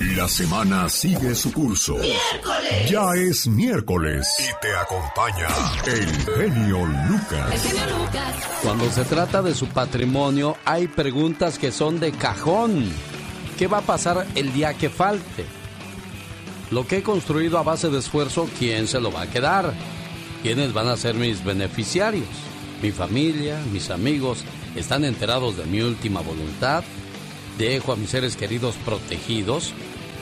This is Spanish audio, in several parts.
La semana sigue su curso. ¡Miércoles! Ya es miércoles. Y te acompaña el genio Lucas. El genio Lucas. Cuando se trata de su patrimonio, hay preguntas que son de cajón. ¿Qué va a pasar el día que falte? Lo que he construido a base de esfuerzo, ¿quién se lo va a quedar? ¿Quiénes van a ser mis beneficiarios? Mi familia, mis amigos, ¿están enterados de mi última voluntad? ¿Dejo a mis seres queridos protegidos?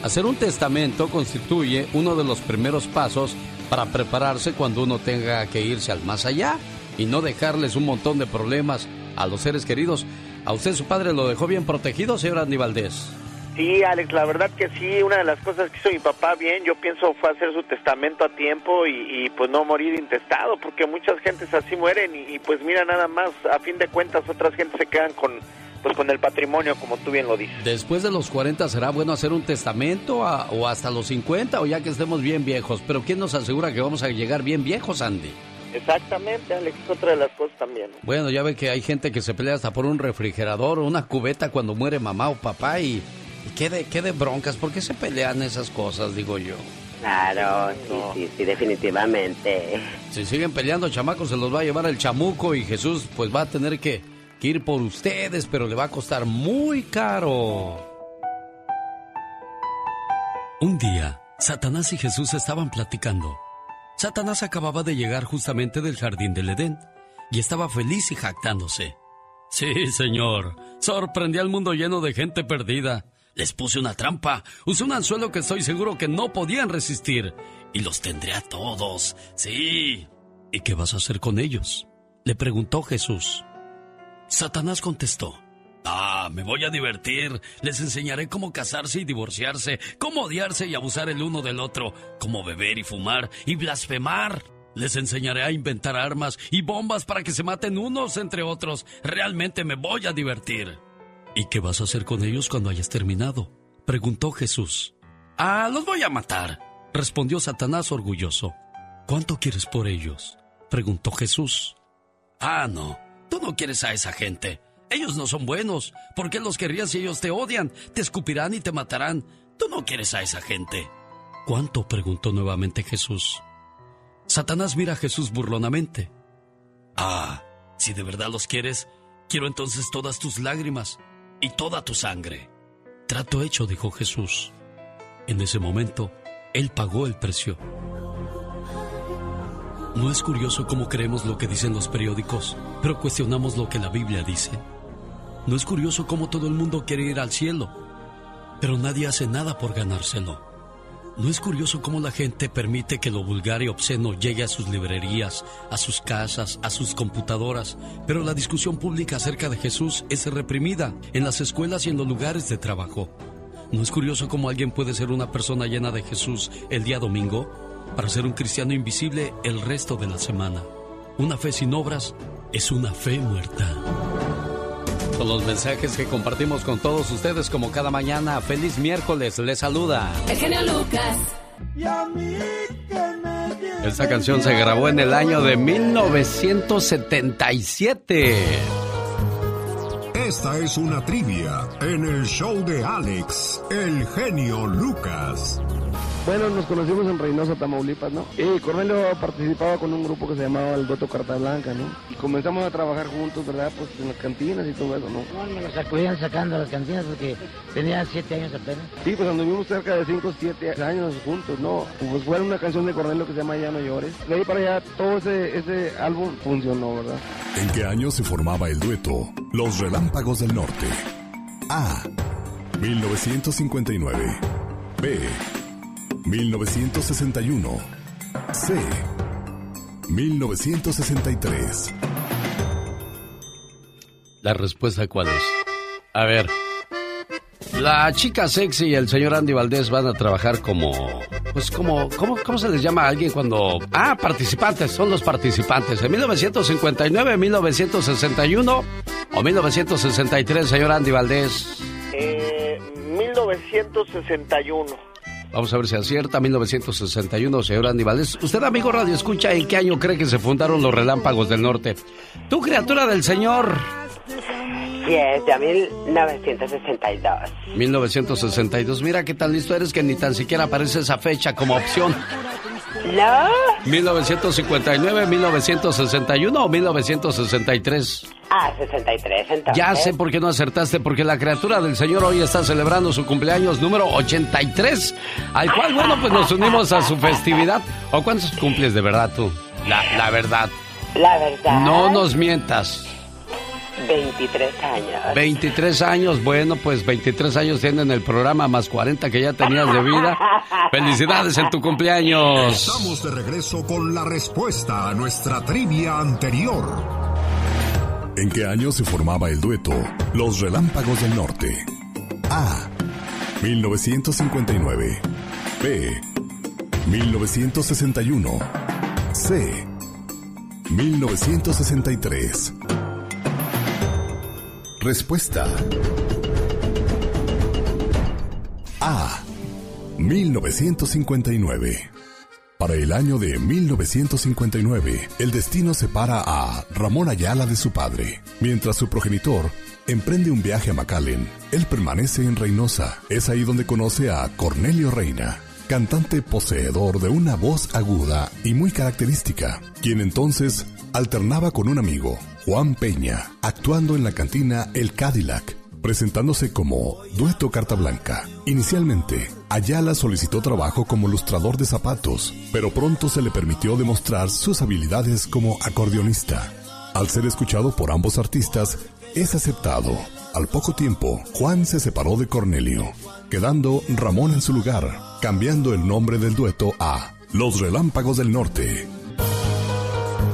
Hacer un testamento constituye uno de los primeros pasos para prepararse cuando uno tenga que irse al más allá y no dejarles un montón de problemas a los seres queridos. ¿A usted su padre lo dejó bien protegido, señor Andy Valdés? Sí, Alex, la verdad que sí, una de las cosas que hizo mi papá bien, yo pienso fue hacer su testamento a tiempo y, pues no morir intestado, porque muchas gentes así mueren y, y, pues mira nada más, a fin de cuentas otras gentes se quedan con pues con el patrimonio, como tú bien lo dices. Después de los 40 será bueno hacer un testamento o hasta los 50 o ya que estemos bien viejos, pero ¿quién nos asegura que vamos a llegar bien viejos, Andy? Exactamente, Alex, otra de las cosas también. Bueno, ya ve que hay gente que se pelea hasta por un refrigerador o una cubeta cuando muere mamá o papá y ¿Qué de, qué de broncas? ¿Por qué se pelean esas cosas, digo yo? Claro, sí, sí, sí, definitivamente. Si siguen peleando, chamacos, se los va a llevar el chamuco y Jesús pues va a tener que, que ir por ustedes, pero le va a costar muy caro. Un día, Satanás y Jesús estaban platicando. Satanás acababa de llegar justamente del jardín del Edén y estaba feliz y jactándose. Sí, señor, sorprendí al mundo lleno de gente perdida. Les puse una trampa, usé un anzuelo que estoy seguro que no podían resistir. Y los tendré a todos, sí. ¿Y qué vas a hacer con ellos? Le preguntó Jesús. Satanás contestó. Ah, me voy a divertir. Les enseñaré cómo casarse y divorciarse, cómo odiarse y abusar el uno del otro, cómo beber y fumar y blasfemar. Les enseñaré a inventar armas y bombas para que se maten unos entre otros. Realmente me voy a divertir. ¿Y qué vas a hacer con ellos cuando hayas terminado? preguntó Jesús. Ah, los voy a matar, respondió Satanás orgulloso. ¿Cuánto quieres por ellos? preguntó Jesús. Ah, no, tú no quieres a esa gente. Ellos no son buenos. ¿Por qué los querrías si ellos te odian? Te escupirán y te matarán. Tú no quieres a esa gente. ¿Cuánto? preguntó nuevamente Jesús. Satanás mira a Jesús burlonamente. Ah, si de verdad los quieres, quiero entonces todas tus lágrimas y toda tu sangre. Trato hecho, dijo Jesús. En ese momento, Él pagó el precio. ¿No es curioso cómo creemos lo que dicen los periódicos, pero cuestionamos lo que la Biblia dice? ¿No es curioso cómo todo el mundo quiere ir al cielo, pero nadie hace nada por ganárselo? ¿No es curioso cómo la gente permite que lo vulgar y obsceno llegue a sus librerías, a sus casas, a sus computadoras, pero la discusión pública acerca de Jesús es reprimida en las escuelas y en los lugares de trabajo? ¿No es curioso cómo alguien puede ser una persona llena de Jesús el día domingo para ser un cristiano invisible el resto de la semana? Una fe sin obras es una fe muerta. Con los mensajes que compartimos con todos ustedes como cada mañana. Feliz miércoles, les saluda. El genio Lucas. Esta canción se grabó en el año de 1977. Esta es una trivia en el show de Alex, el genio Lucas. Bueno, nos conocimos en Reynosa, Tamaulipas, ¿no? Y Cornelio participaba con un grupo que se llamaba el Doto Carta Blanca, ¿no? Y comenzamos a trabajar juntos, ¿verdad? Pues en las cantinas y todo eso, ¿no? Bueno, me acudían sacando a las cantinas porque tenía siete años apenas. Sí, pues anduvimos cerca de cinco, siete años juntos, ¿no? Pues fue una canción de Cornelio que se llama Ya no llores. De ahí para allá todo ese, ese álbum funcionó, ¿verdad? ¿En qué año se formaba el dueto Los Relámpagos del Norte? A. 1959. B. 1961. C. 1963. ¿La respuesta cuál es? A ver. La chica sexy y el señor Andy Valdés van a trabajar como. Pues como. ¿Cómo, cómo se les llama a alguien cuando.? Ah, participantes, son los participantes. ¿En 1959, 1961 o 1963, señor Andy Valdés? Eh, 1961. Vamos a ver si acierta. 1961, señor Andy Valdés. Usted, amigo Radio Escucha, ¿en qué año cree que se fundaron los Relámpagos del Norte? Tú, criatura del Señor. Así es, de 1962. 1962. Mira qué tan listo eres que ni tan siquiera aparece esa fecha como opción. ¿No? 1959, 1961 o 1963. Ah, 63 entonces. Ya sé por qué no acertaste, porque la criatura del Señor hoy está celebrando su cumpleaños número 83, al cual, bueno, pues nos unimos a su festividad. ¿O cuántos cumples de verdad tú? La, la verdad. La verdad. No nos mientas. 23 años. 23 años, bueno, pues 23 años tienen el programa más 40 que ya tenías de vida. Felicidades en tu cumpleaños. Estamos de regreso con la respuesta a nuestra trivia anterior. ¿En qué año se formaba el dueto Los Relámpagos del Norte? A. 1959. B. 1961. C. 1963. Respuesta. A. 1959. Para el año de 1959, el destino separa a Ramón Ayala de su padre. Mientras su progenitor emprende un viaje a McAllen, él permanece en Reynosa. Es ahí donde conoce a Cornelio Reina, cantante poseedor de una voz aguda y muy característica, quien entonces alternaba con un amigo, Juan Peña, actuando en la cantina El Cadillac, presentándose como Dueto Carta Blanca. Inicialmente, Ayala solicitó trabajo como lustrador de zapatos, pero pronto se le permitió demostrar sus habilidades como acordeonista. Al ser escuchado por ambos artistas, es aceptado. Al poco tiempo, Juan se separó de Cornelio, quedando Ramón en su lugar, cambiando el nombre del dueto a Los Relámpagos del Norte.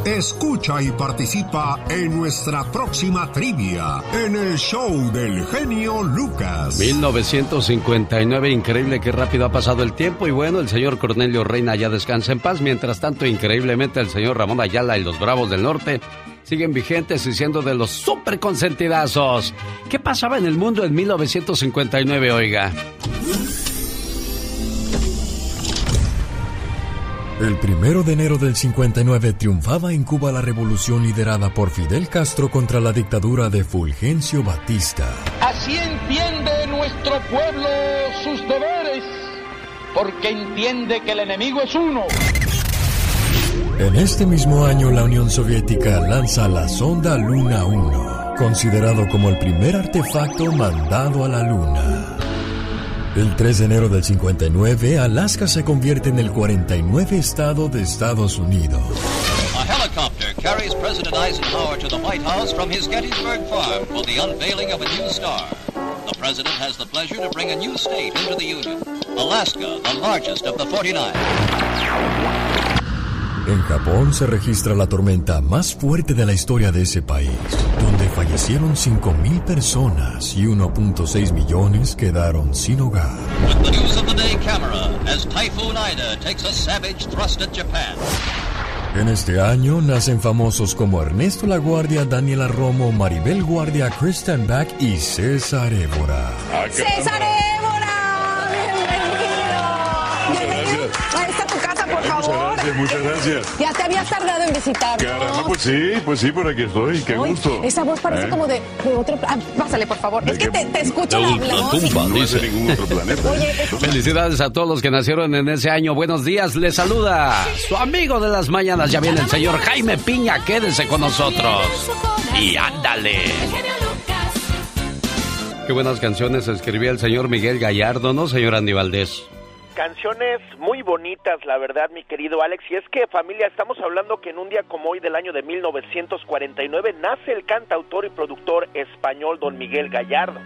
Escucha y participa en nuestra próxima trivia en el show del genio Lucas. 1959, increíble que rápido ha pasado el tiempo y bueno, el señor Cornelio Reina ya descansa en paz, mientras tanto increíblemente el señor Ramón Ayala y los Bravos del Norte siguen vigentes y siendo de los super consentidazos. ¿Qué pasaba en el mundo en 1959, oiga? El primero de enero del 59 triunfaba en Cuba la revolución liderada por Fidel Castro contra la dictadura de Fulgencio Batista. Así entiende nuestro pueblo sus deberes, porque entiende que el enemigo es uno. En este mismo año la Unión Soviética lanza la sonda Luna 1, considerado como el primer artefacto mandado a la Luna. El 3 de enero del 59, Alaska se convierte en el 49 estado de Estados Unidos. A helicopter carries President Eisenhower to the White House from his Gettysburg farm for the unveiling of a new star. The president has the pleasure to bring a new state into the Union, Alaska, the largest of the 49. En Japón se registra la tormenta más fuerte de la historia de ese país, donde fallecieron 5.000 personas y 1.6 millones quedaron sin hogar. En este año nacen famosos como Ernesto La Guardia, Daniela Romo, Maribel Guardia, Kristen Back y César Évora. ¡César Évora! Gracias, muchas gracias. Ya te habías tardado en visitarnos. Caramba, pues sí, pues sí, por aquí estoy. Qué Ay, gusto. Esa voz parece ¿Eh? como de, de otro... Ah, pásale, por favor. Es que te, te escucho la, la voz. No es de dice. ningún otro planeta. Oye, Felicidades a todos los que nacieron en ese año. Buenos días, les saluda su amigo de las mañanas. Ya viene el señor Jaime Piña. Quédense con nosotros. Y ándale. Qué buenas canciones escribía el señor Miguel Gallardo, ¿no, señor Andy Valdés? Canciones muy bonitas, la verdad, mi querido Alex. Y es que, familia, estamos hablando que en un día como hoy del año de 1949 nace el cantautor y productor español don Miguel Gallardo.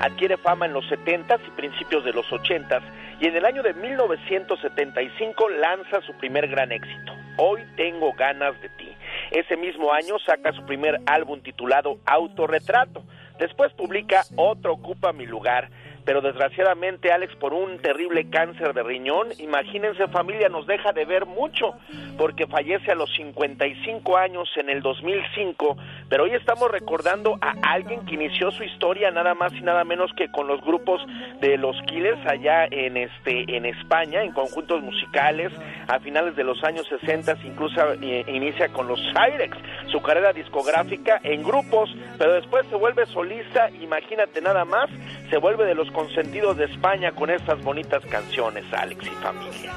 Adquiere fama en los 70s y principios de los 80s y en el año de 1975 lanza su primer gran éxito, Hoy tengo ganas de ti. Ese mismo año saca su primer álbum titulado Autorretrato. Después publica Otro ocupa mi lugar, pero desgraciadamente Alex por un terrible cáncer de riñón, imagínense familia, nos deja de ver mucho porque fallece a los 55 años en el 2005, pero hoy estamos recordando a alguien que inició su historia nada más y nada menos que con los grupos de los Killers allá en este en España, en conjuntos musicales a finales de los años 60, incluso eh, inicia con los Cyrex, su carrera discográfica en grupos, pero después se vuelve solista, imagínate nada más, se vuelve de los consentidos de España con estas bonitas canciones, Alex y familia.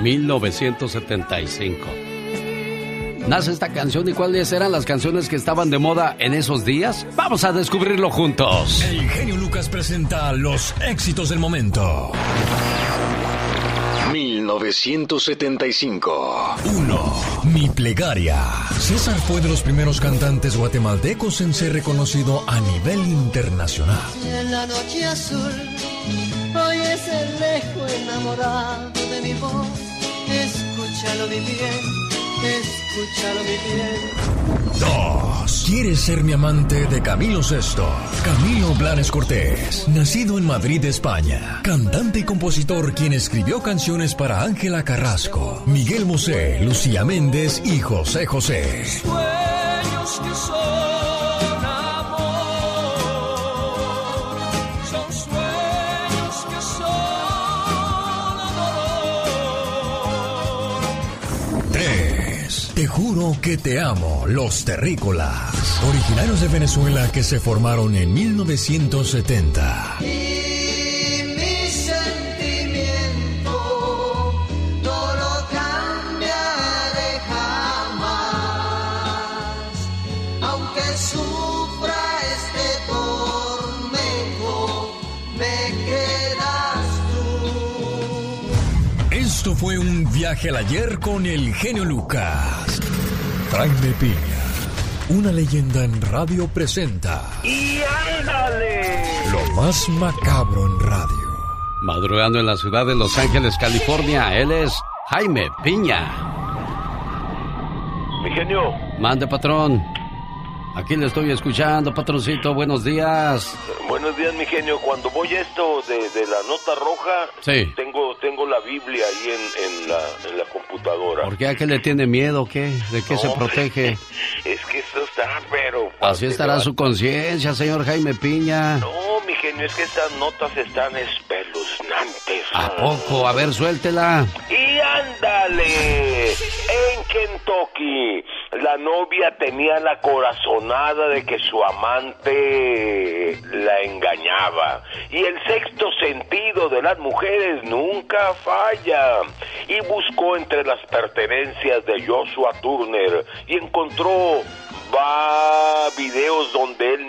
1975. Nace esta canción y cuáles eran las canciones que estaban de moda en esos días? Vamos a descubrirlo juntos. El genio Lucas presenta los éxitos del momento. 1975. 1. Mi plegaria. César fue de los primeros cantantes guatemaltecos en ser reconocido a nivel internacional. En la noche azul, oyes el lejos enamorado de mi voz. Escúchalo mi bien escúchalo mi bien. 2. ¿Quieres ser mi amante de Camilo Sesto? Camilo Blanes Cortés, nacido en Madrid, España. Cantante y compositor quien escribió canciones para Ángela Carrasco, Miguel Bosé, Lucía Méndez y José José. Sueños que son Te juro que te amo, los terrícolas. Originarios de Venezuela que se formaron en 1970. Esto fue un viaje al ayer con el genio Lucas. Jaime Piña, una leyenda en radio presenta ¡Y ándale! lo más macabro en radio. Madrugando en la ciudad de Los Ángeles, California, él es Jaime Piña. Mi genio, Mande, patrón. Aquí le estoy escuchando, patroncito. Buenos días. buenos días, mi genio. Cuando voy a esto de, de la nota roja, Sí. tengo tengo la Biblia ahí en, en la, en la computadora. ¿Por qué a qué le tiene miedo? ¿Qué? ¿De qué se No, protege? Es que esto está, pero... Así estará su conciencia, señor Jaime Piña. No, mi genio, es que estas notas están espeluznantes. ¿A poco? A ver, suéltela. Y ándale, en Kentucky, la novia tenía la corazonada de que su amante la engañaba. Y el sexto sentido de las mujeres nunca falla. Y buscó entre las pertenencias de Joshua Turner y encontró va videos donde él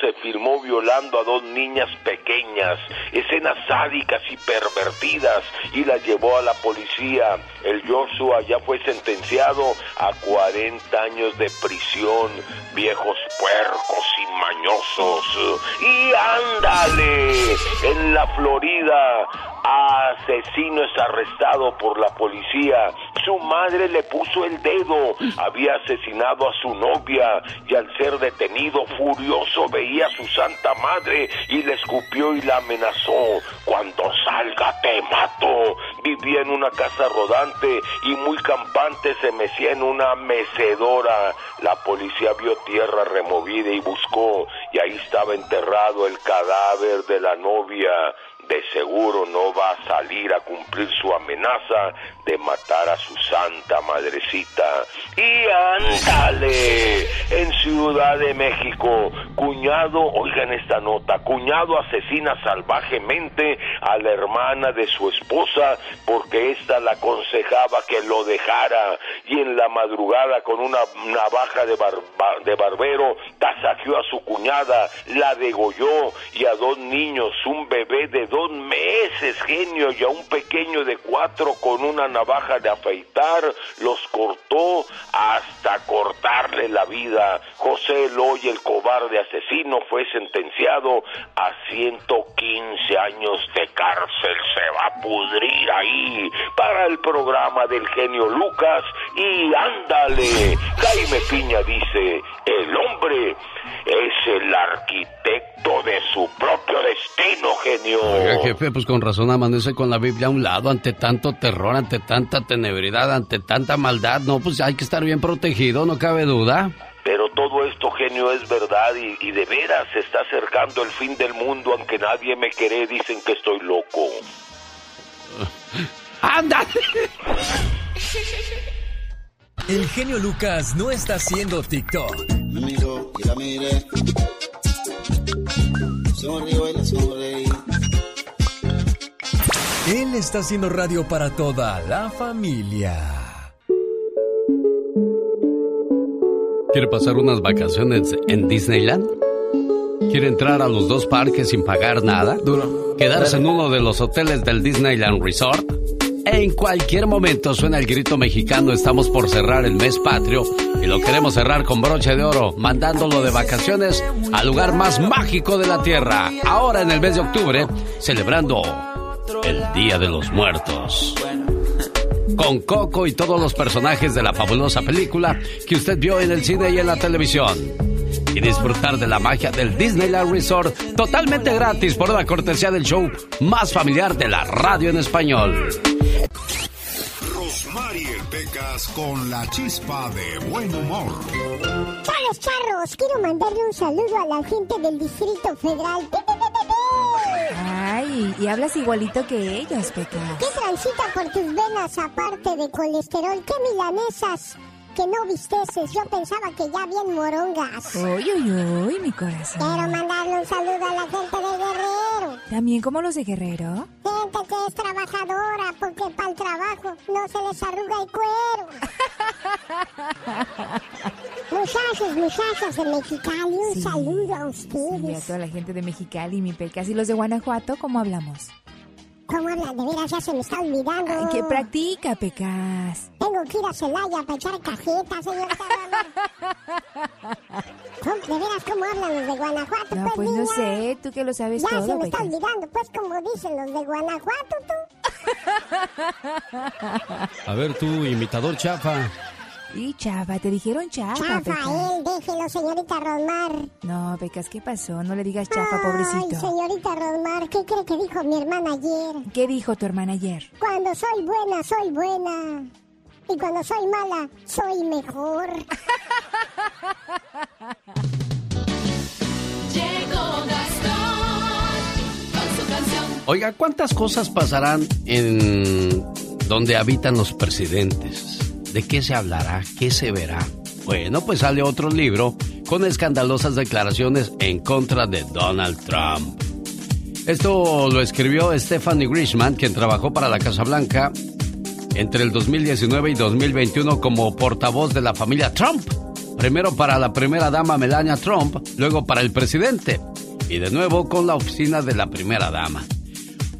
se filmó violando a dos niñas pequeñas, escenas sádicas y pervertidas y las llevó a la policía. El Joshua ya fue sentenciado a 40 años de prisión, viejos puercos y mañosos. Y ándale, en la Florida, asesino es arrestado por la policía. Su madre le puso el dedo, había asesinado a su novia y al ser detenido furioso veía a su santa madre y le escupió y la amenazó. Cuando salga te mato. Vivía en una casa rodante y muy campante se mecía en una mecedora. La policía vio tierra removida y buscó y ahí estaba enterrado el cadáver de la novia de seguro no va a salir a cumplir su amenaza de matar a su santa madrecita. Y ándale, en Ciudad de México, cuñado, oigan esta nota, cuñado asesina salvajemente a la hermana de su esposa porque ésta la aconsejaba que lo dejara y en la madrugada con una navaja de, barbero tasajeó a su cuñada, la degolló y a dos niños, un bebé de meses, genio, y a un pequeño de cuatro con una navaja de afeitar, los cortó hasta cortarle la vida. José Eloy, el cobarde asesino, fue sentenciado a 115 años de cárcel. Se va pudrir ahí para el programa del genio Lucas y ándale. Jaime Piña dice, el hombre es el arquitecto de su propio destino, genio. Oiga, jefe, pues con razón amanece con la Biblia a un lado ante tanto terror, ante tanta tenebridad, ante tanta maldad. No, pues hay que estar bien protegido, no cabe duda. Pero todo esto, genio, es verdad y, y de veras se está acercando el fin del mundo, aunque nadie me quiere, dicen que estoy loco. ¡Anda! El genio Lucas no está haciendo TikTok. Me miró y la miré. Sonrió y la sonreí. Él está haciendo radio para toda la familia. ¿Quiere pasar unas vacaciones en Disneyland? ¿Quiere entrar a los dos parques sin pagar nada? Duro. ¿Quedarse en uno de los hoteles del Disneyland Resort? En cualquier momento suena el grito mexicano, estamos por cerrar el mes patrio y lo queremos cerrar con broche de oro, mandándolo de vacaciones al lugar más mágico de la Tierra, ahora en el mes de octubre, celebrando el Día de los Muertos. Con Coco y todos los personajes de la fabulosa película que usted vio en el cine y en la televisión. Y disfrutar de la magia del Disneyland Resort totalmente gratis por una cortesía del show más familiar de la radio en español. Rosmarie Pecas con la chispa de buen humor. Charros, charros, quiero mandarle un saludo a la gente del Distrito Federal. Ay, y hablas igualito que ellos, Peca. ¿Qué transita por tus venas aparte de colesterol? ¿Qué milanesas que no visteces? Yo pensaba que ya bien morongas. Uy, uy, uy, mi corazón. Quiero mandarle un saludo a la gente de Guerrero. ¿También como los de Guerrero? Gente que es trabajadora, porque para el trabajo no se les arruga el cuero. muchachos, muchachas de Mexicali, un Sí. saludo a Y a ustedes. toda la gente de Mexicali, mi Pecas. ¿Y los de Guanajuato, cómo hablamos? ¿Cómo hablan? De veras, ya se me está olvidando. Ay, que practica, Pecas. Tengo que ir a Celaya para echar cajetas, señor ¿Cómo- De veras, ¿cómo hablan los de Guanajuato? No, pues no niña? sé, tú que lo sabes Ya todo, se me está olvidando, pues, como dicen los de Guanajuato, tú. A ver tú, imitador chafa. Y chafa, te dijeron chafa, Pecas. Chafael, déjelo, señorita Rosmar. No, Pecas, ¿qué pasó? No le digas chafa, pobrecito. Ay, señorita Rosmar, ¿qué cree que dijo mi hermana ayer? ¿Qué dijo tu hermana ayer? Cuando soy buena, soy buena. Y cuando soy mala, soy mejor. Llegó Gastón con su canción. Oiga, ¿cuántas cosas pasarán en donde habitan los presidentes? ¿De qué se hablará? ¿Qué se verá? Bueno, pues sale otro libro con escandalosas declaraciones en contra de Donald Trump. Esto lo escribió Stephanie Grishman, quien trabajó para la Casa Blanca entre el 2019 y 2021 como portavoz de la familia Trump. Primero para la primera dama Melania Trump, luego para el presidente y de nuevo con la oficina de la primera dama.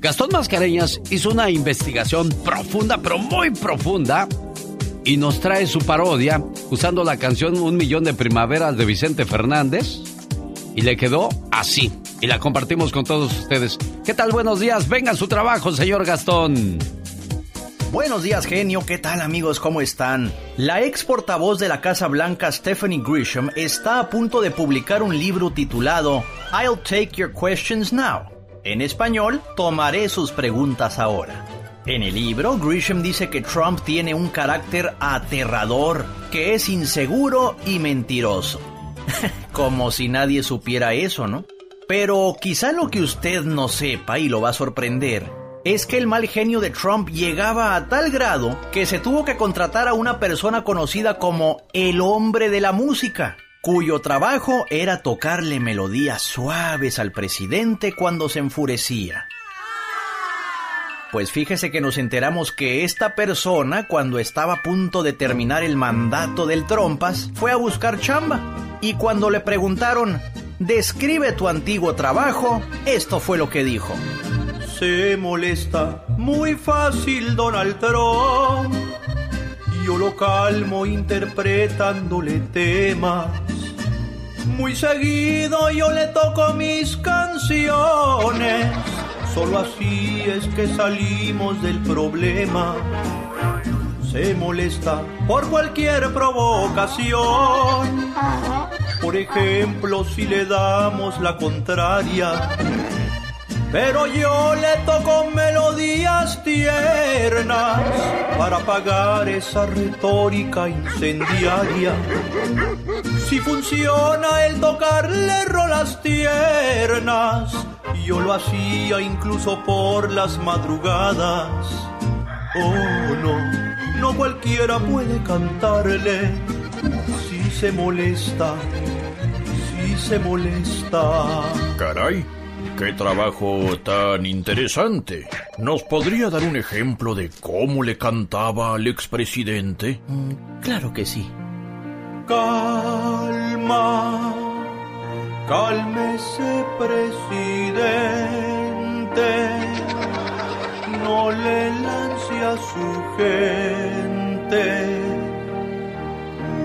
Gastón Mascareñas hizo una investigación profunda, pero muy profunda, y nos trae su parodia usando la canción Un Millón de Primaveras de Vicente Fernández, y le quedó así, y la compartimos con todos ustedes. ¿Qué tal? Buenos días, venga a su trabajo, señor Gastón. Buenos días, genio. ¿Qué tal, amigos? ¿Cómo están? La ex portavoz de la Casa Blanca, Stephanie Grisham, está a punto de publicar un libro titulado I'll Take Your Questions Now. En español, tomaré sus preguntas ahora. En el libro, Grisham dice que Trump tiene un carácter aterrador, que es inseguro y mentiroso. Como si nadie supiera eso, ¿no? Pero quizá lo que usted no sepa y lo va a sorprender es que el mal genio de Trump llegaba a tal grado que se tuvo que contratar a una persona conocida como el hombre de la música, cuyo trabajo era tocarle melodías suaves al presidente cuando se enfurecía. Pues fíjese que nos enteramos que esta persona, cuando estaba a punto de terminar el mandato del Trompas, fue a buscar chamba. Y cuando le preguntaron, describe tu antiguo trabajo, esto fue lo que dijo. Se molesta muy fácil Donald Trump. Yo lo calmo interpretándole temas. Muy seguido yo le toco mis canciones. Solo así es que salimos del problema. Se molesta por cualquier provocación. Por ejemplo, si le damos la contraria. Pero yo le toco melodías tiernas para apagar esa retórica incendiaria. Si funciona el tocarle rolas tiernas, yo lo hacía incluso por las madrugadas. Oh, no, no cualquiera puede cantarle si se molesta, si se molesta. Caray, qué trabajo tan interesante. ¿Nos podría dar un ejemplo de cómo le cantaba al expresidente? Claro que sí. Calma, cálmese presidente, no le lance a su gente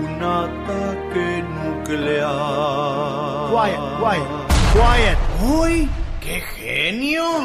un ataque nuclear. Quiet, quiet, quiet. ¡Uy! ¡Qué genio!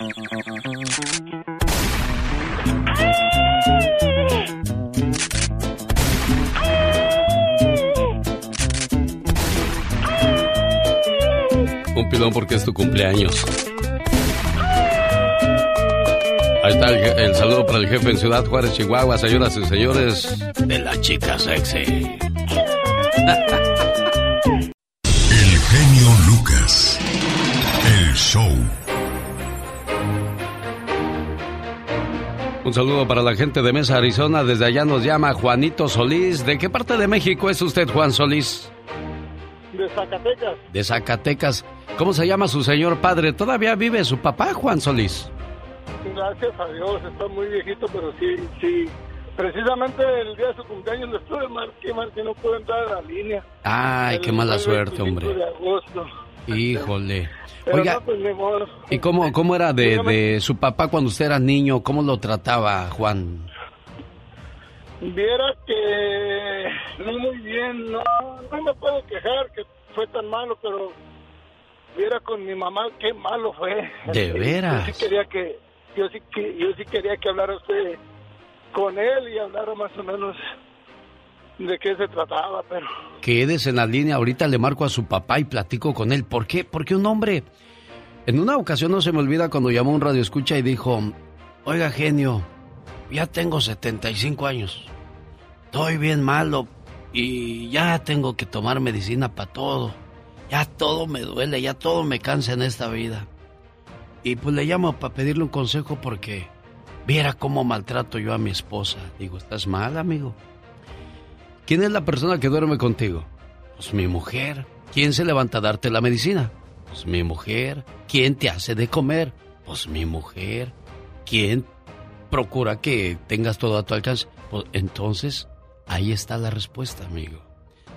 Un pilón porque es tu cumpleaños. Ahí está el, el saludo para el jefe en Ciudad Juárez, Chihuahua, señoras y señores de la chica sexy. El genio Lucas. El show. Un saludo para la gente de Mesa, Arizona. Desde allá nos llama Juanito Solís. ¿De qué parte de México es usted, Juan Solís? De Zacatecas. De Zacatecas. ¿Cómo se llama su señor padre? ¿Todavía vive su papá, Juan Solís? Gracias a Dios, está muy viejito, pero sí, sí. Precisamente el día de su cumpleaños le estuve marque, marque, no puedo entrar a la línea. Ay, qué mala suerte, 25 hombre. de agosto. Híjole. Pero Oiga, no, pues. ¿y cómo, cómo era de, de su papá cuando usted era niño? ¿Cómo lo trataba, Juan? Viera que no muy bien, no, no me puedo quejar que fue tan malo, pero viera con mi mamá qué malo fue. ¿De veras? Yo sí quería que, yo sí que, yo sí quería que hablara usted con él y hablara más o menos de qué se trataba, pero Quédese en la línea, ahorita le marco a su papá y platico con él. ¿Por qué? Porque un hombre, en una ocasión no se me olvida cuando llamó a un radio escucha y dijo, oiga genio, ya tengo 75 años, estoy bien malo y ya tengo que tomar medicina para todo, ya todo me duele, ya todo me cansa en esta vida. Y pues le llamo para pedirle un consejo porque viera cómo maltrato yo a mi esposa. Digo, ¿estás mal, amigo? ¿Quién es la persona que duerme contigo? Pues mi mujer. ¿Quién se levanta a darte la medicina? Pues mi mujer. ¿Quién te hace de comer? Pues mi mujer. ¿Quién procura que tengas todo a tu alcance? Pues entonces, ahí está la respuesta, amigo.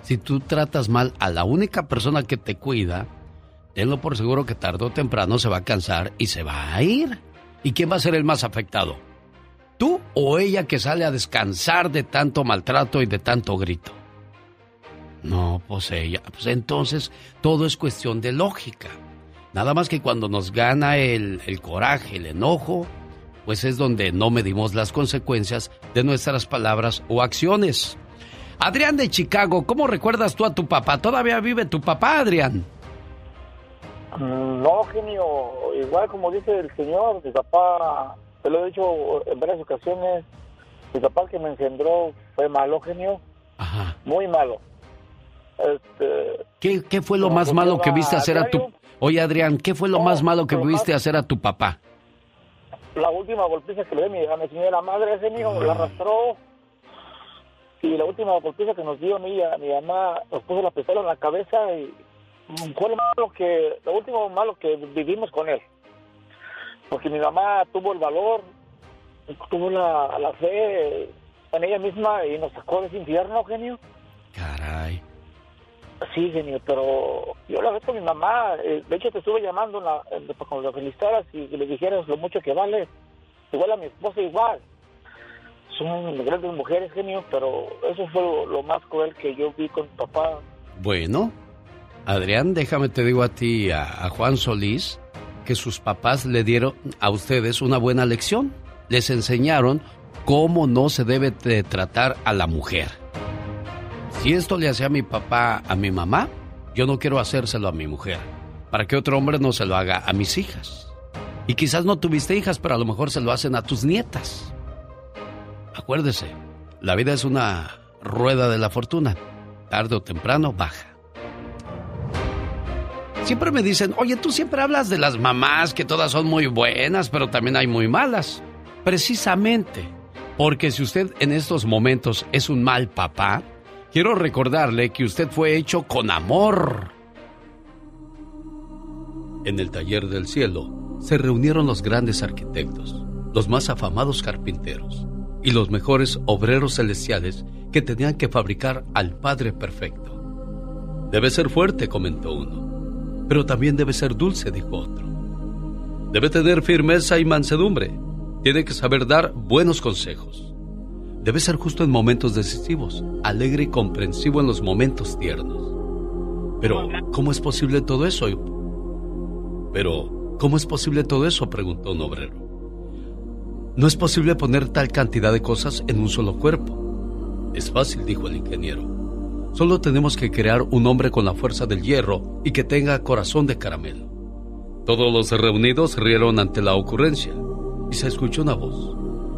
Si tú tratas mal a la única persona que te cuida, tenlo por seguro que tarde o temprano se va a cansar y se va a ir. ¿Y quién va a ser el más afectado? ¿Tú o ella que sale a descansar de tanto maltrato y de tanto grito? No, pues ella. Pues entonces todo es cuestión de lógica. Nada más que cuando nos gana el, coraje, el enojo, pues es donde no medimos las consecuencias de nuestras palabras o acciones. Adrián de Chicago, ¿cómo recuerdas tú a tu papá? ¿Todavía vive tu papá, Adrián? No, genio, igual como dice el señor, mi papá, te lo he dicho en varias ocasiones, mi papá que me engendró fue malo, genio, Ajá. muy malo. Este, ¿Qué, qué fue lo más malo que viste a hacer a tu... Oye, Adrián, ¿qué fue lo No, más malo que viste más- hacer a tu papá? la última golpiza que le di mi- a mi señora madre, ese niño me la arrastró y la última golpiza que nos dio mi, mi mamá nos puso la pistola en la cabeza y fue lo malo que, lo último malo que vivimos con él. Porque mi mamá tuvo el valor, tuvo la, la fe en ella misma y nos sacó de ese infierno, genio. Caray. Sí, genio, pero yo la vez con mi mamá, eh, de hecho te estuve llamando en la, en- cuando la felicitaras y le dijeras lo mucho que vale, igual a mi esposa igual. Son grandes mujeres, genio, pero eso fue lo, lo más cruel que yo vi con mi papá. Bueno, Adrián, déjame te digo a ti, a, a Juan Solís, que sus papás le dieron a ustedes una buena lección. Les enseñaron cómo no se debe de tratar a la mujer. Si esto le hacía a mi papá a mi mamá, yo no quiero hacérselo a mi mujer. Para que otro hombre no se lo haga a mis hijas. Y quizás no tuviste hijas, pero a lo mejor se lo hacen a tus nietas. Acuérdese, la vida es una rueda de la fortuna. Tarde o temprano baja. Siempre me dicen, oye, tú siempre hablas de las mamás, que todas son muy buenas, pero también hay muy malas. Precisamente, porque si usted en estos momentos es un mal papá, quiero recordarle que usted fue hecho con amor. En el taller del cielo se reunieron los grandes arquitectos, los más afamados carpinteros y los mejores obreros celestiales que tenían que fabricar al Padre Perfecto. Debe ser fuerte, comentó uno, pero también debe ser dulce, dijo otro. Debe tener firmeza y mansedumbre. Tiene que saber dar buenos consejos. Debe ser justo en momentos decisivos, alegre y comprensivo en los momentos tiernos. Pero, ¿cómo es posible todo eso? Pero, ¿cómo es posible todo eso? preguntó un obrero. No es posible poner tal cantidad de cosas en un solo cuerpo. Es fácil, dijo el ingeniero. Solo tenemos que crear un hombre con la fuerza del hierro y que tenga corazón de caramelo. Todos los reunidos rieron ante la ocurrencia y se escuchó una voz.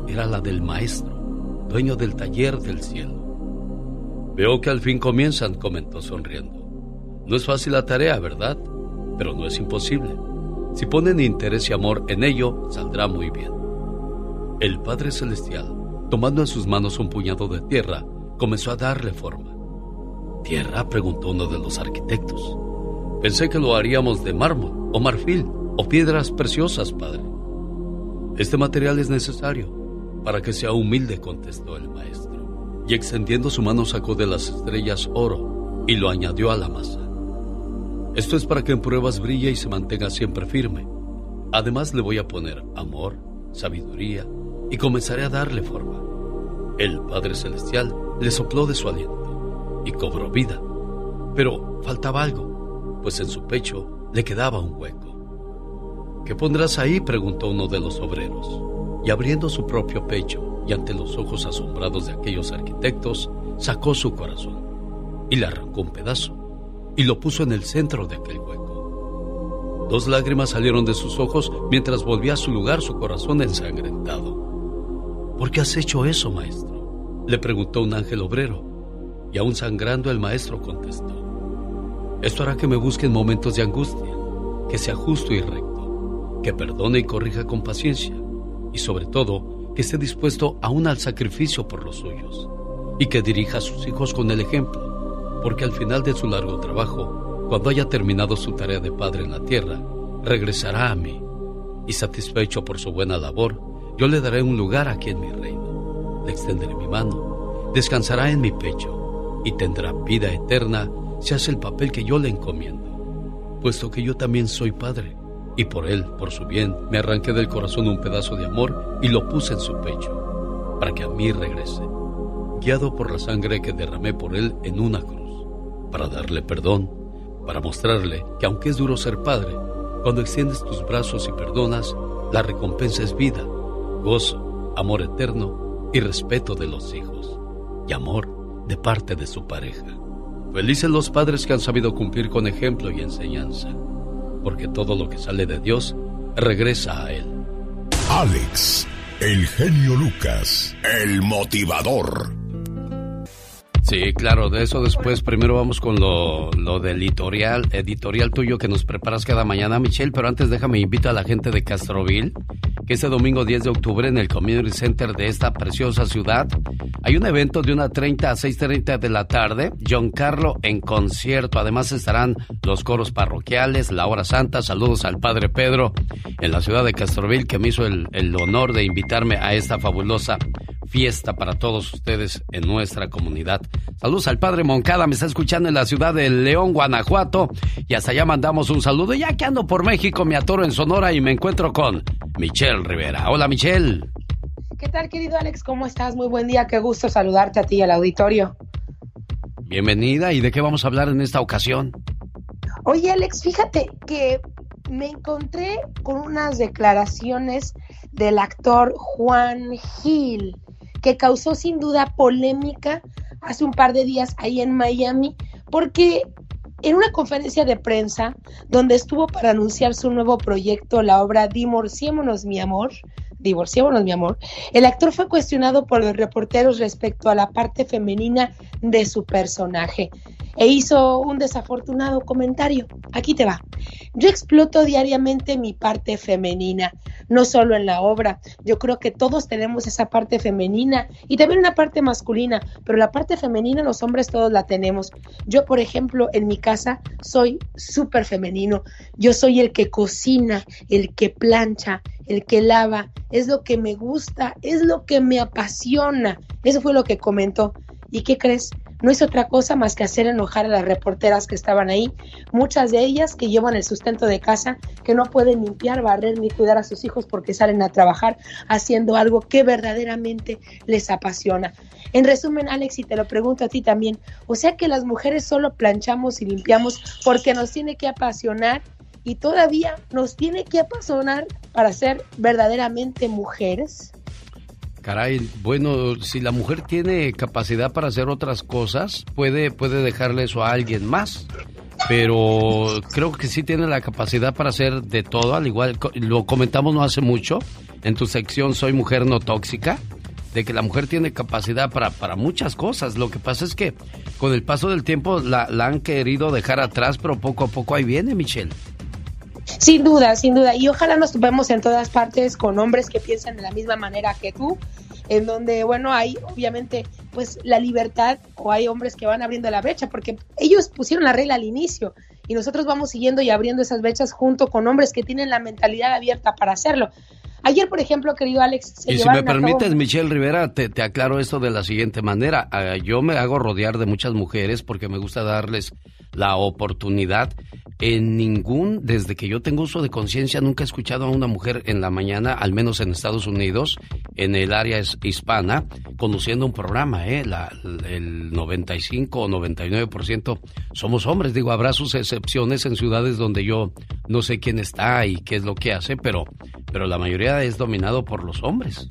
Era la del maestro, dueño del taller del cielo. Veo que al fin comienzan, comentó sonriendo. No es fácil la tarea, ¿verdad? Pero no es imposible. Si ponen interés y amor en ello, saldrá muy bien. El Padre Celestial, tomando en sus manos un puñado de tierra, comenzó a darle forma. ¿Tierra? preguntó uno de los arquitectos. Pensé que lo haríamos de mármol, o marfil, o piedras preciosas, padre. Este material es necesario para que sea humilde, contestó el maestro. Y extendiendo su mano sacó de las estrellas oro y lo añadió a la masa. Esto es para que en pruebas brille y se mantenga siempre firme. Además le voy a poner amor, sabiduría y comenzaré a darle forma. El Padre Celestial le sopló de su aliento y cobró vida. Pero faltaba algo, pues en su pecho le quedaba un hueco. ¿Qué pondrás ahí? preguntó uno de los obreros. Y abriendo su propio pecho y ante los ojos asombrados de aquellos arquitectos, sacó su corazón y le arrancó un pedazo y lo puso en el centro de aquel hueco. Dos lágrimas salieron de sus ojos mientras volvía a su lugar su corazón ensangrentado. ¿Por qué has hecho eso, maestro? Le preguntó un ángel obrero, y aún sangrando el maestro contestó. Esto hará que me busque en momentos de angustia, que sea justo y recto, que perdone y corrija con paciencia, y sobre todo, que esté dispuesto aún al sacrificio por los suyos, y que dirija a sus hijos con el ejemplo, porque al final de su largo trabajo, cuando haya terminado su tarea de padre en la tierra, regresará a mí, y satisfecho por su buena labor, yo le daré un lugar aquí en mi reino, le extenderé mi mano, descansará en mi pecho, y tendrá vida eterna si hace el papel que yo le encomiendo, puesto que yo también soy padre, y por él, por su bien, me arranqué del corazón un pedazo de amor y lo puse en su pecho, para que a mí regrese, guiado por la sangre que derramé por él en una cruz, para darle perdón, para mostrarle que aunque es duro ser padre, cuando extiendes tus brazos y perdonas, la recompensa es vida, gozo, amor eterno y respeto de los hijos, y amor de parte de su pareja. Felices los padres que han sabido cumplir con ejemplo y enseñanza, porque todo lo que sale de Dios regresa a Él. Alex, el genio Lucas, el motivador. Sí, claro, de eso después. Primero vamos con lo, lo del editorial, editorial tuyo que nos preparas cada mañana, Michelle. Pero antes déjame invito a la gente de Castroville que este domingo 10 de octubre en el Community Center de esta preciosa ciudad hay un evento de una 30 a 6.30 de la tarde, John Carlo en concierto. Además estarán los coros parroquiales, la hora santa, saludos al Padre Pedro en la ciudad de Castroville que me hizo el, el honor de invitarme a esta fabulosa fiesta para todos ustedes en nuestra comunidad. Saludos al Padre Moncada, me está escuchando en la ciudad de León, Guanajuato, y hasta allá mandamos un saludo. Ya que ando por México, me atoro en Sonora y me encuentro con Michelle Rivera. Hola, Michelle. ¿Qué tal, querido Alex? ¿Cómo estás? Muy buen día, qué gusto saludarte a ti y al auditorio. Bienvenida, ¿y de qué vamos a hablar en esta ocasión? Oye, Alex, fíjate que me encontré con unas declaraciones del actor Juan Gil, que causó sin duda polémica hace un par de días ahí en Miami, porque en una conferencia de prensa donde estuvo para anunciar su nuevo proyecto, la obra Divorciémonos, mi amor, Divorciémonos, mi amor, el actor fue cuestionado por los reporteros respecto a la parte femenina de su personaje e hizo un desafortunado comentario. Aquí te va. Yo exploto diariamente mi parte femenina, no solo en la obra. Yo creo que todos tenemos esa parte femenina y también una parte masculina, pero la parte femenina los hombres todos la tenemos. Yo, por ejemplo, en mi casa soy súper femenino. Yo soy el que cocina, el que plancha, el que lava. Es lo que me gusta, es lo que me apasiona. Eso fue lo que comentó. ¿Y qué crees? no hizo otra cosa más que hacer enojar a las reporteras que estaban ahí, muchas de ellas que llevan el sustento de casa, que no pueden limpiar, barrer ni cuidar a sus hijos porque salen a trabajar haciendo algo que verdaderamente les apasiona. En resumen, Alex, y te lo pregunto a ti también, o sea que las mujeres solo planchamos y limpiamos porque nos tiene que apasionar y todavía nos tiene que apasionar para ser verdaderamente mujeres. Caray, bueno, si la mujer tiene capacidad para hacer otras cosas, puede, puede dejarle eso a alguien más. Pero creo que sí tiene la capacidad para hacer de todo, al igual, lo comentamos no hace mucho en tu sección Soy Mujer No Tóxica, de que la mujer tiene capacidad para, para muchas cosas. Lo que pasa es que con el paso del tiempo la, la han querido dejar atrás, pero poco a poco ahí viene, Michelle. Sin duda, sin duda. Y ojalá nos topemos en todas partes con hombres que piensan de la misma manera que tú, en donde, bueno, hay obviamente pues la libertad o hay hombres que van abriendo la brecha, porque ellos pusieron la regla al inicio y nosotros vamos siguiendo y abriendo esas brechas junto con hombres que tienen la mentalidad abierta para hacerlo. Ayer, por ejemplo, querido Alex, se y si me permites, Michelle Rivera, te, te, aclaro esto de la siguiente manera. Ah, yo me hago rodear de muchas mujeres porque me gusta darles la oportunidad en ningún, desde que yo tengo uso de conciencia, nunca he escuchado a una mujer en la mañana, al menos en Estados Unidos, en el área hispana, conduciendo un programa, ¿eh? La, el 95 o 99% somos hombres. Digo, habrá sus excepciones en ciudades donde yo no sé quién está y qué es lo que hace, pero, pero la mayoría es dominado por los hombres.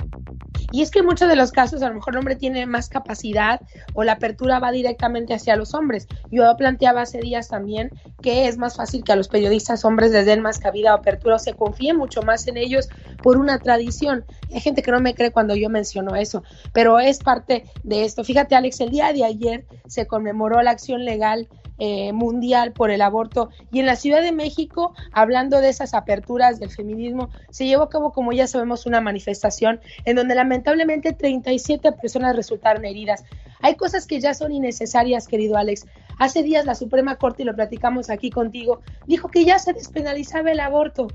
Y es que en muchos de los casos a lo mejor el hombre tiene más capacidad o la apertura va directamente hacia los hombres. Yo planteaba hace días también que es más fácil que a los periodistas hombres les den más cabida o apertura o se confíe mucho más en ellos por una tradición. Hay gente que no me cree cuando yo menciono eso, pero es parte de esto. Fíjate Alex, el día de ayer se conmemoró la acción legal eh, mundial por el aborto. Y en la Ciudad de México, hablando de esas aperturas del feminismo, se llevó a cabo, como ya sabemos, una manifestación en donde lamentablemente 37 personas resultaron heridas. Hay cosas que ya son innecesarias, querido Alex. Hace días la Suprema Corte, y lo platicamos aquí contigo, dijo que ya se despenalizaba el aborto.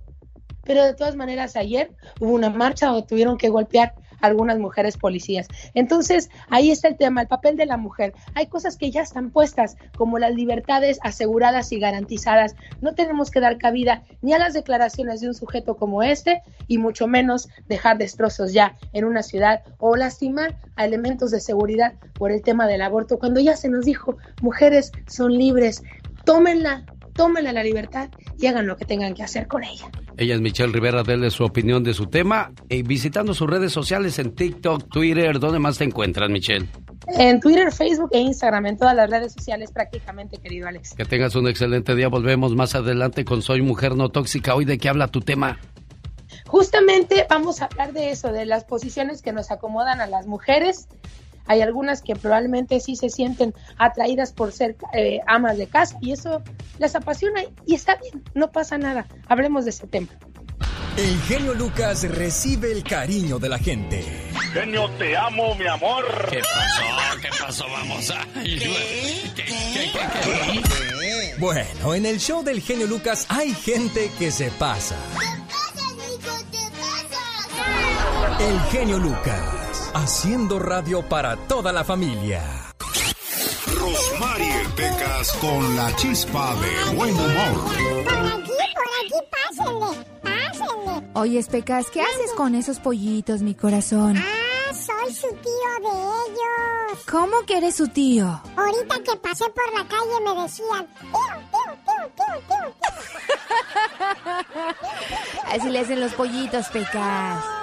Pero de todas maneras, ayer hubo una marcha donde tuvieron que golpear algunas mujeres policías. Entonces, ahí está el tema, el papel de la mujer. Hay cosas que ya están puestas, como las libertades aseguradas y garantizadas. No tenemos que dar cabida ni a las declaraciones de un sujeto como este, y mucho menos dejar destrozos ya en una ciudad o lastimar a elementos de seguridad por el tema del aborto, cuando ya se nos dijo, mujeres son libres, tómenla, tómenla la libertad y hagan lo que tengan que hacer con ella. Ella es Michelle Rivera, déle su opinión de su tema, y visitando sus redes sociales en TikTok, Twitter, ¿dónde más te encuentras, Michelle? En Twitter, Facebook e Instagram, en todas las redes sociales prácticamente, querido Alex. Que tengas un excelente día, volvemos más adelante con Soy Mujer No Tóxica. Hoy, ¿de qué habla tu tema? Justamente vamos a hablar de eso, de las posiciones que nos acomodan a las mujeres hay algunas que probablemente sí se sienten atraídas por ser eh, amas de casa y eso les apasiona y está bien, no pasa nada. Hablemos de ese tema. El genio Lucas recibe el cariño de la gente. Genio, te amo, mi amor. ¿Qué pasó? ¿Qué pasó? Vamos a... Bueno, en el show del genio Lucas hay gente que se pasa. El genio Lucas, haciendo radio para toda la familia. Rosmarie Pecas con la chispa de buen humor. Por aquí, por aquí, pásenle, pásenle. Oye, Pecas, ¿qué haces con esos pollitos, mi corazón? Ah, soy su tío de ellos. ¿Cómo que eres su tío? Ahorita que pasé por la calle me decían, tío, tío, tío, tío, tío, tío. Así le hacen los pollitos, Pecas.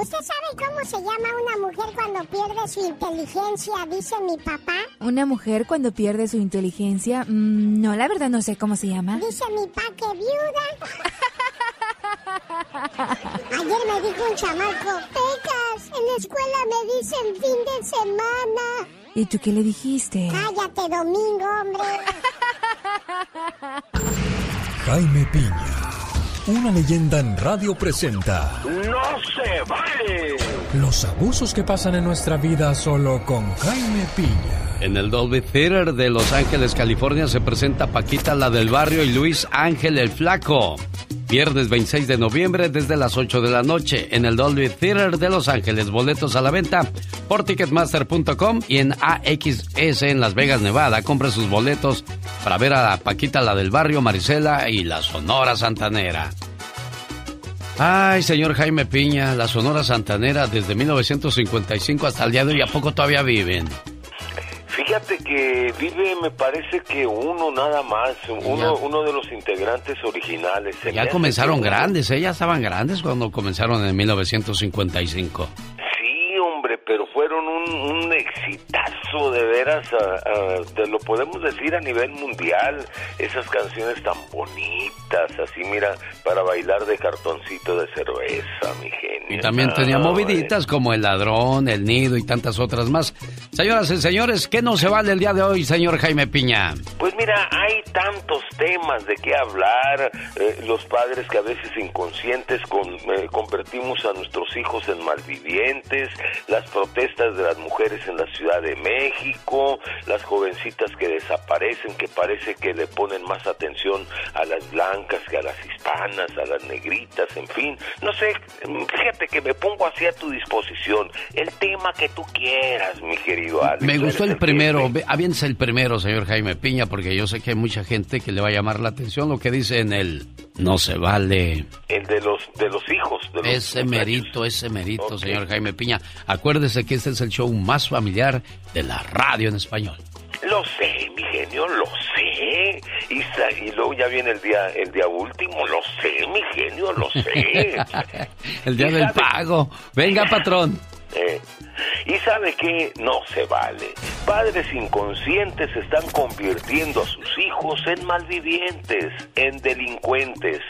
¿Usted sabe cómo se llama una mujer cuando pierde su inteligencia? Dice mi papá. ¿Una mujer cuando pierde su inteligencia? Mm, no, la verdad no sé cómo se llama. Dice mi pa que viuda. Ayer me dijo un chamaco, Pecas, en la escuela me dicen fin de semana. ¿Y tú qué le dijiste? Cállate, domingo, hombre. Jaime Piña, una leyenda en radio presenta ¡No se vale! los abusos que pasan en nuestra vida solo con Jaime Piña. En el Dolby Theater de Los Ángeles, California, se presenta Paquita la del barrio y Luis Ángel el Flaco. Viernes 26 de noviembre desde las 8 de la noche en el Dolby Theater de Los Ángeles. Boletos a la venta por ticketmaster.com y en AXS en Las Vegas, Nevada. Compre sus boletos para ver a Paquita la del barrio, Marisela y la Sonora Santanera. Ay, señor Jaime Piña, la Sonora Santanera desde 1955 hasta el día de hoy, ¿a poco todavía viven? Fíjate que vive, me parece que uno nada más, uno, uno de los integrantes originales. Ya comenzaron que- grandes, ¿eh? Ya estaban grandes cuando comenzaron en 1955. Sí, hombre, pero fueron un, un exitazo de veras, te lo podemos decir a nivel mundial, esas canciones tan bonitas, así mira, para bailar de cartoncito de cerveza, mi genio. Y también tenía moviditas como El Ladrón, El Nido y tantas otras más. Señoras y señores, ¿qué no se vale el día de hoy, señor Jaime Piña? Pues mira, hay tantos temas de qué hablar, eh, los padres que a veces inconscientes con- eh, convertimos a nuestros hijos en malvivientes, las protestas de las mujeres en la Ciudad de México, las jovencitas que desaparecen, que parece que le ponen más atención a las blancas que a las hispanas, a las negritas, en fin, no sé, fíjate que me pongo así a tu disposición, el tema que tú quieras, mi querido Alex. Me gustó el primero, aviéntese el primero, señor Jaime Piña, porque yo sé que hay mucha gente que le va a llamar la atención lo que dice en el No se vale. El de los de los hijos. De los Ese merito, ese merito, señor Jaime Piña. Acuérdese que este es el show más familiar de la radio en español. Lo sé, mi genio, lo sé. Y, luego ya viene el día el día último, lo sé, mi genio, lo sé. el día del sabe- pago. Venga, patrón. Eh, y sabe que no se vale. Padres inconscientes están convirtiendo a sus hijos en malvivientes, en delincuentes.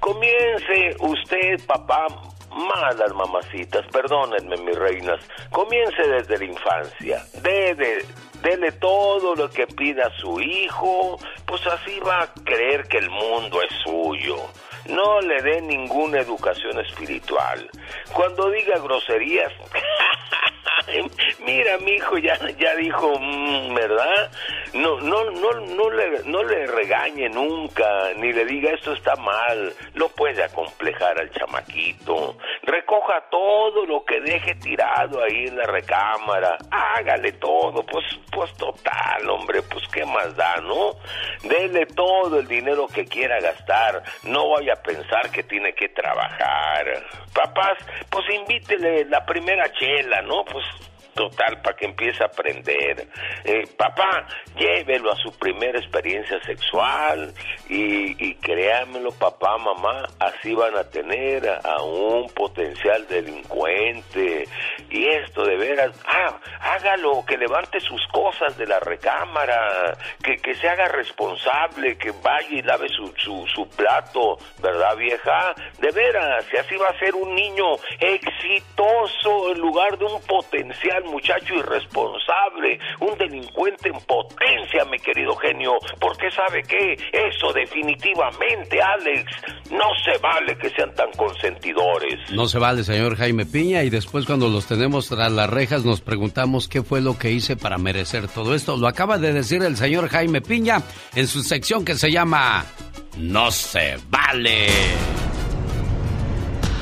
Comience usted, papá, malas mamacitas, perdónenme mis reinas, comience desde la infancia. Dele, dele todo lo que pida su hijo, pues así va a creer que el mundo es suyo. No le dé ninguna educación espiritual. Cuando diga groserías, mira, mi hijo ya, ya dijo, mm, ¿verdad? No, no, no, no le, no le regañe nunca, ni le diga esto está mal. Lo puede acomplejar al chamaquito. Recoja todo lo que deje tirado ahí en la recámara. Hágale todo, pues, pues total, hombre, pues qué más da, ¿no? Dele todo el dinero que quiera gastar. No vaya a pensar que tiene que trabajar. Papás, pues invítele la primera chela, ¿no? Pues total para que empiece a aprender. Eh, papá, llévelo a su primera experiencia sexual y, y créamelo, papá, mamá, así van a tener a, un potencial delincuente. Y esto de veras, ah, hágalo, que levante sus cosas de la recámara, que, que se haga responsable, que vaya y lave su, su, su plato, ¿verdad, vieja? De veras, y así va a ser un niño exitoso en lugar de un potencial muchacho irresponsable, un delincuente en potencia, mi querido genio, porque sabe que eso definitivamente, Alex, no se vale que sean tan consentidores. No se vale, señor Jaime Piña, y después cuando los tenemos tras las rejas nos preguntamos qué fue lo que hice para merecer todo esto. Lo acaba de decir el señor Jaime Piña en su sección que se llama No se vale.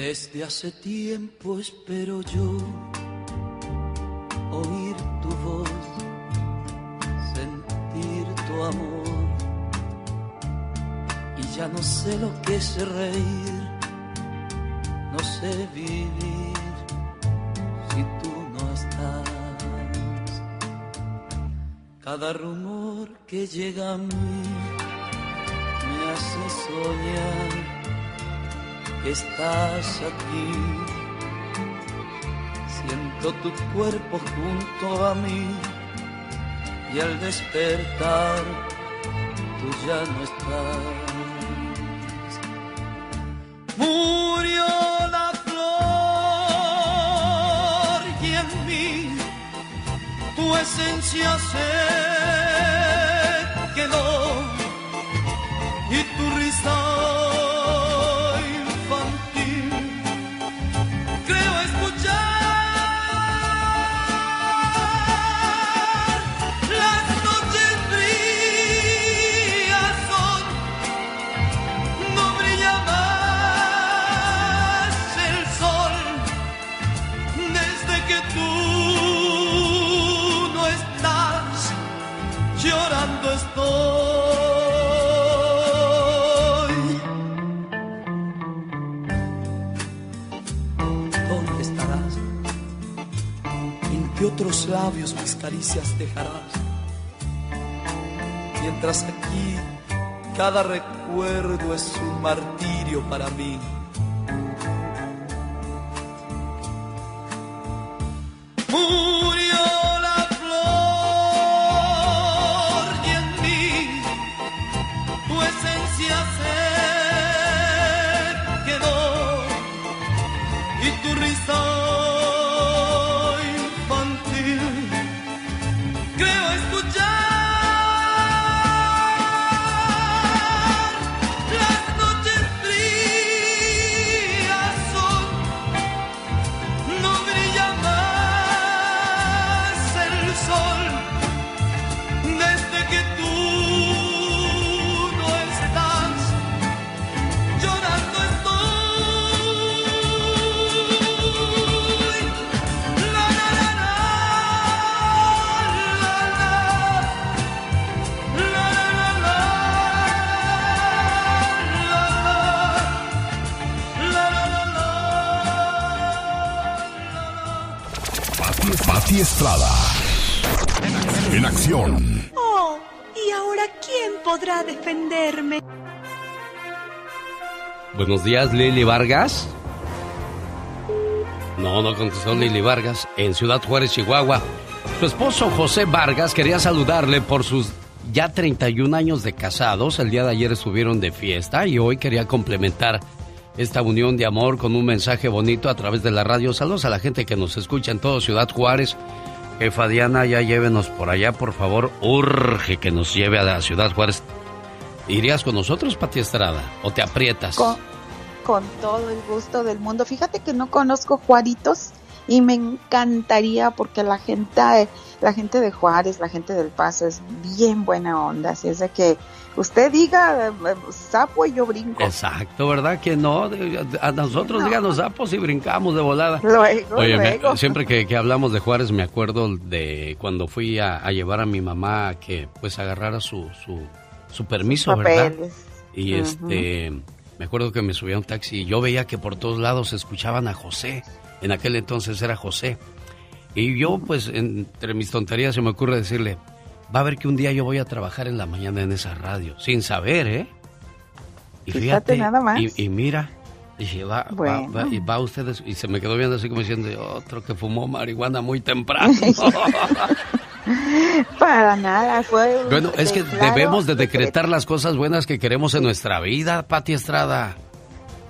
Desde hace tiempo espero yo oír tu voz, sentir tu amor. Y ya no sé lo que es reír, no sé vivir si tú no estás. Cada rumor que llega a mí me hace soñar estás aquí. Siento tu cuerpo junto a mí y al despertar tú ya no estás. Murió la flor y en mí tu esencia se otros labios mis caricias dejarás? Mientras aquí cada recuerdo es un martirio para mí. Murió la flor y en mí tu esencia se quedó y tu risa Oh, ¿y ahora quién podrá defenderme? Buenos días, Lili Vargas. No, no contestó Lili Vargas. En Ciudad Juárez, Chihuahua. Su esposo José Vargas quería saludarle por sus ya 31 años de casados. El día de ayer estuvieron de fiesta y hoy quería complementar esta unión de amor con un mensaje bonito a través de la radio. Saludos a la gente que nos escucha en todo Ciudad Juárez. Jefa Diana, ya llévenos por allá, por favor. Urge que nos lleve a la Ciudad Juárez. ¿Irías con nosotros, Pati Estrada? ¿O te aprietas? Con, con todo el gusto del mundo. Fíjate que no conozco Juaritos y me encantaría porque la gente, la gente de Juárez, la gente del Paso es bien buena onda, así es de que usted diga eh, sapo y yo brinco. Exacto, ¿verdad? Que no, a nosotros díganos sapos y brincamos de volada. Luego, Oye, me- luego. siempre que, que hablamos de Juárez me acuerdo de cuando fui a, a llevar a mi mamá a que pues agarrara su, su, su permiso, ¿verdad? Y Ujú. este, me acuerdo que me subí a un taxi y yo veía que por todos lados escuchaban a José. En aquel entonces era José. Y yo, pues, entre mis tonterías se me ocurre decirle, va a ver que un día yo voy a trabajar en la mañana en esa radio, sin saber, ¿eh? Y Fíjate nada más. Y, y mira, dije, va, va- Bueno. va- y va usted, y se me quedó viendo así como diciendo, otro que fumó marihuana muy temprano. Para nada, fue bueno, es que debemos de decretar las cosas buenas que queremos en nuestra vida, Pati Estrada.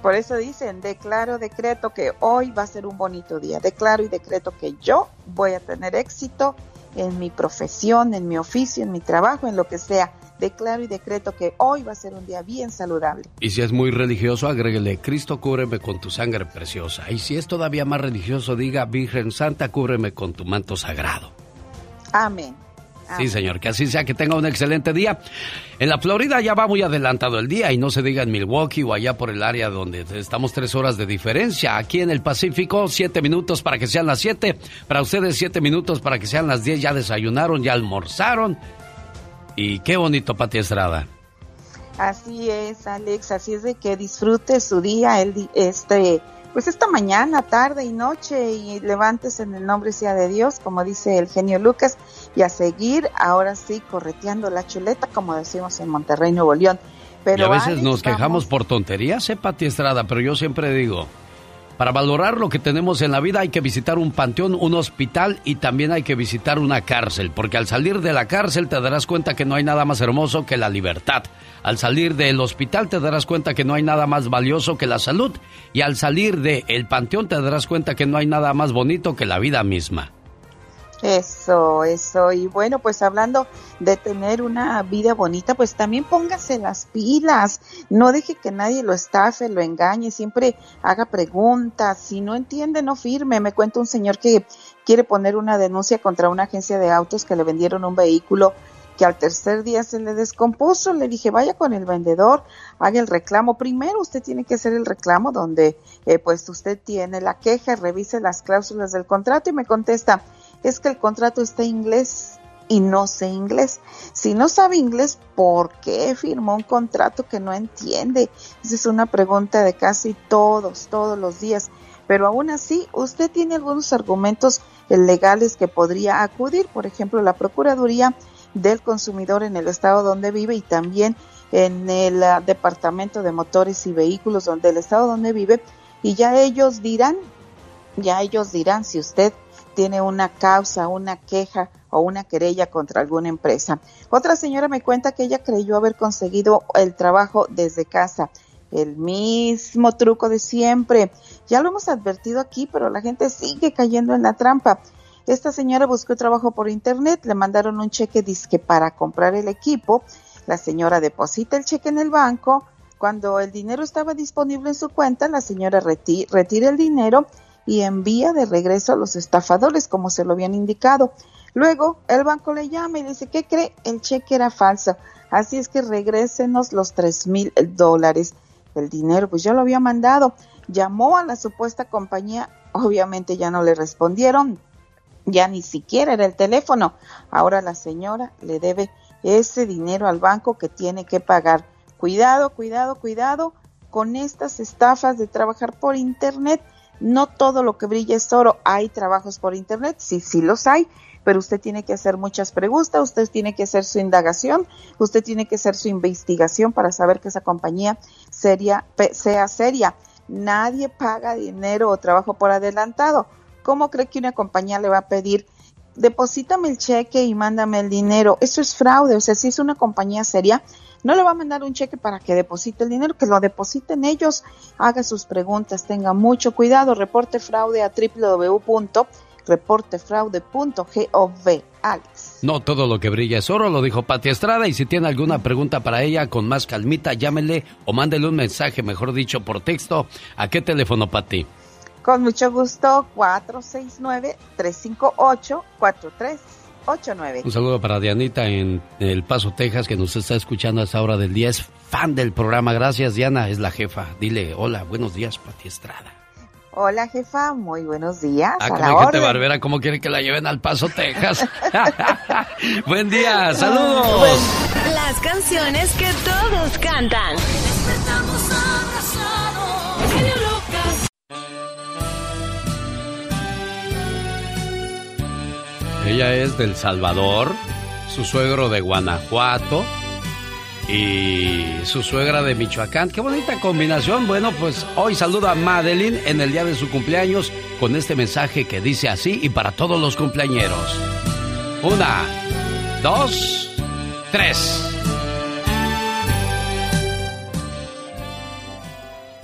Por eso dicen, declaro, decreto que hoy va a ser un bonito día. Declaro y decreto que yo voy a tener éxito en mi profesión, en mi oficio, en mi trabajo, en lo que sea. Declaro y decreto que hoy va a ser un día bien saludable. Y si es muy religioso, agréguele, Cristo cúbreme con tu sangre preciosa. Y si es todavía más religioso, diga, Virgen Santa, cúbreme con tu manto sagrado. Amén. Sí, señor, que así sea, que tenga un excelente día. En la Florida ya va muy adelantado el día y no se diga en Milwaukee o allá por el área donde estamos tres horas de diferencia. Aquí en el Pacífico, siete minutos para que sean las siete. Para ustedes, siete minutos para que sean las diez. Ya desayunaron, ya almorzaron. Y qué bonito, Pati Estrada. Así es, Alex. Así es de que disfrute su día, el, este, pues esta mañana, tarde y noche y levántese en el nombre sea de Dios, como dice el genio Lucas, y a seguir ahora sí correteando la chuleta, como decimos en Monterrey, Nuevo León. Pero y a veces Alex, nos vamos- quejamos por tonterías, ¿eh, Pati Estrada? Pero yo siempre digo, para valorar lo que tenemos en la vida hay que visitar un panteón, un hospital y también hay que visitar una cárcel, porque al salir de la cárcel te darás cuenta que no hay nada más hermoso que la libertad. Al salir del hospital te darás cuenta que no hay nada más valioso que la salud. Y al salir del panteón te darás cuenta que no hay nada más bonito que la vida misma. Eso, eso. Y bueno, pues hablando de tener una vida bonita, pues también póngase las pilas. No deje que nadie lo estafe, lo engañe. Siempre haga preguntas. Si no entiende, no firme. Me cuenta un señor que quiere poner una denuncia contra una agencia de autos que le vendieron un vehículo que al tercer día se le descompuso. Le dije, vaya con el vendedor, haga el reclamo. Primero usted tiene que hacer el reclamo donde eh, pues usted tiene la queja, revise las cláusulas del contrato y me contesta, es que el contrato está en inglés y no sé inglés. Si no sabe inglés, ¿por qué firmó un contrato que no entiende? Esa es una pregunta de casi todos, todos los días. Pero aún así, usted tiene algunos argumentos legales que podría acudir, por ejemplo, la Procuraduría del Consumidor en el estado donde vive y también en el ah, Departamento de Motores y Vehículos donde el estado donde vive y ya ellos dirán, ya ellos dirán si usted tiene una causa, una queja o una querella contra alguna empresa. Otra señora me cuenta que ella creyó haber conseguido el trabajo desde casa. El mismo truco de siempre. Ya lo hemos advertido aquí, pero la gente sigue cayendo en la trampa. Esta señora buscó trabajo por internet, le mandaron un cheque disque para comprar el equipo. La señora deposita el cheque en el banco. Cuando el dinero estaba disponible en su cuenta, la señora reti- retira el dinero y envía de regreso a los estafadores, como se lo habían indicado. Luego, el banco le llama y dice, ¿qué cree? El cheque era falso. Así es que regrésenos los tres mil dólares. El dinero, pues yo lo había mandado. Llamó a la supuesta compañía, obviamente ya no le respondieron, ya ni siquiera era el teléfono. Ahora la señora le debe ese dinero al banco que tiene que pagar. Cuidado, cuidado, cuidado con estas estafas de trabajar por internet. No todo lo que brilla es oro. Hay trabajos por internet, sí, sí los hay, pero usted tiene que hacer muchas preguntas, usted tiene que hacer su indagación, usted tiene que hacer su investigación para saber que esa compañía seria, sea seria. Nadie paga dinero o trabajo por adelantado. ¿Cómo cree que una compañía le va a pedir deposítame el cheque y mándame el dinero? Eso es fraude. O sea, si es una compañía seria, no le va a mandar un cheque para que deposite el dinero, que lo depositen ellos. Haga sus preguntas, tenga mucho cuidado. Reporte fraude a www.reportefraude.gov. Alex. No todo lo que brilla es oro, lo dijo Pati Estrada. Y si tiene alguna pregunta para ella, con más calmita, llámele o mándele un mensaje, mejor dicho, por texto. ¿A qué teléfono, Pati? Con mucho gusto, 469-358-4389. Un saludo para Dianita en El Paso, Texas, que nos está escuchando a esta hora del día. Es fan del programa. Gracias, Diana, es la jefa. Dile, hola, buenos días, Pati Estrada. Hola, jefa, muy buenos días. Ah, a como la gente orden. barbera, ¿cómo quiere que la lleven al Paso, Texas? Buen día, saludos. Las canciones que todos cantan. Ella es del Salvador, su suegro de Guanajuato y su suegra de Michoacán. Qué bonita combinación. Bueno, pues hoy saludo a Madeline en el día de su cumpleaños con este mensaje que dice así y para todos los cumpleañeros. Una, dos, tres.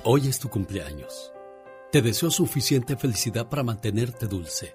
Hoy es tu cumpleaños. Te deseo suficiente felicidad para mantenerte dulce,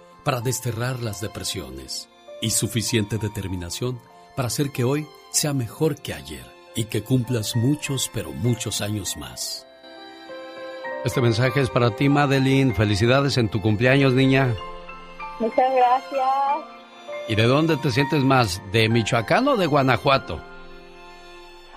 desterrar las depresiones y suficiente determinación para hacer que hoy sea mejor que ayer y que cumplas muchos, pero muchos años más. Este mensaje es para ti, Madeline. Felicidades en tu cumpleaños, niña. Muchas gracias. ¿Y de dónde te sientes más? ¿De Michoacán o de Guanajuato?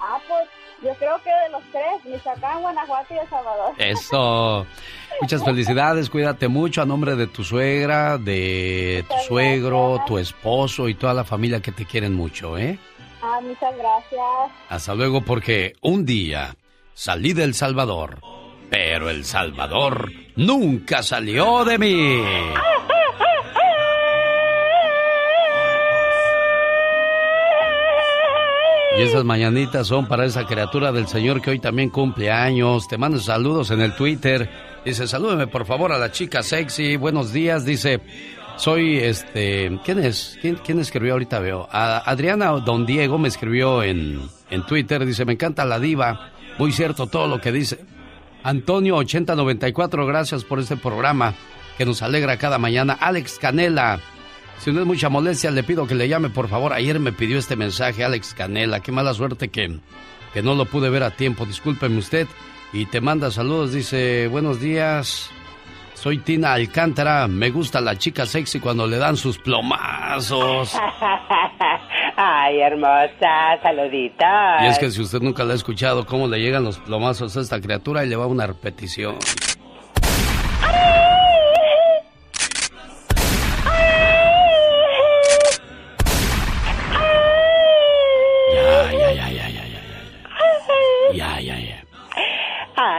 Ah, pues yo creo que de los tres, Michoacán, Guanajuato y El Salvador. Eso. Muchas felicidades, cuídate mucho a nombre de tu suegra, de tu suegro, tu esposo y toda la familia que te quieren mucho, ¿eh? Ah, muchas gracias. Hasta luego porque un día salí del Salvador, pero el Salvador nunca salió de mí. Y esas mañanitas son para esa criatura del Señor que hoy también cumple años. Te mando saludos en el Twitter. Dice, salúdeme por favor a la chica sexy. Buenos días. Dice, soy este... ¿Quién es? ¿Quién, quién escribió ahorita? Veo. A Adriana Don Diego me escribió en, en Twitter. Dice, me encanta la diva. Muy cierto todo lo que dice. Antonio 8094, gracias por este programa que nos alegra cada mañana. Alex Canela. Si no es mucha molestia, le pido que le llame, por favor. Ayer me pidió este mensaje Alex Canela. Qué mala suerte que, que no lo pude ver a tiempo. Discúlpeme usted. Y te manda saludos. Dice, buenos días. Soy Tina Alcántara. Me gusta la chica sexy cuando le dan sus plomazos. Ay, hermosa, saluditos. Y es que si usted nunca le ha escuchado cómo le llegan los plomazos a esta criatura, y le va una repetición.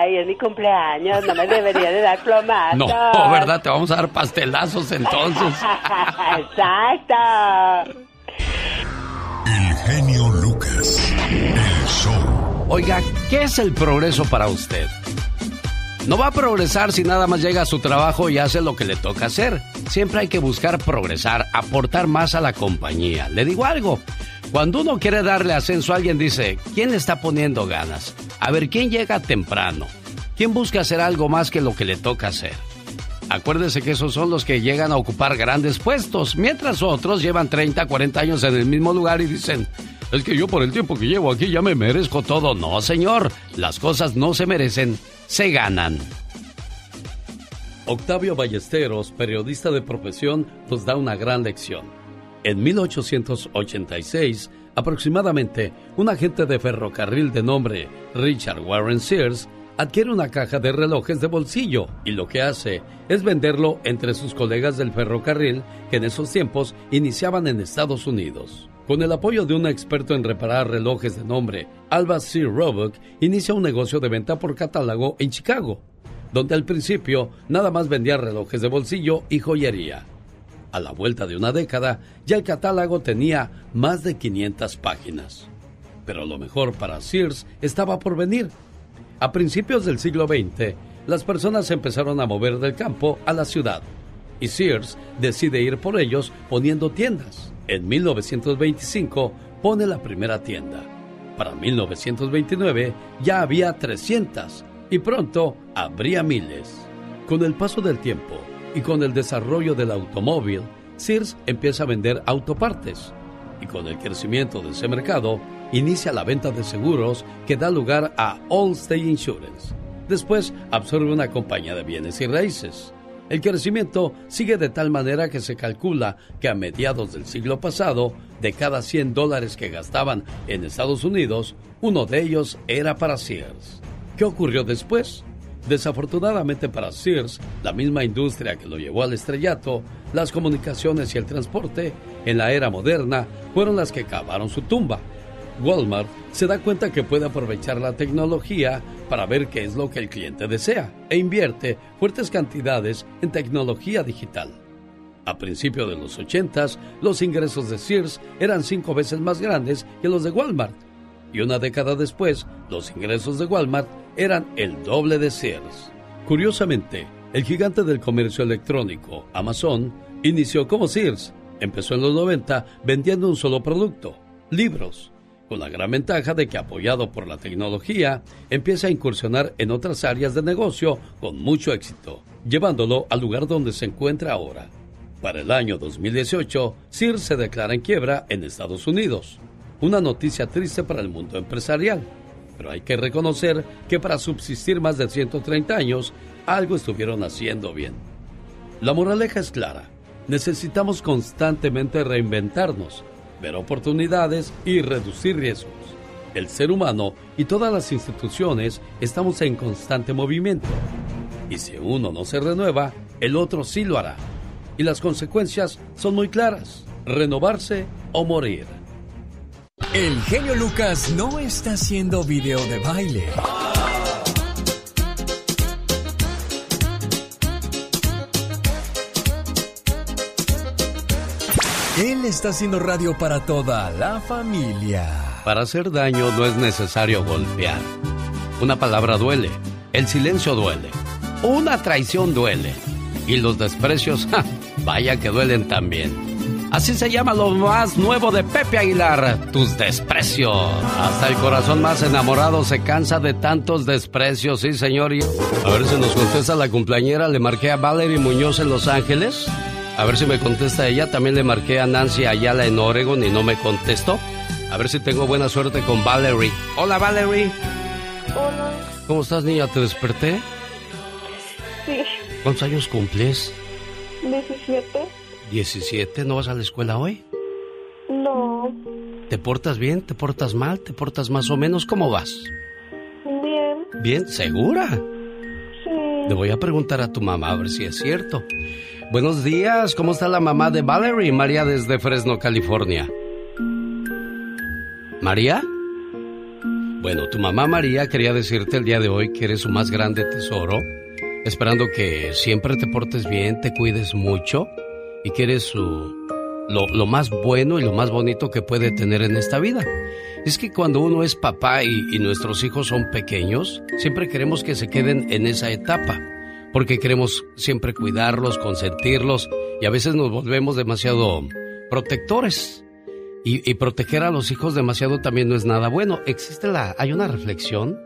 Ay, es mi cumpleaños, no me debería de dar plomazos. No, ¿verdad? Te vamos a dar pastelazos entonces. Exacto. El genio Lucas. El show. Oiga, ¿qué es el progreso para usted? No va a progresar si nada más llega a su trabajo y hace lo que le toca hacer. Siempre hay que buscar progresar, aportar más a la compañía. Le digo algo. Cuando uno quiere darle ascenso a alguien dice, ¿quién le está poniendo ganas? A ver, ¿quién llega temprano? ¿Quién busca hacer algo más que lo que le toca hacer? Acuérdese que esos son los que llegan a ocupar grandes puestos, mientras otros llevan 30, 40 años en el mismo lugar y dicen, es que yo por el tiempo que llevo aquí ya me merezco todo. No, señor, las cosas no se merecen, se ganan. Octavio Ballesteros, periodista de profesión, nos da una gran lección. En 1886, aproximadamente, un agente de ferrocarril de nombre Richard Warren Sears adquiere una caja de relojes de bolsillo y lo que hace es venderlo entre sus colegas del ferrocarril que en esos tiempos iniciaban en Estados Unidos. Con el apoyo de un experto en reparar relojes de nombre Alba C. Roebuck, inicia un negocio de venta por catálogo en Chicago, donde al principio nada más vendía relojes de bolsillo y joyería. A la vuelta de una década, ya el catálogo tenía más de 500 páginas. Pero lo mejor para Sears estaba por venir. A principios del siglo XX, las personas empezaron a mover del campo a la ciudad y Sears decide ir por ellos poniendo tiendas. En 1925 pone la primera tienda. Para 1929 ya había 300 y pronto habría miles. Con el paso del tiempo y con el desarrollo del automóvil, Sears empieza a vender autopartes y con el crecimiento de ese mercado inicia la venta de seguros que da lugar a Allstate Insurance. Después absorbe una compañía de bienes y raíces. El crecimiento sigue de tal manera que se calcula que a mediados del siglo pasado, de cada 100 dólares que gastaban en Estados Unidos, uno de ellos era para Sears. ¿Qué ocurrió después? Desafortunadamente para Sears, la misma industria que lo llevó al estrellato, las comunicaciones y el transporte, en la era moderna, fueron las que cavaron su tumba. Walmart se da cuenta que puede aprovechar la tecnología para ver qué es lo que el cliente desea e invierte fuertes cantidades en tecnología digital. A principios de los 80, los ingresos de Sears eran cinco veces más grandes que los de Walmart. Y una década después, los ingresos de Walmart eran el doble de Sears. Curiosamente, el gigante del comercio electrónico, Amazon, inició como Sears. Empezó en los 90 vendiendo un solo producto, libros con la gran ventaja de que apoyado por la tecnología, empieza a incursionar en otras áreas de negocio con mucho éxito, llevándolo al lugar donde se encuentra ahora. Para el año 2018, Sears se declara en quiebra en Estados Unidos. Una noticia triste para el mundo empresarial, pero hay que reconocer que para subsistir más de 130 años, algo estuvieron haciendo bien. La moraleja es clara, necesitamos constantemente reinventarnos ver oportunidades y reducir riesgos. El ser humano y todas las instituciones estamos en constante movimiento. Y si uno no se renueva, el otro sí lo hará. Y las consecuencias son muy claras. Renovarse o morir. El genio Lucas no está haciendo video de baile. Él está haciendo radio para toda la familia. Para hacer daño no es necesario golpear. Una palabra duele, el silencio duele, una traición duele y los desprecios, vaya que duelen también. Así se llama lo más nuevo de Pepe Aguilar, tus desprecios. Hasta el corazón más enamorado se cansa de tantos desprecios, sí señor. A ver si nos contesta la cumpleañera, le marqué a Valerie Muñoz en Los Ángeles. A ver si me contesta ella. También le marqué a Nancy Ayala en Oregon y no me contestó. A ver si tengo buena suerte con Valerie. Hola, Valerie. Hola. ¿Cómo estás, niña? ¿Te desperté? Sí. ¿Cuántos años cumples? 17. ¿17? ¿No vas a la escuela hoy? No. ¿Te portas bien? ¿Te portas mal? ¿Te portas más o menos? ¿Cómo vas? Bien. ¿Bien? ¿Segura? Sí. Le voy a preguntar a tu mamá a ver si es cierto. Buenos días, ¿cómo está la mamá de Valerie? María desde Fresno, California. ¿María? Bueno, tu mamá María quería decirte el día de hoy que eres su más grande tesoro, esperando que siempre te portes bien, te cuides mucho y que eres su, lo, lo más bueno y lo más bonito que puede tener en esta vida. Es que cuando uno es papá y, y nuestros hijos son pequeños, siempre queremos que se queden en esa etapa porque queremos siempre cuidarlos, consentirlos y a veces nos volvemos demasiado protectores. Y, proteger a los hijos demasiado también no es nada bueno. Existe la, hay una reflexión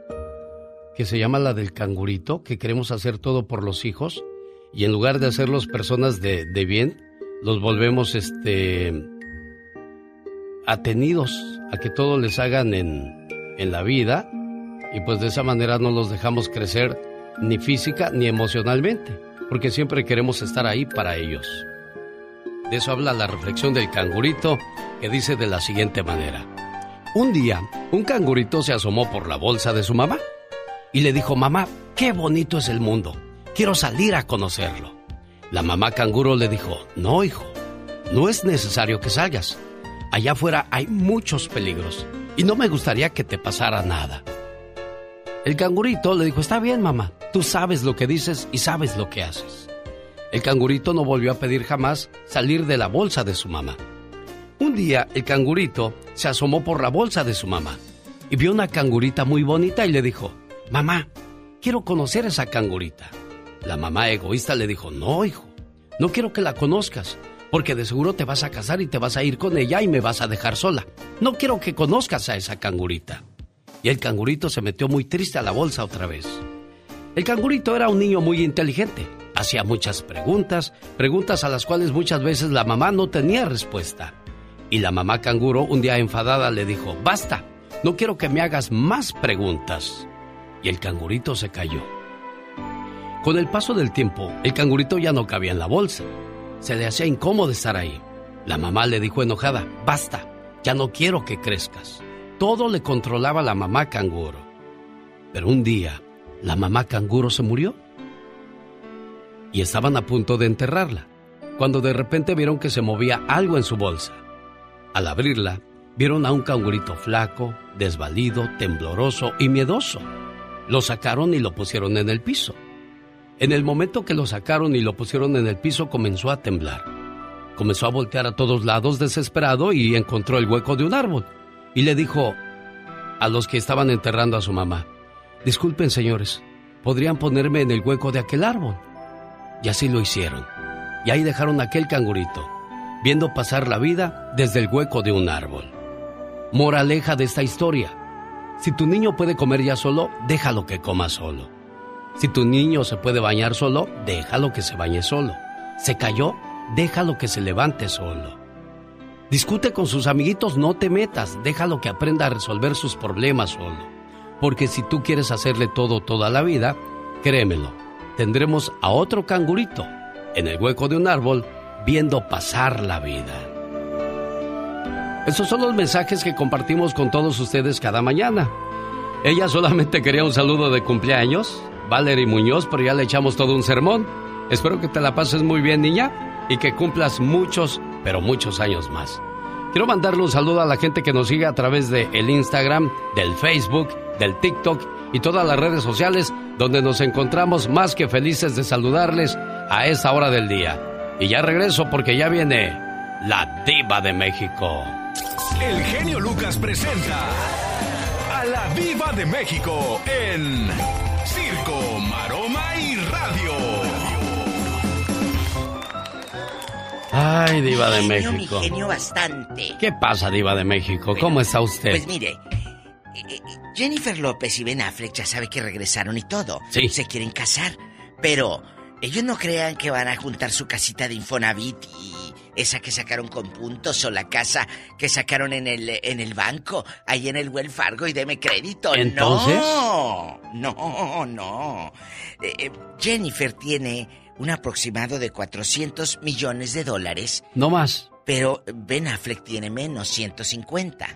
que se llama la del cangurito, que queremos hacer todo por los hijos y en lugar de hacerlos personas de, de bien, los volvemos este atenidos a que todo les hagan en, en la vida y pues de esa manera no los dejamos crecer ni física ni emocionalmente, porque siempre queremos estar ahí para ellos. De eso habla la reflexión del cangurito, que dice de la siguiente manera. Un día, un cangurito se asomó por la bolsa de su mamá y le dijo, mamá, qué bonito es el mundo, quiero salir a conocerlo. La mamá canguro le dijo, no, hijo, no es necesario que salgas. Allá afuera hay muchos peligros y no me gustaría que te pasara nada. El cangurito le dijo, está bien mamá, tú sabes lo que dices y sabes lo que haces. El cangurito no volvió a pedir jamás salir de la bolsa de su mamá. Un día el cangurito se asomó por la bolsa de su mamá y vio una cangurita muy bonita y le dijo, mamá, quiero conocer esa cangurita. La mamá egoísta le dijo, no, hijo, no quiero que la conozcas, porque de seguro te vas a casar y te vas a ir con ella y me vas a dejar sola. No quiero que conozcas a esa cangurita. Y el cangurito se metió muy triste a la bolsa otra vez. El cangurito era un niño muy inteligente. Hacía muchas preguntas, preguntas a las cuales muchas veces la mamá no tenía respuesta. Y la mamá canguro un día enfadada le dijo, basta, no quiero que me hagas más preguntas. Y el cangurito se cayó. Con el paso del tiempo, el cangurito ya no cabía en la bolsa. Se le hacía incómodo estar ahí. La mamá le dijo enojada, basta, ya no quiero que crezcas. Todo le controlaba la mamá canguro. Pero un día, la mamá canguro se murió. Y estaban a punto de enterrarla, cuando de repente vieron que se movía algo en su bolsa. Al abrirla, vieron a un cangurito flaco, desvalido, tembloroso y miedoso. Lo sacaron y lo pusieron en el piso. En el momento que lo sacaron y lo pusieron en el piso comenzó a temblar. Comenzó a voltear a todos lados desesperado y encontró el hueco de un árbol. Y le dijo a los que estaban enterrando a su mamá, disculpen señores, ¿podrían ponerme en el hueco de aquel árbol? Y así lo hicieron. Y ahí dejaron aquel cangurito, viendo pasar la vida desde el hueco de un árbol. Moraleja de esta historia. Si tu niño puede comer ya solo, déjalo que coma solo. Si tu niño se puede bañar solo, déjalo que se bañe solo. Se cayó, déjalo que se levante solo. Discute con sus amiguitos, no te metas, déjalo que aprenda a resolver sus problemas solo. Porque si tú quieres hacerle todo toda la vida, créemelo, tendremos a otro cangurito en el hueco de un árbol viendo pasar la vida. Esos son los mensajes que compartimos con todos ustedes cada mañana. Ella solamente quería un saludo de cumpleaños, Valerie Muñoz, pero ya le echamos todo un sermón. Espero que te la pases muy bien, niña, y que cumplas muchos, pero muchos años más. Quiero mandarle un saludo a la gente que nos sigue a través del el Instagram, del Facebook, del TikTok y todas las redes sociales donde nos encontramos más que felices de saludarles a esta hora del día. Y ya regreso porque ya viene la diva de México. El genio Lucas presenta a la diva de México en Circo, Maroma y Radio. Ay, diva de Genio, México. Mi genio bastante. ¿Qué pasa, diva de México? ¿Cómo está usted? Pues mire, eh, eh, Jennifer López y Ben Affleck ya sabe que regresaron y todo. Sí. Se quieren casar, pero ellos no crean que van a juntar su casita de Infonavit y esa que sacaron con puntos o la casa que sacaron en el en el banco, ahí en el Wells Fargo y deme crédito. ¿Entonces? No, no, no. Eh, eh, Jennifer tiene un aproximado de 400 millones de dólares, No más. pero Ben Affleck tiene menos, 150.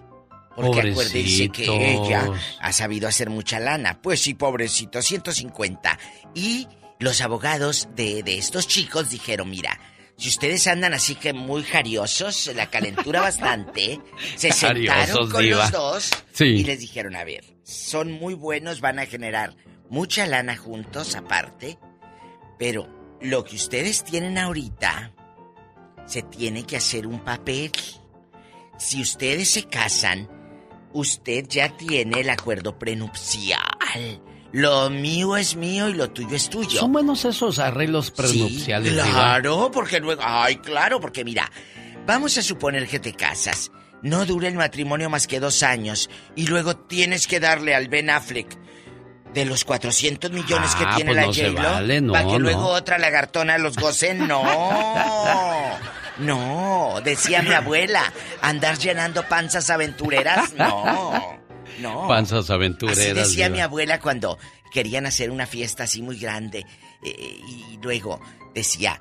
Porque acuérdense que ella ha sabido hacer mucha lana. Pues sí, pobrecito, 150. Y los abogados de, de estos chicos dijeron, mira, si ustedes andan así que muy jariosos, la calentura bastante, se sentaron Jariosos, con diva. los dos Sí. y les dijeron, a ver, son muy buenos, van a generar mucha lana juntos aparte, pero lo que ustedes tienen ahorita, se tiene que hacer un papel. Si ustedes se casan, usted ya tiene el acuerdo prenupcial. Lo mío es mío y lo tuyo es tuyo. Son buenos esos arreglos prenupciales, Sí, claro, porque luego... Ay, claro, porque mira, vamos a suponer que te casas. No dura el matrimonio más que dos años y luego tienes que darle al Ben Affleck de los 400 millones que Ah, tiene pues la no J-Lo vale, no, para que no. luego otra lagartona los goce. No, no, decía mi abuela, andar llenando panzas aventureras. No, no. Panzas aventureras. Así decía mi abuela cuando querían hacer una fiesta así muy grande. eh, y luego decía,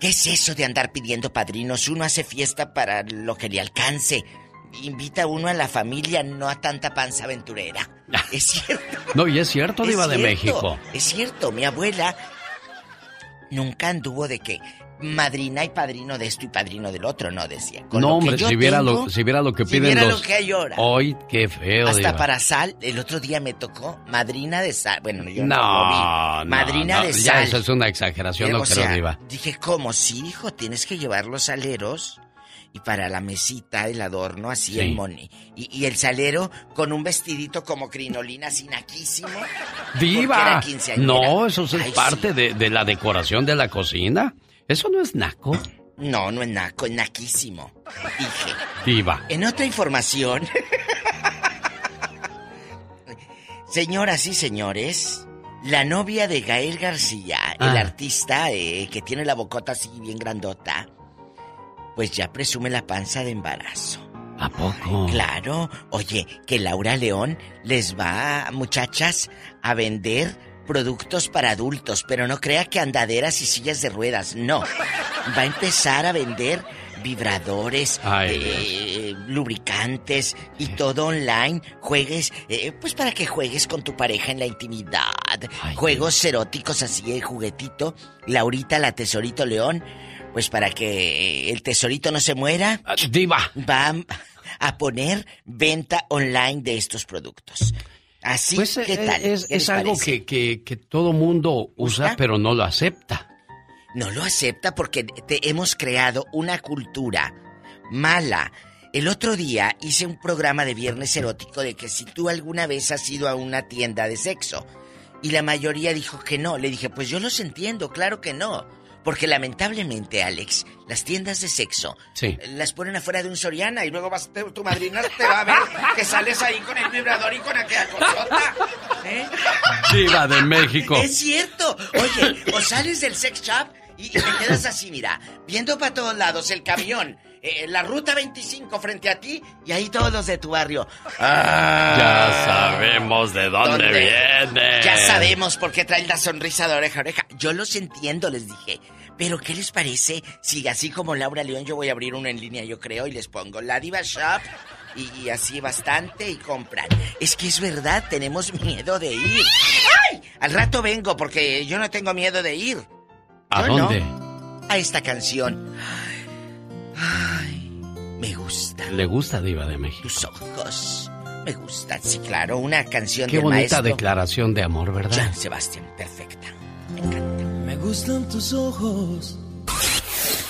¿qué es eso de andar pidiendo padrinos? Uno hace fiesta para lo que le alcance. Invita uno a la familia, no a tanta panza aventurera. Es cierto. No, y es cierto, diva de México. Es cierto, mi abuela nunca anduvo de que madrina y padrino de esto y padrino del otro, no decía. Con no, lo que hombre, yo si viera, tengo, lo, si viera lo que si piden viera los... lo que hay ahora. Hoy, qué feo, Hasta diva. para sal, el otro día me tocó madrina de sal. Bueno, yo no, No, lo vi. Madrina no, de Ya sal. eso es una exageración, Pero, no creo, sea, diva. Dije, ¿cómo? Sí, hijo, tienes que llevar los aleros y para la mesita, el adorno, así Sí. el moni. Y, y el salero con un vestidito como crinolina, así naquísimo. porque ¡Diva! era. No, eso es Ay, parte de, de la decoración de la cocina. Eso no es naco. No, no es naco, es naquísimo. Dije. Diva. En otra información. Señoras y señores, la novia de Gael García, el Ah. artista eh, que tiene la bocota así bien grandota, pues ya presume la panza de embarazo. ¿A poco? Claro. Oye, que Laura León les va, muchachas, a vender productos para adultos, pero no crea que andaderas y sillas de ruedas, no. Va a empezar a vender vibradores, Ay, eh, lubricantes y todo online. Juegues, eh, pues para que juegues con tu pareja en la intimidad. Juegos eróticos así, el juguetito. Laurita, la tesorito León, pues para que eh, el tesorito no se muera. Diva. Va a poner venta online de estos productos. Así, Pues ¿qué eh, tal? es, ¿Qué es les algo que, que, que todo mundo usa, pero no lo acepta. No lo acepta porque te hemos creado una cultura mala. El otro día hice un programa de viernes erótico de que si tú alguna vez has ido a una tienda de sexo y la mayoría dijo que no, le dije, pues yo los entiendo, claro que no. Porque lamentablemente, Alex, las tiendas de sexo Sí. las ponen afuera de un Soriana y luego vas, tu madrina te va a ver que sales ahí con el vibrador y con aquella cosota. ¿eh? Diva de México. Es cierto. Oye, o sales del sex shop y, y te quedas así, mira, viendo para todos lados el camión, eh, la ruta 25 frente a ti y ahí todos los de tu barrio. Ah. Ya sabemos de dónde, viene. Ya sabemos por qué traen la sonrisa de oreja a oreja. Yo los entiendo, les dije. Pero, ¿qué les parece si así como Laura León yo voy a abrir uno en línea, yo creo, y les pongo la Diva Shop y, y así bastante y compran? Es que es verdad, tenemos miedo de ir. ¡Ay! Al rato vengo porque yo no tengo miedo de ir. ¿A Yo no. dónde? A esta canción. Ay, me gusta Le gusta Diva de México. tus ojos. Me gustan, sí, claro, una canción Qué del bonita maestro declaración de amor, ¿verdad? Joan Sebastián, perfecta. Me gustan tus ojos.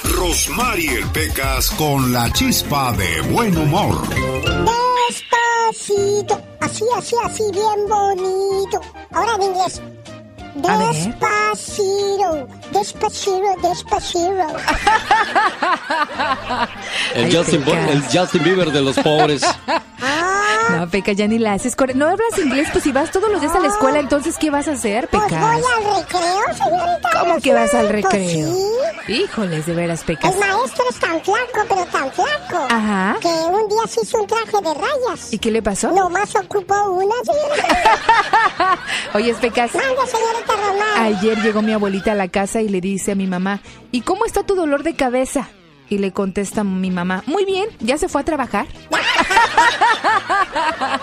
Rosmarie Pecas con la chispa de buen humor. Despacito. Así, así, así, bien bonito. Ahora en inglés. Despacito. Despacito, despacito. El Ay, Justin, Bo- Pecas. el Justin Bieber de los pobres. No, Peca, ya ni la haces. corre- No hablas inglés, pues si vas todos los días a la escuela, entonces ¿qué vas a hacer, Pues Pecas? voy al recreo, señorita. ¿Cómo que vas al Pues recreo? sí. Híjoles, de veras, Pecas. El maestro es tan flaco, pero tan flaco. Ajá. Que un día se hizo un traje de rayas. ¿Y qué le pasó? Nomás ocupó una, señorita. Oye, Pecas. Manda, señorita Román. Ayer llegó mi abuelita a la casa y le dice a mi mamá, ¿y cómo está tu dolor de cabeza? Y le contesta mi mamá, muy bien, ¿ya se fue a trabajar?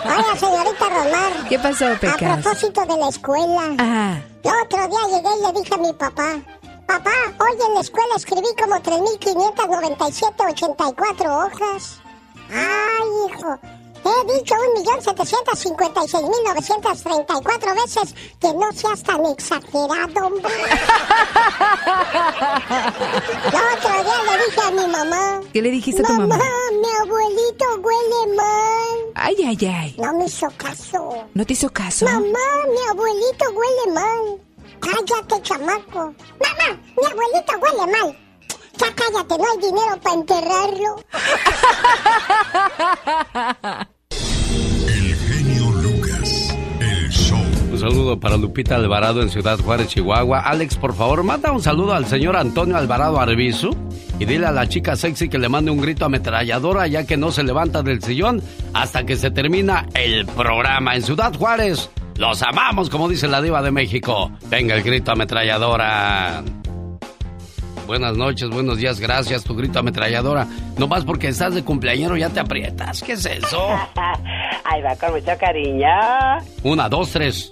Oiga, señorita Román. ¿Qué pasó, A Pecas? propósito de la escuela. Ajá. El otro día llegué y le dije a mi papá, papá, hoy en la escuela escribí como 3.597, 84 hojas. Ay, hijo, he dicho 1.756.934 veces que no seas tan exagerado, hombre. El otro día le dije a mi mamá, ¿Qué le dijiste a tu mamá? mi abuelito huele mal. Ay, ay, ay. No me hizo caso. ¿No te hizo caso? Mamá, mi abuelito huele mal. Cállate, chamaco. Mamá, mi abuelito huele mal. Ya cállate, no hay dinero para enterrarlo. para Lupita Alvarado en Ciudad Juárez, Chihuahua. Alex, por favor, manda un saludo al señor Antonio Alvarado Arbizu y dile a la chica sexy que le mande un grito ametralladora ya que no se levanta del sillón hasta que se termina el programa en Ciudad Juárez. Los amamos, como dice la diva de México. Venga el grito ametralladora. Buenas noches, buenos días, gracias, tu grito ametralladora. No más porque estás de cumpleañero ya te aprietas. ¿Qué es eso? Ahí va con mucho cariño. Una, dos, tres.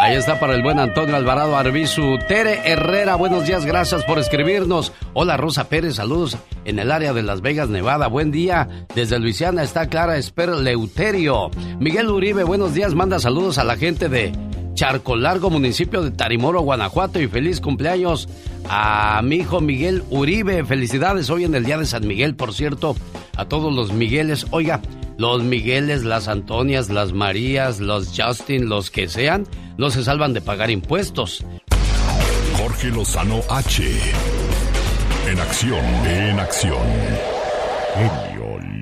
Ahí está para el buen Antonio Alvarado Arbizu. Tere Herrera, buenos días, gracias por escribirnos. Hola Rosa Pérez, saludos en el área de Las Vegas, Nevada. Buen día. Desde Luisiana está Clara Esper Leuterio. Miguel Uribe, buenos días, manda saludos a la gente de Charco Largo, municipio de Tarimoro, Guanajuato. Y feliz cumpleaños a mi hijo Miguel Uribe. Felicidades hoy en el Día de San Miguel, por cierto, a todos los Migueles. Oiga, los Migueles, las Antonias, las Marías, los Justin, los que sean, no se salvan de pagar impuestos. Jorge Lozano H. En acción, en acción.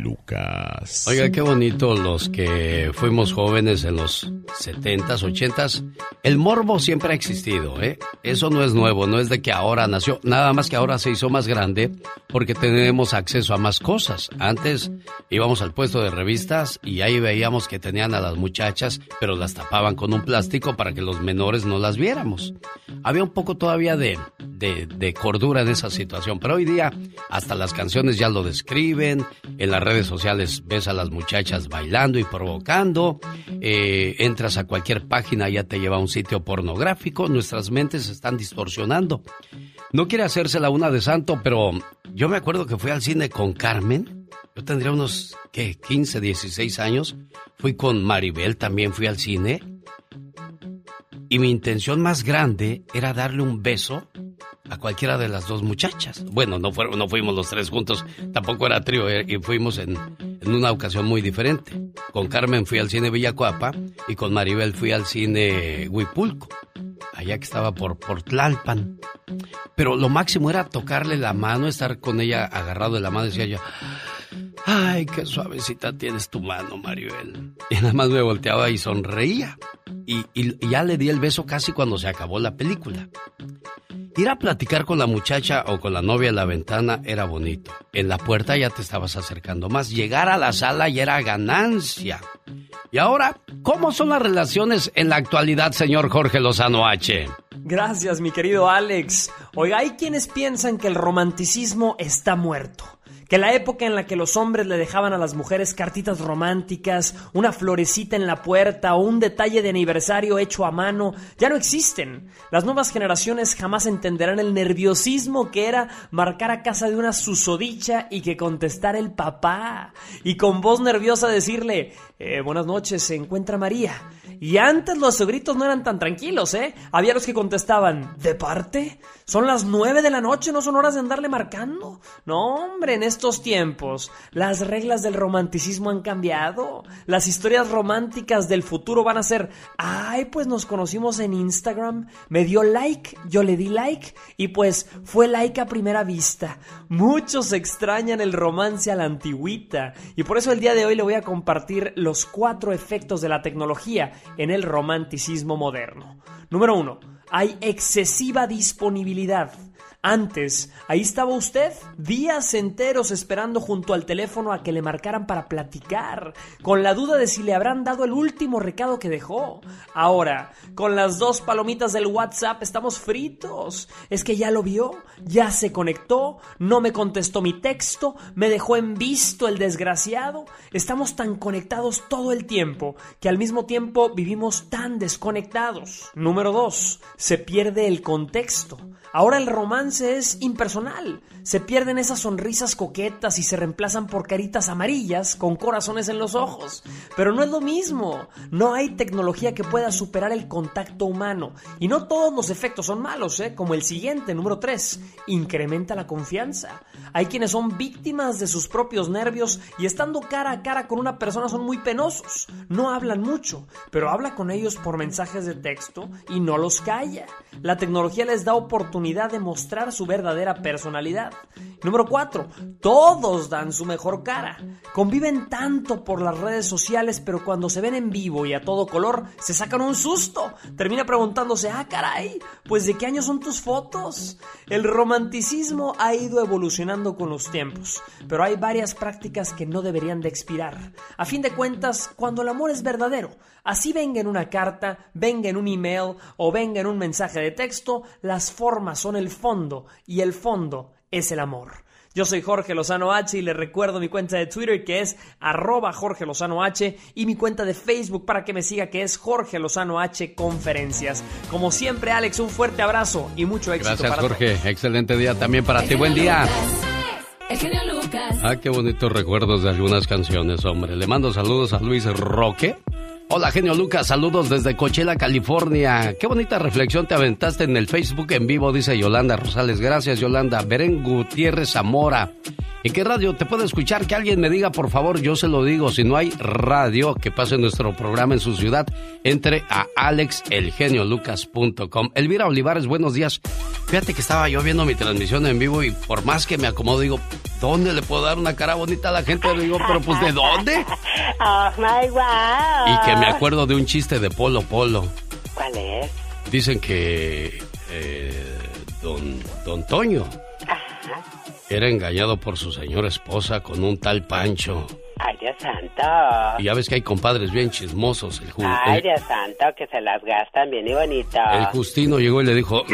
Lucas. Oiga, qué bonito los que fuimos jóvenes en los 70s, 80s. El morbo siempre ha existido, ¿eh? Eso no es nuevo, no es de que ahora nació, nada más que ahora se hizo más grande porque tenemos acceso a más cosas. Antes íbamos al puesto de revistas y ahí veíamos que tenían a las muchachas, pero las tapaban con un plástico para que los menores no las viéramos. Había un poco todavía de, de, de cordura en esa situación, pero hoy día hasta las canciones ya lo describen, en las redes sociales ves a las muchachas bailando y provocando, eh, entras a cualquier página ya te lleva a un sitio pornográfico, nuestras mentes se están distorsionando. No quiere hacerse la una de santo, pero yo me acuerdo que fui al cine con Carmen, yo tendría unos, ¿qué? 15, 16 años, fui con Maribel, también fui al cine, y mi intención más grande era darle un beso a cualquiera de las dos muchachas. Bueno, no, fuimos los tres juntos, tampoco era trío, eh, y fuimos en, en, una ocasión muy diferente. Con Carmen fui al cine Villacuapa y con Maribel fui al cine Huipulco, allá que estaba por, por Tlalpan. Pero lo máximo era tocarle la mano, estar con ella agarrado de la mano, decía yo... Ay, qué suavecita tienes tu mano, Maribel. Y nada más me volteaba y sonreía. Y, ya le di el beso casi cuando se acabó la película. Ir a platicar con la muchacha o con la novia en la ventana era bonito. En la puerta ya te estabas acercando más. Llegar a la sala ya era ganancia. Y ahora, ¿cómo son las relaciones en la actualidad, señor Jorge Lozano H? Gracias, mi querido Alex. Oiga, hay quienes piensan que el romanticismo está muerto que la época en la que los hombres le dejaban a las mujeres cartitas románticas, una florecita en la puerta o un detalle de aniversario hecho a mano, ya no existen. Las nuevas generaciones jamás entenderán el nerviosismo que era marcar a casa de una susodicha y que contestara el papá. Y con voz nerviosa decirle, eh, buenas noches, se encuentra María. Y antes los gritos no eran tan tranquilos, ¿eh? Había los que contestaban, ¿de parte? Son las nueve de la noche, no son horas de andarle marcando. No, hombre, en estos tiempos las reglas del romanticismo han cambiado. Las historias románticas del futuro van a ser, ay, pues nos conocimos en Instagram, me dio like, yo le di like y pues fue like a primera vista. Muchos extrañan el romance a la antigüita y por eso el día de hoy le voy a compartir los cuatro efectos de la tecnología en el romanticismo moderno. Número uno, hay excesiva disponibilidad. Antes, ahí estaba usted, días enteros esperando junto al teléfono a que le marcaran para platicar, con la duda de si le habrán dado el último recado que dejó. Ahora, con las dos palomitas del WhatsApp estamos fritos. Es que ya lo vio, ya se conectó, no me contestó mi texto, me dejó en visto el desgraciado. Estamos tan conectados todo el tiempo que al mismo tiempo vivimos tan desconectados. Número dos, se pierde el contexto. Ahora el romance es impersonal. Se pierden esas sonrisas coquetas y se reemplazan por caritas amarillas con corazones en los ojos. Pero no es lo mismo. No hay tecnología que pueda superar el contacto humano. Y no todos los efectos son malos, ¿eh? como el siguiente, número 3. Incrementa la confianza. Hay quienes son víctimas de sus propios nervios y estando cara a cara con una persona son muy penosos. No hablan mucho, pero habla con ellos por mensajes de texto y no los calla. La tecnología les da oportunidad de mostrar su verdadera personalidad. Número 4. Todos dan su mejor cara. Conviven tanto por las redes sociales, pero cuando se ven en vivo y a todo color, se sacan un susto. Termina preguntándose, ah, caray, pues de qué año son tus fotos. El romanticismo ha ido evolucionando con los tiempos, pero hay varias prácticas que no deberían de expirar. A fin de cuentas, cuando el amor es verdadero, así venga en una carta, venga en un email o venga en un mensaje de texto, las formas son el fondo y el fondo es el amor. Yo soy Jorge Lozano H y le recuerdo mi cuenta de Twitter que es arroba Jorge Lozano H y mi cuenta de Facebook para que me siga que es Jorge Lozano H Conferencias. Como siempre, Alex, un fuerte abrazo y mucho éxito. Gracias, Jorge. Excelente día también para ti. Buen día. Ah, qué bonitos recuerdos de algunas canciones, hombre. Le mando saludos a Luis Roque Hola, genio Lucas, saludos desde Coachella, California. Qué bonita reflexión te aventaste en el Facebook en vivo, dice Yolanda Rosales. Gracias, Yolanda. Beren Gutiérrez Zamora. ¿En qué radio te puedo escuchar? Que alguien me diga, por favor, yo se lo digo. Si no hay radio que pase nuestro programa en su ciudad, entre a alexelgeniolucas.com. Elvira Olivares, buenos días. Fíjate que estaba yo viendo mi transmisión en vivo y por más que me acomodo, digo, ¿dónde le puedo dar una cara bonita a la gente? Le digo, pero pues ¿de dónde? Oh my wow. Y que me acuerdo de un chiste de Polo Polo. ¿Cuál es? Dicen que eh, don, don Toño era engañado por su señora esposa con un tal Pancho. Ay, Dios santo. Y ya ves que hay compadres bien chismosos. El, Ay, el- Dios santo, que se las gastan bien y bonito. el Justino llegó y le dijo,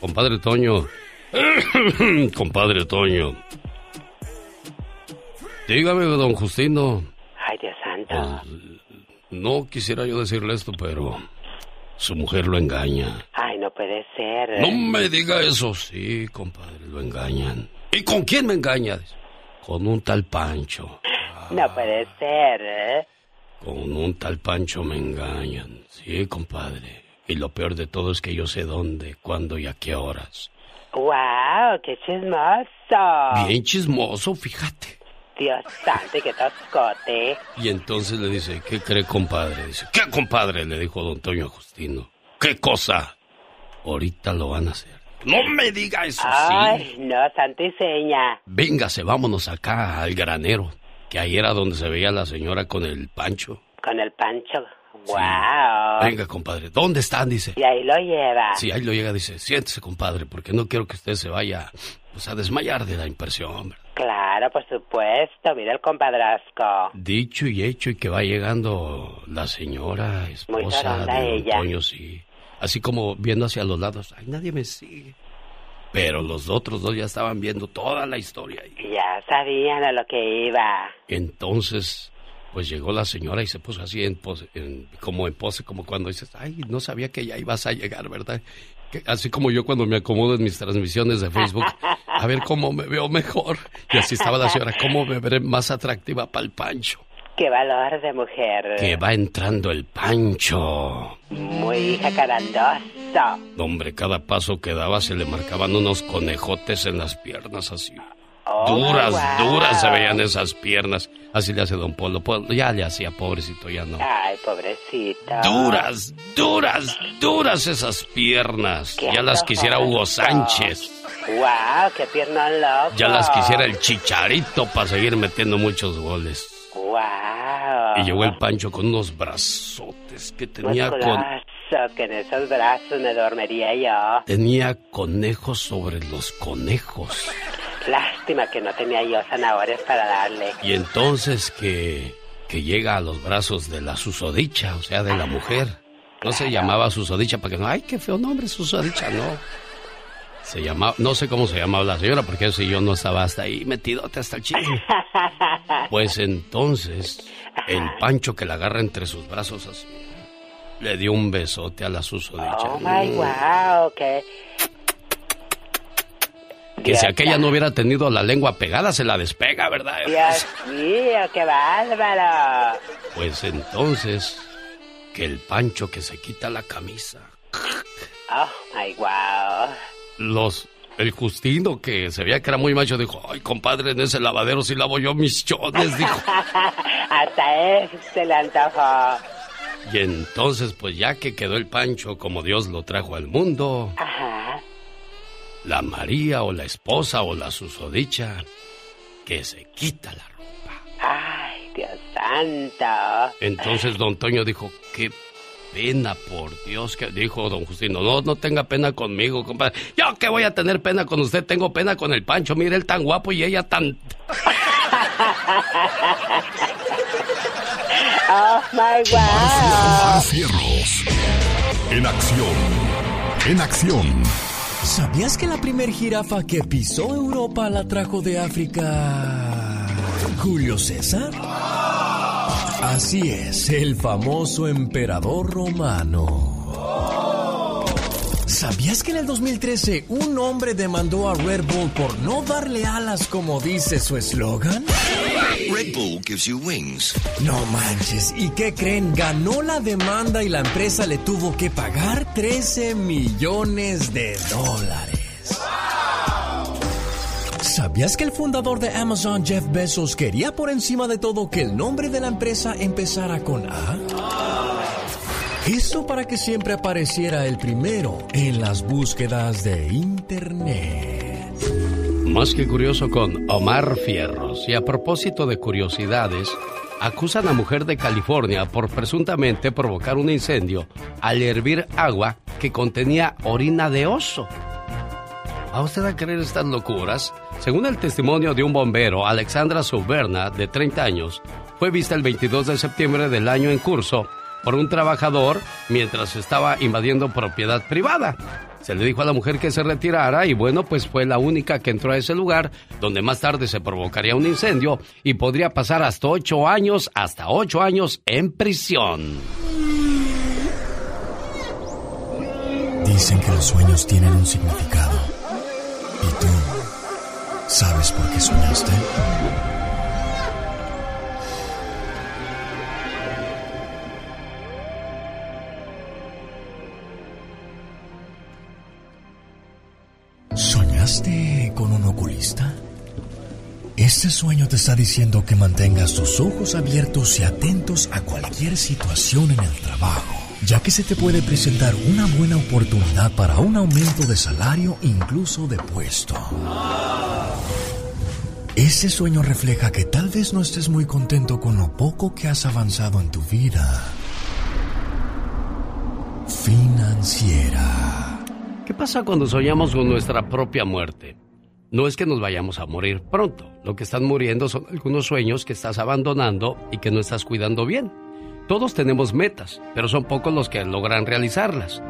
compadre Toño, compadre Toño, dígame, don Justino, Ay, Dios santo. no quisiera yo decirle esto, pero su mujer lo engaña. Ay, no puede ser. No me diga eso. Sí, compadre, lo engañan. ¿Y con quién me engaña? Dice, Con un tal Pancho. No puede ser. ¿eh? Con un tal Pancho me engañan. Sí, compadre. Y lo peor de todo es que yo sé dónde, cuándo y a qué horas. Wow, qué chismoso. Bien chismoso, fíjate. Dios santo, qué toscote. Y entonces le dice, ¿qué cree, compadre? Dice, ¿qué, compadre? Le dijo don Toño a Justino. ¿Qué cosa? Ahorita lo van a hacer. No me diga eso, sí. Ay, no, santo y seña. Véngase, vámonos acá al granero. Que ahí era donde se veía la señora con el Pancho. Con el pancho. Wow. Venga, compadre, ¿dónde están? Dice. Y ahí lo lleva. Sí, ahí lo llega, dice, siéntese, compadre, porque no quiero que usted se vaya pues, a desmayar de la impresión. ¿verdad? Claro, por supuesto. Mira el compadrazgo. Dicho y hecho, y que va llegando la señora, esposa de ella. Toño, sí. Así como viendo hacia los lados, ay, nadie me sigue. Pero los otros dos ya estaban viendo toda la historia. ahí. Ya sabían a lo que iba. Entonces, pues llegó la señora y se puso así en pose, en- como en pose, como cuando dices, ay, no sabía que ya ibas a llegar, ¿verdad? Que- así como yo cuando me acomodo en mis transmisiones de Facebook, a ver cómo me veo mejor. Y así estaba la señora, cómo me veré más atractiva para el Pancho. Qué valor de mujer. Que va entrando el Pancho. Muy jacarandoso. Hombre, cada paso que daba se le marcaban unos conejotes en las piernas así. Oh, duras, wow. duras se veían esas piernas. Así le hace Don Polo. Polo, Ya le hacía, pobrecito, ya no. Ay, pobrecita. Duras, duras, duras esas piernas. Ya las quisiera Hugo. Sánchez. Wow, qué pierna loco. Ya las quisiera el Chicharito para seguir metiendo muchos goles. Wow. Y llegó el Pancho con unos brazotes que tenía con que en esos brazos me dormiría yo. tenía conejos sobre los conejos. Lástima que no tenía yo zanahorias para darle. Y entonces que que llega a los brazos de la susodicha, o sea, de la mujer. No se llamaba susodicha para que no, ay, qué feo nombre susodicha, no. Se llamaba, no sé cómo se llamaba la señora, porque eso yo no estaba hasta ahí metidote hasta el chisme. Pues entonces, el Pancho que la agarra entre sus brazos así, le dio un besote a la susodicha. Oh my wow, que Que si aquella no hubiera tenido la lengua pegada, se la despega, ¿verdad? Dios mío, qué bárbaro. Pues entonces, que el Pancho que se quita la camisa. Oh my wow. Los, el Justino que se veía que era muy macho dijo, ay compadre, en ese lavadero sí lavo yo mis chones, dijo. Hasta él se le antojó. Y entonces, pues ya que quedó el Pancho como Dios lo trajo al mundo, Ajá. la María o la esposa o la susodicha, que se quita la ropa. Ay, Dios santo. Entonces don Toño dijo, qué pena, por Dios, que dijo don Justino, no, no tenga pena conmigo, compadre. Yo que voy a tener pena con usted, tengo pena con el Pancho, mire él tan guapo y ella tan... Oh my wow. Omar Cierros. En acción. En acción. ¿Sabías que la primer jirafa que pisó Europa la trajo de África Julio César? Así es, el famoso emperador romano. ¿Sabías que en el 2013 un hombre demandó a Red Bull por no darle alas como dice su eslogan? Red Bull gives you wings. No manches, ¿y qué creen? Ganó la demanda y la empresa le tuvo que pagar 13 millones de dólares. ¿Sabías que el fundador de Amazon, Jeff Bezos, quería por encima de todo que el nombre de la empresa empezara con A? Esto para que siempre apareciera el primero en las búsquedas de Internet. Más que curioso con Omar Fierros. Y a propósito de curiosidades, acusan a mujer de California por presuntamente provocar un incendio al hervir agua que contenía orina de oso. ¿Va usted a creer estas locuras? Según el testimonio de un bombero, Alexandra Suberna, de 30 años, fue vista el 22 de septiembre del año en curso por un trabajador mientras estaba invadiendo propiedad privada. Se le dijo a la mujer que se retirara y bueno, pues fue la única que entró a ese lugar donde más tarde se provocaría un incendio y podría pasar hasta ocho años, hasta ocho años en prisión. Dicen que los sueños tienen un significado. ¿Y tú sabes por qué soñaste? ¿Soñaste con un oculista? Este sueño te está diciendo que mantengas tus ojos abiertos y atentos a cualquier situación en el trabajo, ya que se te puede presentar una buena oportunidad para un aumento de salario, incluso de puesto. Ese sueño refleja que tal vez no estés muy contento con lo poco que has avanzado en tu vida financiera. ¿Qué pasa cuando soñamos con nuestra propia muerte? No es que nos vayamos a morir pronto. Lo que están muriendo son algunos sueños que estás abandonando y que no estás cuidando bien. Todos tenemos metas, pero son pocos los que logran realizarlas.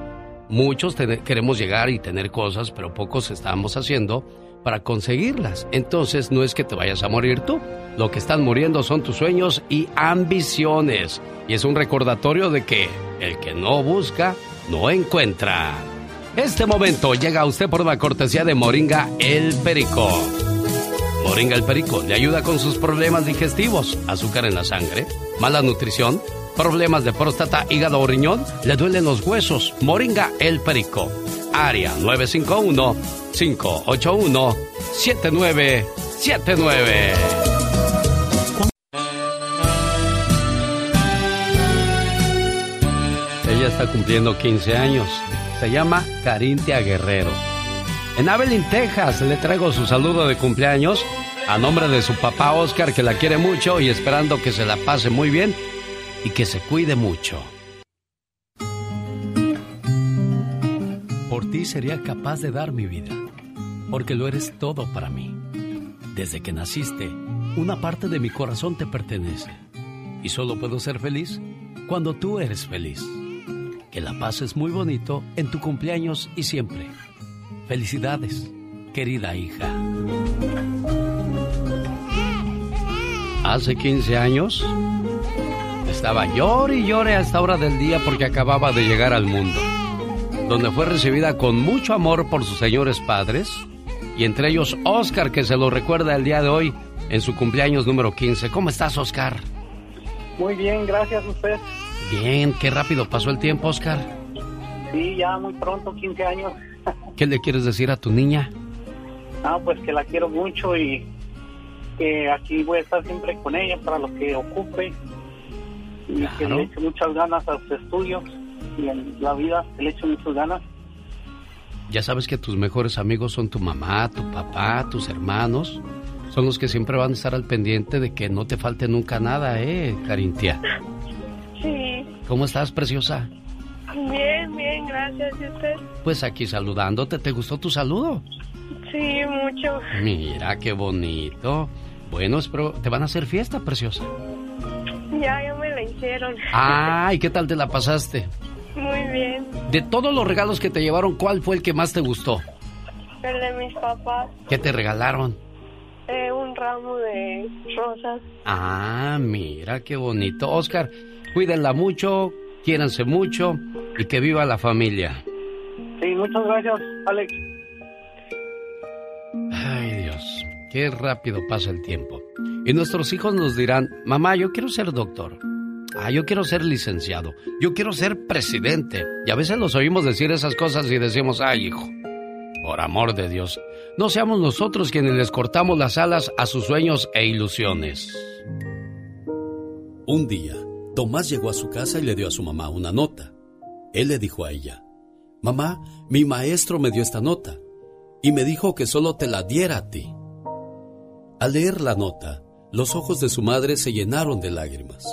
Muchos queremos llegar y tener cosas, pero pocos estamos haciendo para conseguirlas. Entonces no es que te vayas a morir tú. Lo que están muriendo son tus sueños y ambiciones. Y es un recordatorio de que el que no busca, no encuentra. Este momento llega a usted por la cortesía de Moringa El Perico. Moringa El Perico le ayuda con sus problemas digestivos, azúcar en la sangre, mala nutrición, problemas de próstata, hígado o riñón, le duelen los huesos. Moringa El Perico. Área 951-581-7979. Ella está cumpliendo 15 años. Se llama Carintia Guerrero. En Abilene, Texas, le traigo su saludo de cumpleaños a nombre de su papá Oscar, que la quiere mucho y esperando que se la pase muy bien y que se cuide mucho. Por ti sería capaz de dar mi vida, porque lo eres todo para mí. Desde que naciste, una parte de mi corazón te pertenece. Y solo puedo ser feliz cuando tú eres feliz. Que la pases muy bonito en tu cumpleaños y siempre. Felicidades, querida hija. Hace 15 años estaba llore y llore a esta hora del día porque acababa de llegar al mundo, donde fue recibida con mucho amor por sus señores padres y entre ellos Oscar que se lo recuerda el día de hoy en su cumpleaños número 15. ¿Cómo estás, Oscar? Muy bien, gracias a usted. Bien, qué rápido pasó el tiempo, Oscar. Sí, ya muy pronto, 15 años. ¿Qué le quieres decir a tu niña? Ah, pues que la quiero mucho y que aquí voy a estar siempre con ella para lo que ocupe y que le eche muchas ganas a sus estudios y en la vida que le eche muchas ganas. Ya sabes que tus mejores amigos son tu mamá, tu papá, tus hermanos. Son los que siempre van a estar al pendiente de que no te falte nunca nada, ¿eh, Carintia? Sí. ¿Cómo estás, preciosa? Bien, bien, gracias. ¿Y usted? Pues aquí saludándote. ¿Te gustó tu saludo? Sí, mucho. Mira, qué bonito. Bueno, espero... ¿Te van a hacer fiesta, preciosa? Ya, ya me la hicieron. Ay, ¿qué tal te la pasaste? Muy bien. De todos los regalos que te llevaron, ¿cuál fue el que más te gustó? El de mis papás. ¿Qué te regalaron? Eh, un ramo de rosas. Ah, mira, qué bonito. Oscar, cuídenla mucho, quiéranse mucho y que viva la familia. Sí, muchas gracias, Alex. Ay, Dios, qué rápido pasa el tiempo. Y nuestros hijos nos dirán, mamá, yo quiero ser doctor. Ah, yo quiero ser licenciado. Yo quiero ser presidente. Y a veces los oímos decir esas cosas y decimos, ay, hijo, por amor de Dios, no seamos nosotros quienes les cortamos las alas a sus sueños e ilusiones. Un día, Tomás llegó a su casa y le dio a su mamá una nota. Él le dijo a ella, Mamá, mi maestro me dio esta nota y me dijo que solo te la diera a ti. Al leer la nota, los ojos de su madre se llenaron de lágrimas.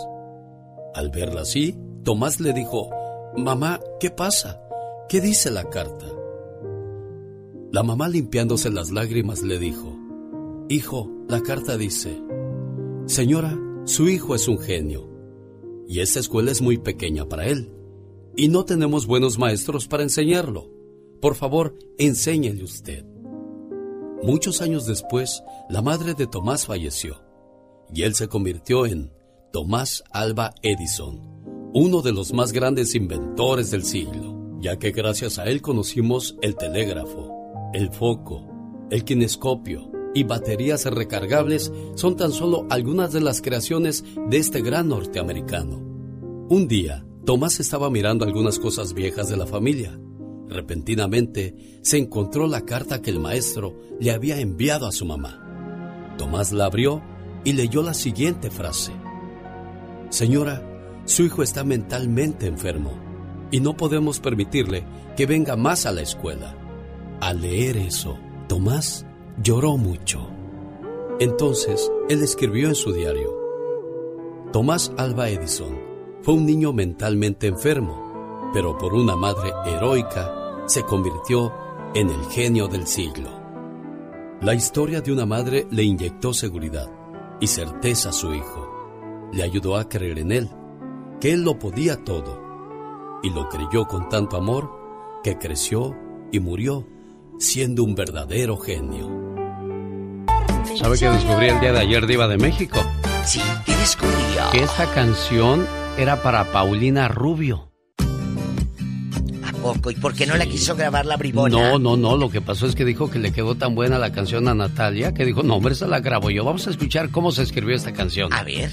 Al verla así, Tomás le dijo, Mamá, ¿qué pasa? ¿Qué dice la carta? La mamá limpiándose las lágrimas le dijo, Hijo, la carta dice, Señora, su hijo es un genio, y esta escuela es muy pequeña para él, y no tenemos buenos maestros para enseñarlo. Por favor, enséñele usted. Muchos años después, la madre de Tomás falleció, y él se convirtió en Tomás Alba Edison, uno de los más grandes inventores del siglo, ya que gracias a él conocimos el telégrafo, el foco, el kinescopio y baterías recargables son tan solo algunas de las creaciones de este gran norteamericano. Un día, Tomás estaba mirando algunas cosas viejas de la familia. Repentinamente se encontró la carta que el maestro le había enviado a su mamá. Tomás la abrió y leyó la siguiente frase. Señora, su hijo está mentalmente enfermo y no podemos permitirle que venga más a la escuela. Al leer eso, Tomás lloró mucho. Entonces, él escribió en su diario, Tomás Alba Edison fue un niño mentalmente enfermo, pero por una madre heroica se convirtió en el genio del siglo. La historia de una madre le inyectó seguridad y certeza a su hijo le ayudó a creer en él, que él lo podía todo, y lo creyó con tanto amor que creció y murió siendo un verdadero genio. ¿Sabe que descubrí el día de ayer Diva de México? Sí, ¿qué descubrió? Que esta canción era para Paulina Rubio. ¿Y por qué no la quiso grabar la bribona? No, no, no. Lo que pasó es que dijo que le quedó tan buena la canción a Natalia que dijo, no, hombre, esa la grabo yo. Vamos a escuchar cómo se escribió esta canción. A ver.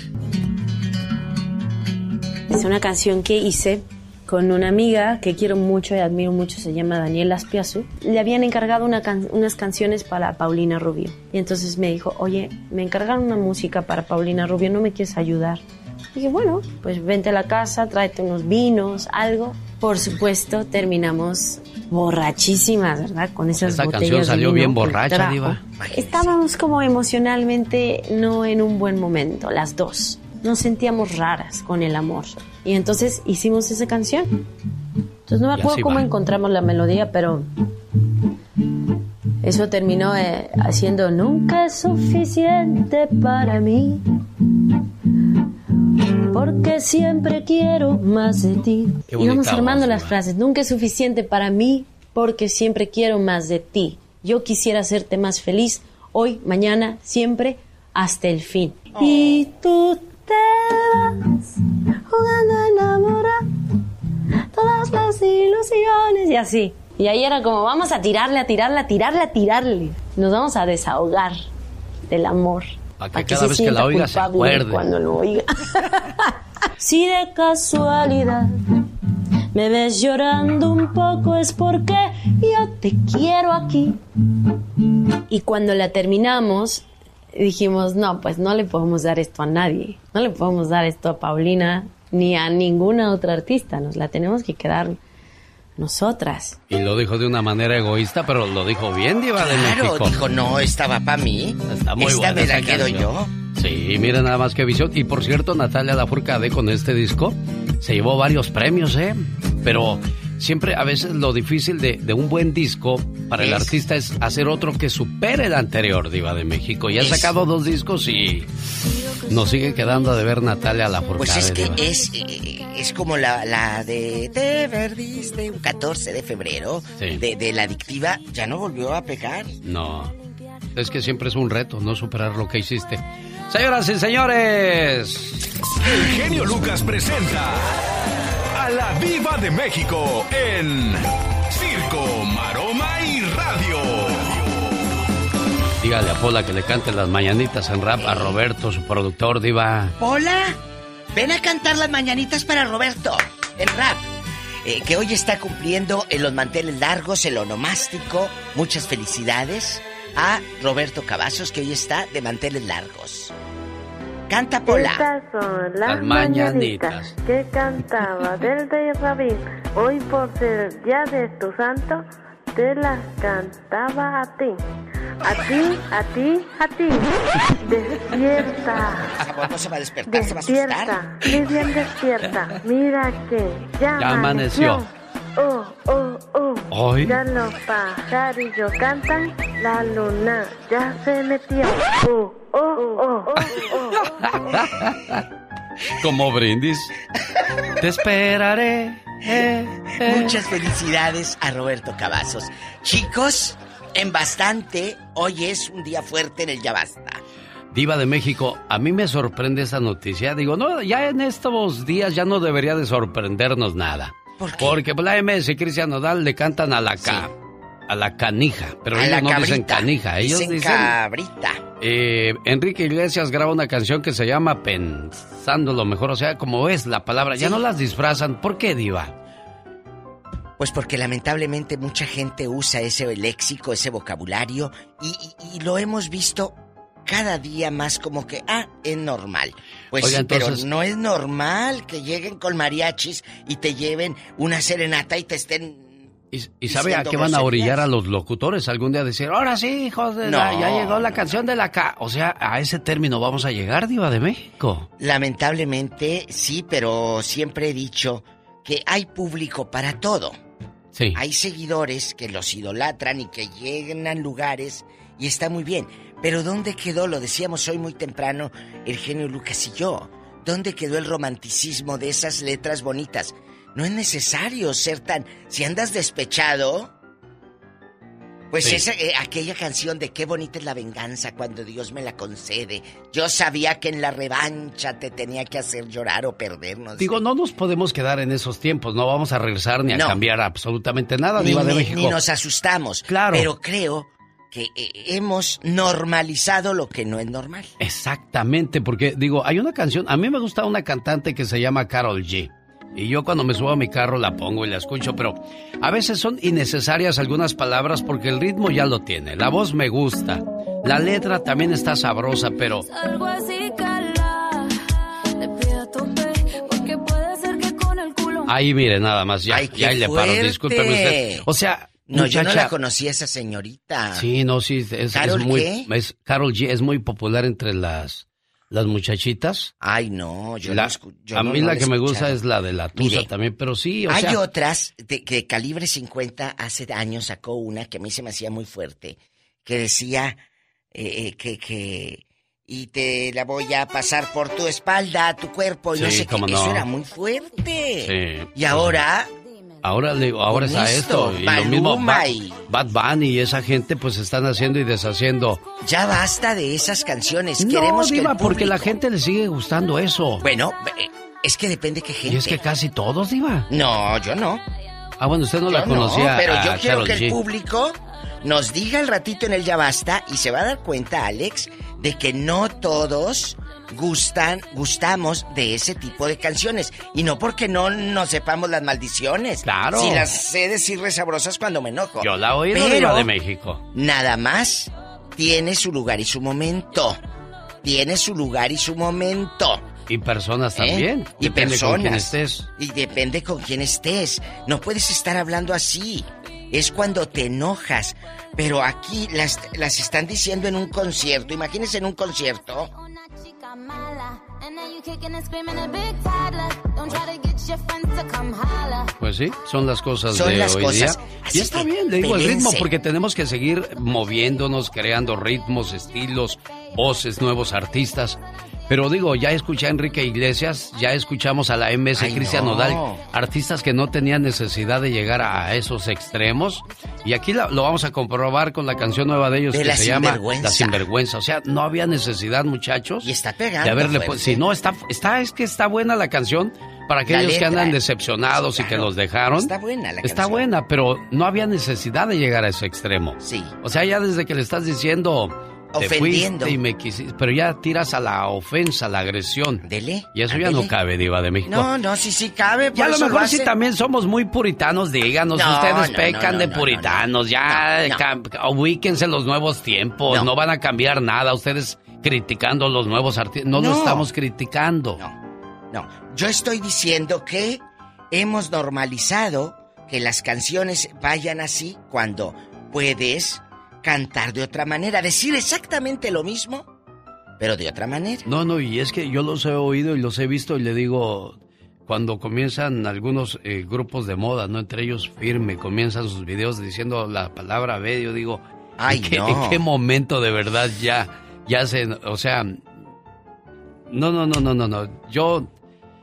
Es una canción que hice con una amiga que quiero mucho y admiro mucho, se llama Daniela Aspiazu. Le habían encargado una unas canciones para Paulina Rubio. Y entonces me dijo, oye, me encargaron una música para Paulina Rubio, ¿no me quieres ayudar? Y dije, bueno, pues vente a la casa, tráete unos vinos, algo. Por supuesto, terminamos borrachísimas, ¿verdad? Con esas Esta botellas canción salió bien borracha. Diva. Estábamos como emocionalmente no en un buen momento, las dos. Nos sentíamos raras con el amor. Y entonces hicimos esa canción. Entonces no me acuerdo cómo va. encontramos la melodía, pero eso terminó eh, haciendo nunca es suficiente para mí. Porque siempre quiero más de ti. Y vamos armando las frases. Nunca es suficiente para mí porque siempre quiero más de ti. Yo quisiera hacerte más feliz hoy, mañana, siempre, hasta el fin. Y tú te vas jugando a enamorar todas las ilusiones y así. Y ahí era como, vamos a tirarle, a tirarle, a tirarle, a tirarle. Nos vamos a desahogar del amor. Para que Pa' cada se vez que la oiga se acuerde. Cuando lo oiga. si de casualidad me ves llorando un poco es porque yo te quiero aquí. Y cuando la terminamos, dijimos, no, pues no le podemos dar esto a nadie. No le podemos dar esto a Paulina ni a ninguna otra artista. Nos la tenemos que quedar nosotras. Y lo dijo de una manera egoísta, pero lo dijo bien, Diva de Claro, México. dijo, no, estaba para mí. Está muy Esta buena me la quedo yo. Sí, miren nada más que visión. Y por cierto, Natalia Lafourcade con este disco se llevó varios premios, ¿eh? Pero siempre, a veces lo difícil de, de un buen disco para el artista es hacer otro que supere el anterior, Diva de México. Ya ha sacado dos discos y nos sigue quedando de ver Natalia Lafourcade. Pues es que Diva. es, eh, es como la, la de Te perdiste un 14 de febrero Sí. de, de la adictiva, ya no volvió a pegar. No, es que siempre es un reto no superar lo que hiciste. Señoras y señores. El genio Lucas presenta a la Viva de México en Circo, Maroma y Radio. Dígale a Pola que le cante las mañanitas en rap a Roberto, su productor, Diva. Pola, ven a cantar las mañanitas para Roberto en rap. Eh, que hoy está cumpliendo en los manteles largos, el onomástico. Muchas felicidades a Roberto Cavazos, que hoy está de manteles largos. Canta Pola. Estas son las, Las mañanitas. mañanitas. que cantaba del de Rabín. Hoy por ser día de tu santo, te las cantaba a ti. A ti, a ti, a ti. Despierta. Sabor no se va a despertar, se va a asustar. Despierta, muy bien despierta. Mira que ya, Ya amaneció. Oh, oh, oh. Hoy. Ya los pajarillos cantan, la luna ya se metió. Oh, oh, oh, oh, oh. Como brindis. Te esperaré. eh, eh. Muchas felicidades a Roberto Cavazos. Chicos, en bastante, hoy es un día fuerte en el Ya Basta. Diva de México, a mí me sorprende esa noticia. Digo, no, ya en estos días ya no debería de sorprendernos nada. ¿Por qué? Porque la MS y Cristian Nodal le cantan a la ca, a la canija, pero A ellos no dicen cabrita. canija, ellos Dicen dicen, cabrita. eh, Enrique Iglesias graba una canción que se llama Pensando lo mejor, o sea, como es la palabra, ya no las disfrazan. ¿Por qué, Diva? Pues porque lamentablemente mucha gente usa ese léxico, ese vocabulario, y, y- y lo hemos visto cada día más como que, ah, es normal. Pues Oiga, sí, entonces- pero no es normal que lleguen con mariachis y te lleven una serenata y te estén... ¿Y, y sabe a qué van a orillar a los locutores algún día a decir, ahora sí, hijos de la- No. ya llegó la canción de la ca... O sea, a ese término vamos a llegar, Diva de México. Lamentablemente sí, pero siempre he dicho que hay público para todo. Sí. Hay seguidores que los idolatran y que llenan lugares y está muy bien. Pero ¿dónde quedó, lo decíamos hoy muy temprano, el genio Lucas y yo? ¿Dónde quedó el romanticismo de esas letras bonitas? No es necesario ser tan... Si andas despechado... Pues Sí. esa, eh, aquella canción de qué bonita es la venganza cuando Dios me la concede. Yo sabía que en la revancha te tenía que hacer llorar o perder, no sé. Digo, no nos podemos quedar en esos tiempos, no vamos a regresar ni a No. cambiar absolutamente nada, ni, Diva de ni- México. ni nos asustamos. Claro. Pero creo que eh, hemos normalizado lo que no es normal. Exactamente, porque digo, hay una canción, a mí me gusta una cantante que se llama Carol G. Y yo cuando me subo a mi carro la pongo y la escucho, pero a veces son innecesarias algunas palabras porque el ritmo ya lo tiene, la voz me gusta, la letra también está sabrosa, pero Algo así, cala. Le pido a tope, porque puede ser que con el culo. ahí mire nada más, ya, Ay, ya ahí le paro, discúlpeme usted. O sea, No, yo no la conocía esa señorita. Sí, no, sí, es, es ¿Carol muy, qué? es, Carol G es muy popular entre las, las muchachitas. Ay, no, yo La- no yo a mí no la que me gusta es la de la Tusa Mire, también, pero sí, o Hay sea, otras de, que Calibre 50 hace años sacó una que a mí se me hacía muy fuerte, que decía eh, eh, que, que y te la voy a pasar por tu espalda, tu cuerpo y no sé qué. cómo no. Eso era muy fuerte. Sí. Y ahora Ahora, le ahora está esto. Y lo mismo Bad, y- Bad Bunny y esa gente pues están haciendo y deshaciendo. ya basta de esas canciones. No, Queremos que el Diva, porque la gente le sigue gustando eso. Bueno, eh, es que depende qué gente. Y es que casi todos, Diva. No, yo no. Ah, bueno, usted no la Yo conocía. pero a yo quiero que el G. público nos diga el ratito en el Ya Basta y se va a dar cuenta, Alex, de que no todos gustan, gustamos de ese tipo de canciones. Y no porque no nos sepamos las maldiciones. Claro. Si las sé decir resabrosas cuando me enojo. Yo la oí Pero de México. Nada más tiene su lugar y su momento. Tiene su lugar y su momento. Y personas ¿eh? también. Y Depende personas. con quién estés. Y depende con quién estés. No puedes estar hablando así. Es cuando te enojas. Pero aquí las, las están diciendo en un concierto. Imagínense en un concierto. Pues sí, son las cosas Son de las hoy cosas. día. Así Y está bien, le digo el ritmo, porque tenemos que seguir moviéndonos, creando ritmos, estilos, voces, nuevos artistas. Pero digo, ya escuché a Enrique Iglesias, ya escuchamos a la MS Ay, Cristian no. Nodal, artistas que no tenían necesidad de llegar a esos extremos. Y aquí lo vamos a comprobar con la canción nueva de ellos De que se llama. La Sinvergüenza. O sea, no había necesidad, muchachos. Y está pegando de haberle Si no, está, está, es que está buena la canción, Para aquellos que andan decepcionados y que los dejaron. Está buena la Está canción. buena, pero no había necesidad de llegar a ese extremo. Sí. O sea, ya desde que le estás diciendo. Te Ofendiendo. fuiste y me quisiste. Pero ya tiras a la ofensa, a la agresión. Dele. Y eso ya no cabe, Diva de México. No, no, sí, sí cabe. Ya a lo mejor si hacen. también somos muy puritanos, díganos, No, ustedes no, pecan no, de no, no, puritanos, ya No, no. ubíquense en los nuevos tiempos, no. No. van a cambiar nada, ustedes criticando los nuevos artistas, no, lo No. estamos criticando. No, yo estoy diciendo que hemos normalizado que las canciones vayan así cuando puedes cantar de otra manera, decir exactamente lo mismo, pero de otra manera. No, no, y es que yo los he oído y los he visto y le digo, cuando comienzan algunos eh, grupos de moda, ¿no? Entre ellos Firme, comienzan sus videos diciendo la palabra B, yo digo, Ay, ¿en, qué, no. en qué momento de verdad ya, ya se, o sea, no, no, no, no, no, no, yo...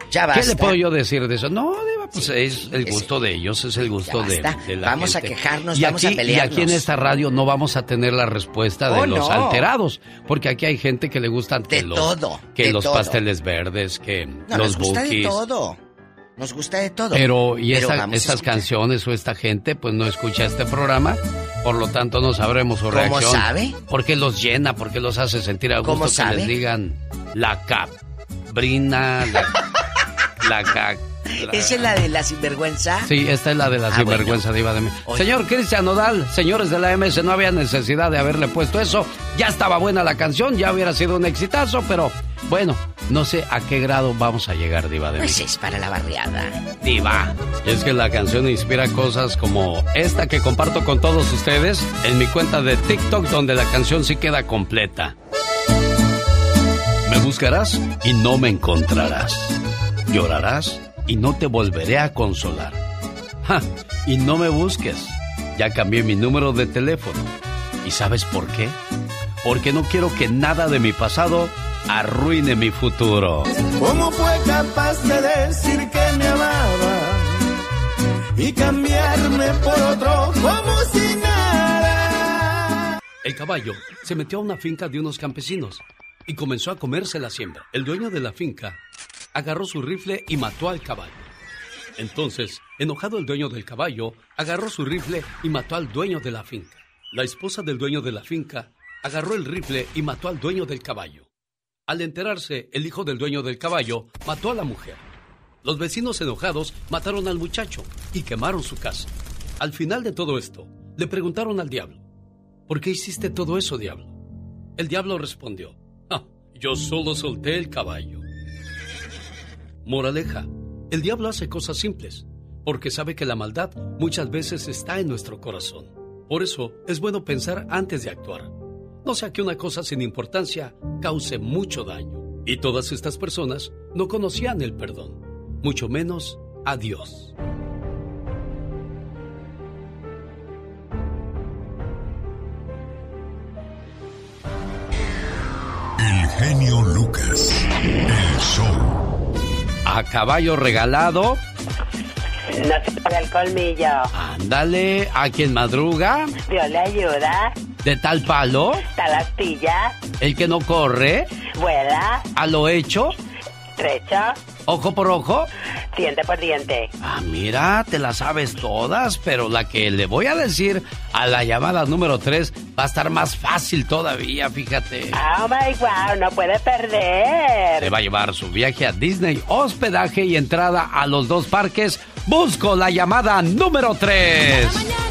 Ya ¿Qué le puedo yo decir de eso? No, Diva, pues es el gusto de ellos, es el gusto de, de la Vamos a quejarnos, y vamos a aquí, Y pelearnos. aquí en esta radio no vamos a tener la respuesta de Oh, los no. alterados, porque aquí hay gente que le gustan que De los, todo, que de los todo. pasteles verdes, que No, los nos gusta de todo. Nos gusta de todo. Pero, y esta- a estas canciones o esta gente, pues no escucha este programa, por lo tanto no sabremos su ¿Cómo reacción. sabe? ¿Por qué los llena? ¿Por qué los hace sentir a gusto ¿Cómo que sabe? les digan la cabrina, la, la la- ¿Esa es la de la sinvergüenza? Sí, esta es la de la Ah, sinvergüenza diva de mí. Oye. Señor Cristian Nodal, señores de la MS, no había necesidad de haberle puesto eso. Ya estaba buena la canción, ya hubiera sido un exitazo, pero bueno, no sé a qué grado vamos a llegar, diva de mí. Pues es para la barriada. Diva. Es que la canción inspira cosas como esta que comparto con todos ustedes en mi cuenta de TikTok donde la canción sí queda completa. Me buscarás y no me encontrarás. Llorarás y no te volveré a consolar. Ja, y no me busques. Ya cambié mi número de teléfono. ¿Y sabes por qué? Porque no quiero que nada de mi pasado arruine mi futuro. ¿Cómo fue capaz de decir que me amaba y cambiarme por otro como si nada? El caballo se metió a una finca de unos campesinos y comenzó a comerse la siembra. El dueño de la finca agarró su rifle y mató al caballo. Entonces, enojado el dueño del caballo, agarró su rifle y mató al dueño de la finca. La esposa del dueño de la finca agarró el rifle y mató al dueño del caballo. Al enterarse, el hijo del dueño del caballo mató a la mujer. Los vecinos enojados mataron al muchacho y quemaron su casa. Al final de todo esto, le preguntaron al diablo, ¿por qué hiciste todo eso, diablo? El diablo respondió, "Ah, yo solo solté el caballo. Moraleja, el diablo hace cosas simples, porque sabe que la maldad muchas veces está en nuestro corazón. Por eso es bueno pensar antes de actuar. No sea que una cosa sin importancia cause mucho daño. Y todas estas personas no conocían el perdón, mucho menos a Dios. El genio Lucas. El show. A caballo regalado, No se paga el colmillo. ándale, a quien madruga, Dios le ayuda. de tal palo, la astilla. el que no corre, Vuela. a lo hecho, Trecho. ojo por ojo. Diente por diente. Ah, mira, te las sabes todas, pero la que le voy a decir a la llamada número 3 va a estar más fácil todavía, fíjate. Oh my wow, no puede perder. Le va a llevar su viaje a Disney, hospedaje y entrada a los dos parques. Busco la llamada número 3.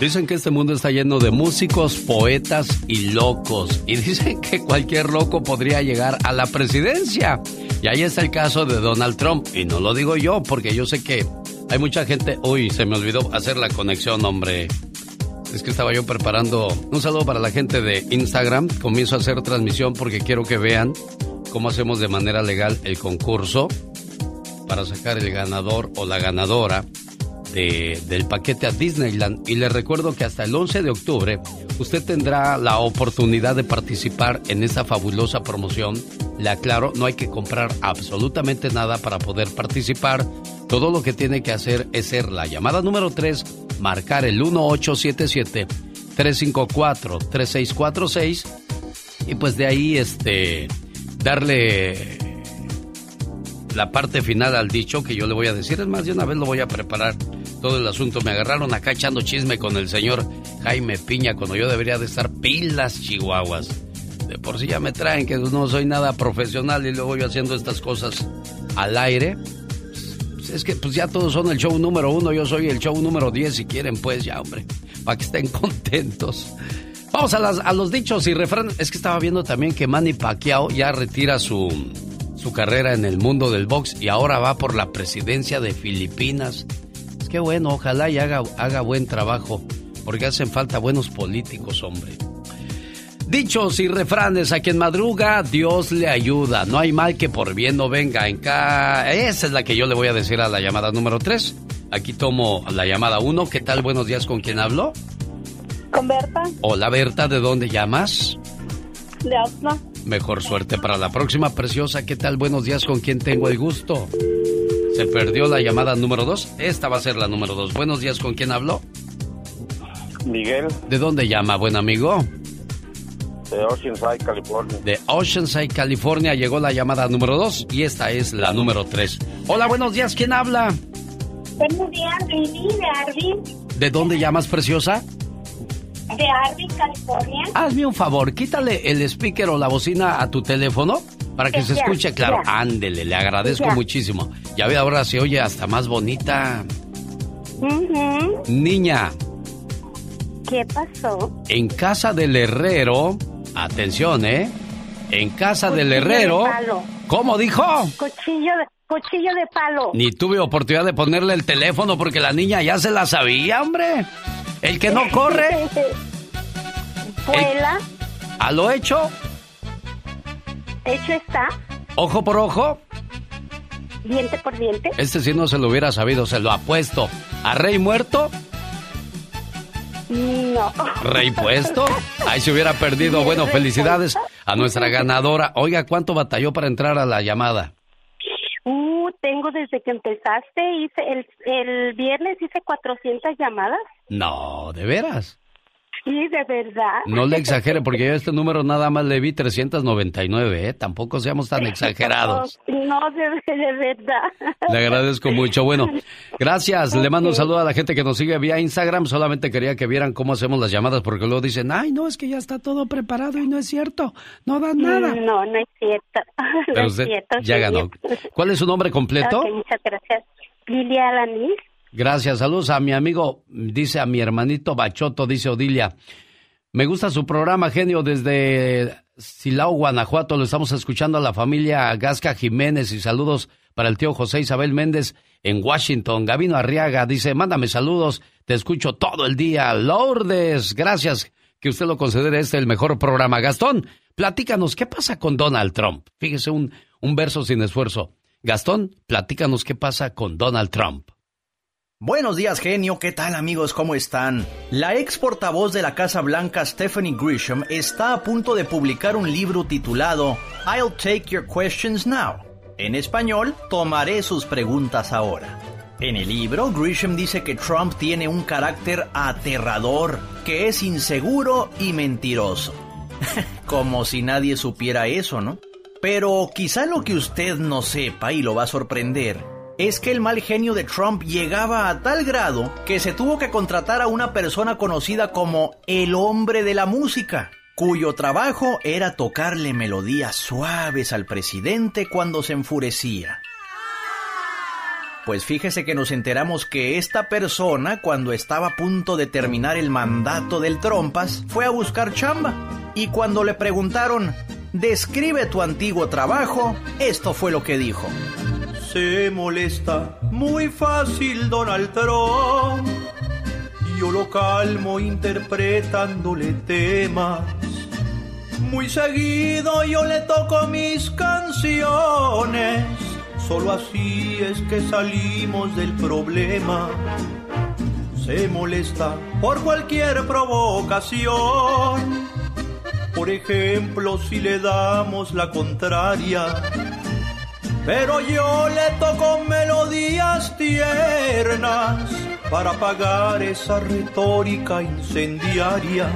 Dicen que este mundo está lleno de músicos, poetas y locos. Y dicen que cualquier loco podría llegar a la presidencia. Y ahí está el caso de Donald Trump. Y no lo digo yo, porque yo sé que hay mucha gente... Uy, se me olvidó hacer la conexión, hombre. Es que estaba yo preparando un saludo para la gente de Instagram. Comienzo a hacer transmisión porque quiero que vean cómo hacemos de manera legal el concurso para sacar el ganador o la ganadora de- del paquete a Disneyland. Y les recuerdo que hasta el 11 de octubre usted tendrá la oportunidad de participar en esta fabulosa promoción. Le aclaro, no hay que comprar absolutamente nada para poder participar. Todo lo que tiene que hacer es ser la llamada número 3 marcar el 1877-354-3646 y pues de ahí este darle la parte final al dicho que yo le voy a decir. Es más, de una vez lo voy a preparar todo el asunto. Me agarraron acá echando chisme con el señor Jaime Piña cuando yo debería de estar pilas chihuahuas. De por sí ya me traen que no soy nada profesional y luego yo haciendo estas cosas al aire. Pues, es que pues ya todos son el show número uno, yo soy el show número diez si quieren pues ya hombre, para que estén contentos. Vamos a, las, a los dichos y refranes. Es que estaba viendo también que Manny Pacquiao ya retira su, su carrera en el mundo del box y ahora va por la presidencia de Filipinas. Que bueno, ojalá y haga, haga buen trabajo, porque hacen falta buenos políticos, hombre. Dichos y refranes, a quien madruga, Dios le ayuda. No hay mal que por bien no venga. En ca... Esa es la que yo le voy a decir a la llamada número 3. Aquí tomo la llamada 1. ¿Qué tal? Buenos días, ¿con quién hablo? Con Berta, Hola Berta, ¿de dónde llamas? de Asna. Mejor suerte para la próxima, preciosa. ¿Qué tal? Buenos días, ¿con quién tengo el gusto? Se perdió la llamada número 2. Esta va a ser la número 2. Buenos días, ¿con quién hablo? Miguel, ¿De dónde llama, buen amigo? de Oceanside, California. De Oceanside, California, llegó la llamada número 2 y esta es la número 3. Hola, buenos días, ¿quién habla? Buenos días, Lili, de Arvin, ¿De dónde llamas, preciosa? de Arvin, California. Hazme un favor, quítale el speaker o la bocina a tu teléfono para que se escuche claro. Ándele, le agradezco muchísimo. Ya ve, ahora se oye hasta más bonita. Niña, ¿Qué pasó? en casa del herrero, atención, ¿eh? En casa del Cuchillo de herrero, palo. ¿cómo dijo? Cuchillo de, cuchillo de palo. Ni tuve oportunidad de ponerle el teléfono porque la niña ya se la sabía, hombre. El que no corre, Vuela, a lo hecho, hecho está, ojo por ojo. diente por diente. Este sí no se lo hubiera sabido, se lo apuesto. ¿A rey muerto? No. ¿Rey puesto? Ahí se hubiera perdido. Bueno, felicidades a nuestra ganadora. Oiga, ¿cuánto batalló para entrar a la llamada? Uh, tengo desde que empezaste, hice el, el viernes hice 400 llamadas. No, ¿de veras? Sí, de verdad. No le exagere, porque yo a este número nada más le vi 399, ¿eh? Tampoco seamos tan exagerados. No, de, de verdad. Le agradezco mucho. Bueno, gracias. Le mando un saludo a la gente que nos sigue vía Instagram. Solamente quería que vieran cómo hacemos las llamadas, porque luego dicen, ay, no, es que ya está todo preparado y no es cierto. No dan nada. No, no es cierto. No Pero es usted cierto, ya ganó. ¿Cuál es su nombre completo? Muchas gracias. Lilia Alanis. Gracias, saludos a mi amigo, dice a mi hermanito Bachoto, dice Odilia. Me gusta su programa, genio, desde Silao, Guanajuato. Lo estamos escuchando a la familia Gasca Jiménez y saludos para el tío José Isabel Méndez en Washington. Gavino Arriaga dice, mándame saludos, te escucho todo el día. Lourdes, gracias que usted lo considere este el mejor programa. Gastón, platícanos, ¿qué pasa con Donald Trump? Fíjese un, un verso sin esfuerzo. Gastón, platícanos qué pasa con Donald Trump. Buenos días, genio. ¿Qué tal, amigos? ¿Cómo están? La ex portavoz de la Casa Blanca, Stephanie Grisham, está a punto de publicar un libro titulado I'll Take Your Questions Now. En español, tomaré sus preguntas ahora. En el libro, Grisham dice que Trump tiene un carácter aterrador, que es inseguro y mentiroso. Como si nadie supiera eso, ¿no? Pero quizá lo que usted no sepa y lo va a sorprender es que el mal genio de Trump llegaba a tal grado que se tuvo que contratar a una persona conocida como el hombre de la música, cuyo trabajo era tocarle melodías suaves al presidente cuando se enfurecía. Pues fíjese que nos enteramos que esta persona, cuando estaba a punto de terminar el mandato del Trompas, fue a buscar chamba. Y cuando le preguntaron, describe tu antiguo trabajo, esto fue lo que dijo. Se molesta muy fácil Donald Trump. Yo lo calmo interpretándole temas. Muy seguido yo le toco mis canciones. Solo así es que salimos del problema. Se molesta por cualquier provocación. Por ejemplo, si le damos la contraria. Pero yo le toco melodías tiernas para pagar esa retórica incendiaria.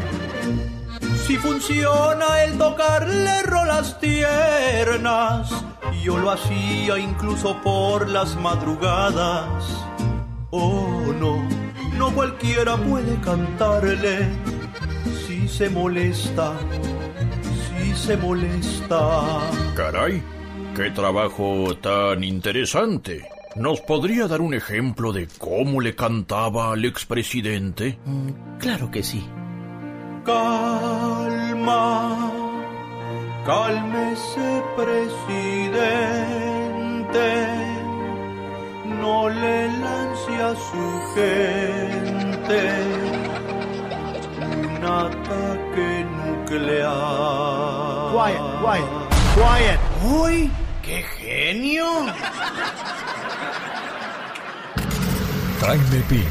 Si funciona el tocarle rolas tiernas, yo lo hacía incluso por las madrugadas. Oh no, no cualquiera puede cantarle si se molesta, si se molesta. Caray, qué trabajo tan interesante. ¿Nos podría dar un ejemplo de cómo le cantaba al expresidente? Claro que sí. Calma, cálmese presidente, no le lance a su gente un ataque nuclear. Quiet, quiet, quiet. ¡Uy! ¡Qué genio! Jaime Piña,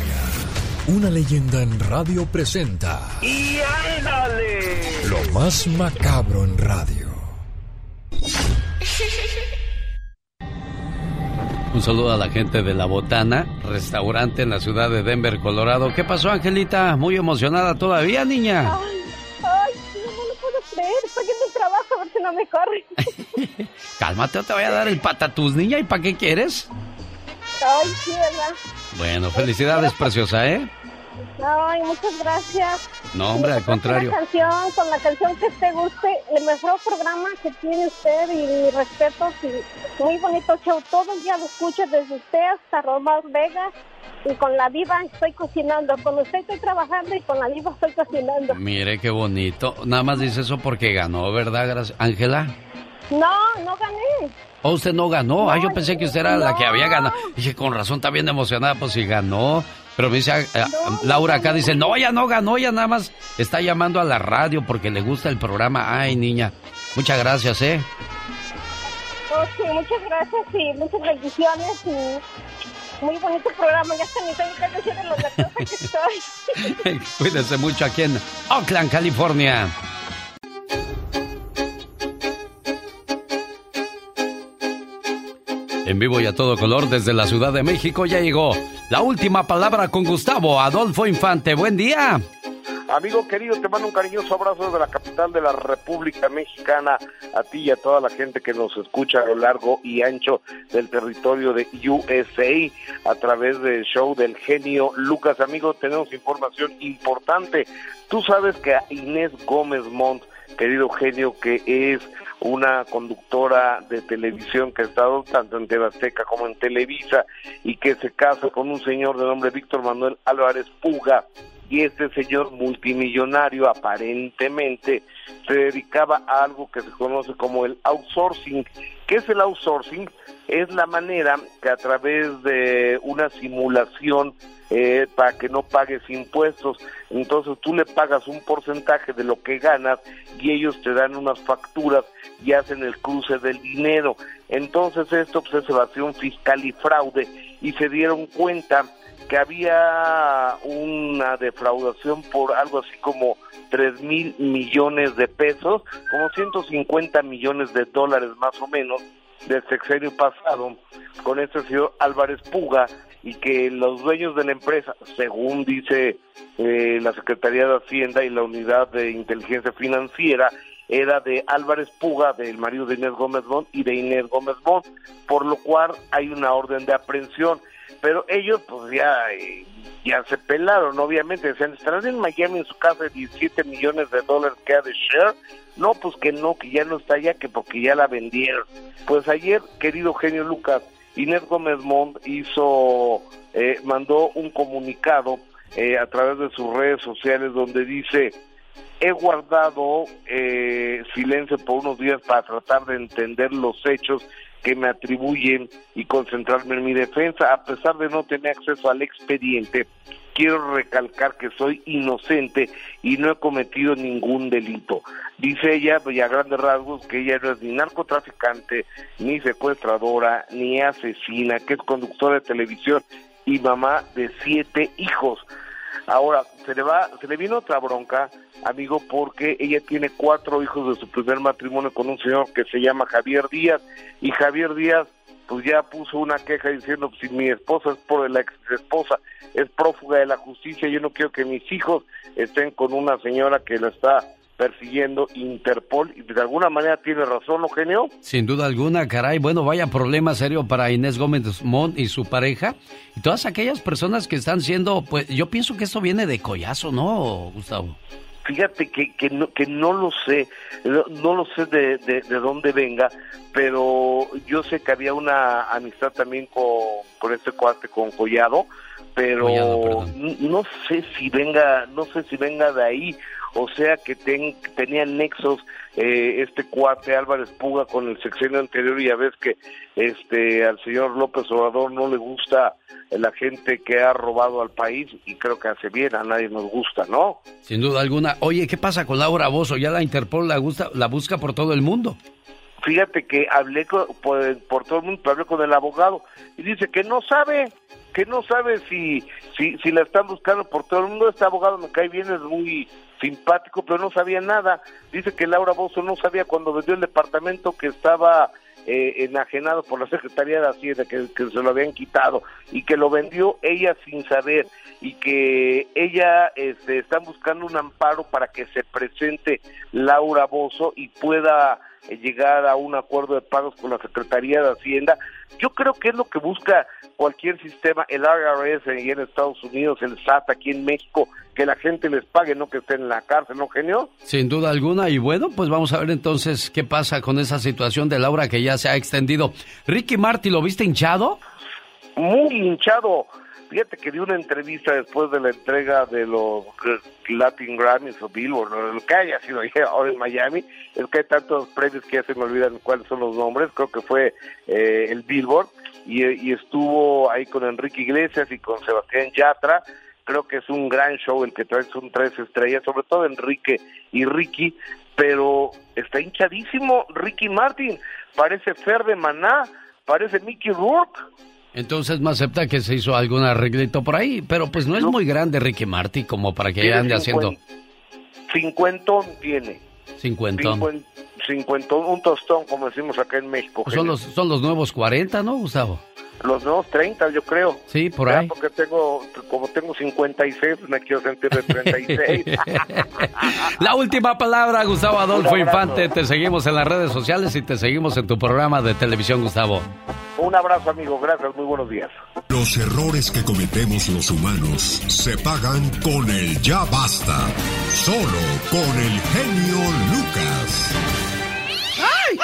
una leyenda en radio presenta ¡Y ándale! lo más macabro en radio. Un saludo a la gente de La Botana, restaurante en la ciudad de Denver, Colorado. ¿Qué pasó, Angelita? Muy emocionada todavía, niña. Ay, creer. Estoy en el trabajo a ver si no me corre. Cálmate, o te voy a dar el patatús, niña. ¿Y para qué quieres? Ay, sí, ¿verdad? Bueno, felicidades, preciosa, ¿eh? Ay, muchas gracias. No, hombre, al contrario. Con la canción, con la canción que te guste, el mejor programa que tiene usted y respetos y muy bonito show. Todo el día lo escucho desde usted hasta Román Vega y con la diva estoy cocinando. Con usted estoy trabajando y con la diva estoy cocinando. Mire qué bonito. Nada más dice eso porque ganó, ¿verdad. Ángela? No, no gané. ¿O usted no ganó? ah, yo pensé que usted era la que no. había ganado. Dije, con razón, está bien emocionada, pues si ganó. Pero me dice, eh, Laura acá dice, no, ya no ganó, ya nada más está llamando a la radio porque le gusta el programa. Ay, niña, muchas gracias, ¿eh? Ok, muchas gracias y muchas bendiciones y muy bonito programa. Ya tengo que decir de lo nerviosa que estoy. Cuídese mucho aquí en Oakland, California. En vivo y a todo color desde la Ciudad de México ya llegó la última palabra con Gustavo Adolfo Infante. Buen día. Amigo querido, te mando un cariñoso abrazo desde la capital de la República Mexicana, a ti y a toda la gente que nos escucha a lo largo y ancho del territorio de USA a través del show del genio Lucas. Amigo, tenemos información importante. Tú sabes que a Inés Gómez Montt, querido genio, que es una conductora de televisión que ha estado tanto en TV Azteca como en Televisa y que se casa con un señor de nombre Víctor Manuel Álvarez Puga y este señor multimillonario aparentemente se dedicaba a algo que se conoce como el outsourcing. ¿Qué es el outsourcing? Es la manera que a través de una simulación eh, para que no pagues impuestos, entonces tú le pagas un porcentaje de lo que ganas y ellos te dan unas facturas y hacen el cruce del dinero. Entonces esto pues, es evasión fiscal y fraude y se dieron cuenta que había una defraudación por algo así como 3 mil millones de pesos, como 150 millones de dólares más o menos del sexenio pasado con este señor Álvarez Puga y que los dueños de la empresa, según dice eh, la Secretaría de Hacienda y la Unidad de Inteligencia Financiera, era de Álvarez Puga, del marido de Inés Gómez Bond y de Inés Gómez Bond, por lo cual hay una orden de aprehensión. Pero ellos pues ya eh, ya se pelaron obviamente. Decían estarán en Miami en su casa de 17 millones de dólares que ha de share no pues que no que ya no está allá que porque ya la vendieron. Pues ayer querido genio Lucas Inés Gómez Mont hizo eh, mandó un comunicado eh, a través de sus redes sociales donde dice he guardado eh, silencio por unos días para tratar de entender los hechos que me atribuyen y concentrarme en mi defensa. A pesar de no tener acceso al expediente, quiero recalcar que soy inocente y no he cometido ningún delito. Dice ella, y a grandes rasgos, que ella no es ni narcotraficante, ni secuestradora, ni asesina, que es conductora de televisión y mamá de siete hijos. Ahora, se le va, se le vino otra bronca, amigo, porque ella tiene cuatro hijos de su primer matrimonio con un señor que se llama Javier Díaz, y Javier Díaz pues ya puso una queja diciendo si mi esposa es por la ex esposa es prófuga de la justicia, yo no quiero que mis hijos estén con una señora que la está persiguiendo Interpol y de alguna manera tiene razón, Eugenio. Sin duda alguna, caray. Bueno, vaya problema serio para Inés Gómez Mont y su pareja y todas aquellas personas que están siendo, pues yo pienso que esto viene de collazo, ¿no, Gustavo? Fíjate que, que, no, que no lo sé, no, no lo sé de, de, de, dónde venga, pero yo sé que había una amistad también con, con este cuate, con Collado, pero Collado, no sé si venga, no sé si venga de ahí, o sea que ten, tenía nexos eh, este cuate Álvarez Puga con el sexenio anterior y ya ves que este al señor López Obrador no le gusta la gente que ha robado al país y creo que hace bien, a nadie nos gusta, ¿no? Sin duda alguna. Oye, ¿qué pasa con Laura Bozo? Ya la Interpol la, gusta, la busca por todo el mundo. Fíjate que hablé con- por, por todo el mundo, hablé con el abogado y dice que no sabe, que no sabe si, si, si la están buscando por todo el mundo. Este abogado me cae bien, es muy simpático, pero no sabía nada. Dice que Laura Bozo no sabía cuando vendió el departamento que estaba eh, enajenado por la Secretaría de Hacienda, que, se lo habían quitado y que lo vendió ella sin saber y que ella este, están buscando un amparo para que se presente Laura Bozo y pueda eh, llegar a un acuerdo de pagos con la Secretaría de Hacienda. Yo creo que es lo que busca cualquier sistema, el IRS ahí en Estados Unidos, el SAT aquí en México, que la gente les pague, no que estén en la cárcel, ¿no, genio? Sin duda alguna. Y bueno, pues vamos a ver entonces qué pasa con esa situación de Laura que ya se ha extendido. Ricky Marty, ¿lo viste hinchado? Muy hinchado. Fíjate que dio una entrevista después de la entrega de los Latin Grammys o Billboard, o lo que haya sido ahora en Miami. Es que hay tantos premios que ya se me olvidan cuáles son los nombres. Creo que fue eh, el Billboard. Y, y estuvo ahí con Enrique Iglesias y con Sebastián Yatra. Creo que es un gran show el que trae, son tres estrellas, sobre todo Enrique y Ricky. Pero está hinchadísimo Ricky Martin. Parece Fer de Maná, parece Mickey Rourke. Entonces me acepta que se hizo algún arreglito por ahí, pero pues no es muy grande Ricky Marty como para que ande haciendo Cincuentón tiene. cincuentón. Cincuen- cincuentón, un tostón, como decimos acá en México. Pues son los, son los nuevos 40, ¿no, Gustavo? Los nuevos 30, yo creo. Sí, por Ya ahí. Porque tengo, como tengo 56, me quiero sentir de 36. La última palabra, Gustavo Adolfo. Infante. Te seguimos en las redes sociales y te seguimos en tu programa de televisión, Gustavo. Un abrazo, amigo. Gracias. Muy buenos días. Los errores que cometemos los humanos se pagan con el ya basta. Solo con el genio Lucas.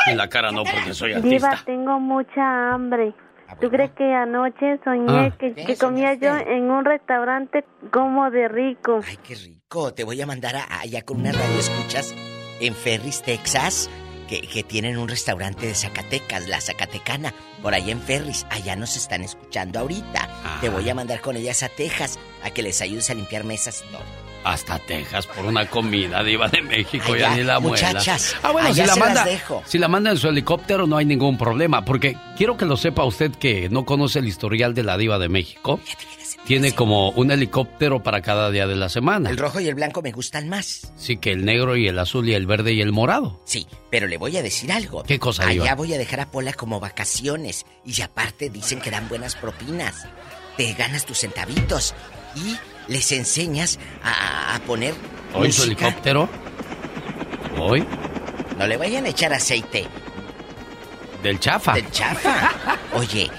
En la cara no, porque soy Diva, artista. tengo mucha hambre. ¿Tú crees que anoche soñé Ah. que, que comía yo en un restaurante como de rico? Ay, qué rico. Te voy a mandar a- allá con una radio escuchas en Ferris, Texas, que, que tienen un restaurante de Zacatecas, la Zacatecana, por allá en Ferris. Allá nos están escuchando ahorita. Te voy a mandar con ellas a Texas a que les ayudes a limpiar mesas y todo. Hasta Texas por una comida diva de México, Allá, ya ni la muela. muchachas, Ah, bueno, si la, manda, dejo. si la manda en su helicóptero no hay ningún problema, porque quiero que lo sepa usted que no conoce el historial de la diva de México. Tiene como un helicóptero para cada día de la semana. El rojo y el blanco me gustan más. Sí, que el negro y el azul y el verde y el morado. Sí, pero le voy a decir algo. ¿Qué cosa, Allá Diva? voy a dejar a Pola como vacaciones. Y aparte dicen que dan buenas propinas. Te ganas tus centavitos. Y les enseñas a, a poner Hoy su helicóptero. Hoy. No le vayan a echar aceite. Del chafa. Del chafa. Oye,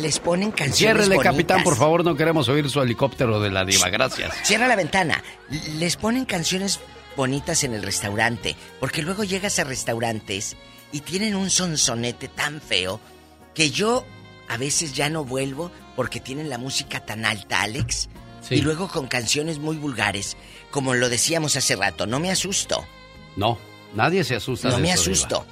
les ponen canciones Ciérrele, bonitas. capitán, por favor, no queremos oír su helicóptero de la diva. Gracias. Cierra la ventana. Les ponen canciones bonitas en el restaurante. Porque luego llegas a restaurantes y tienen un sonsonete tan feo que yo a veces ya no vuelvo porque tienen la música tan alta, Alex. Sí. Y luego con canciones muy vulgares. Como lo decíamos hace rato, no me asusto. No, nadie se asusta No de me eso, Diva. asusto.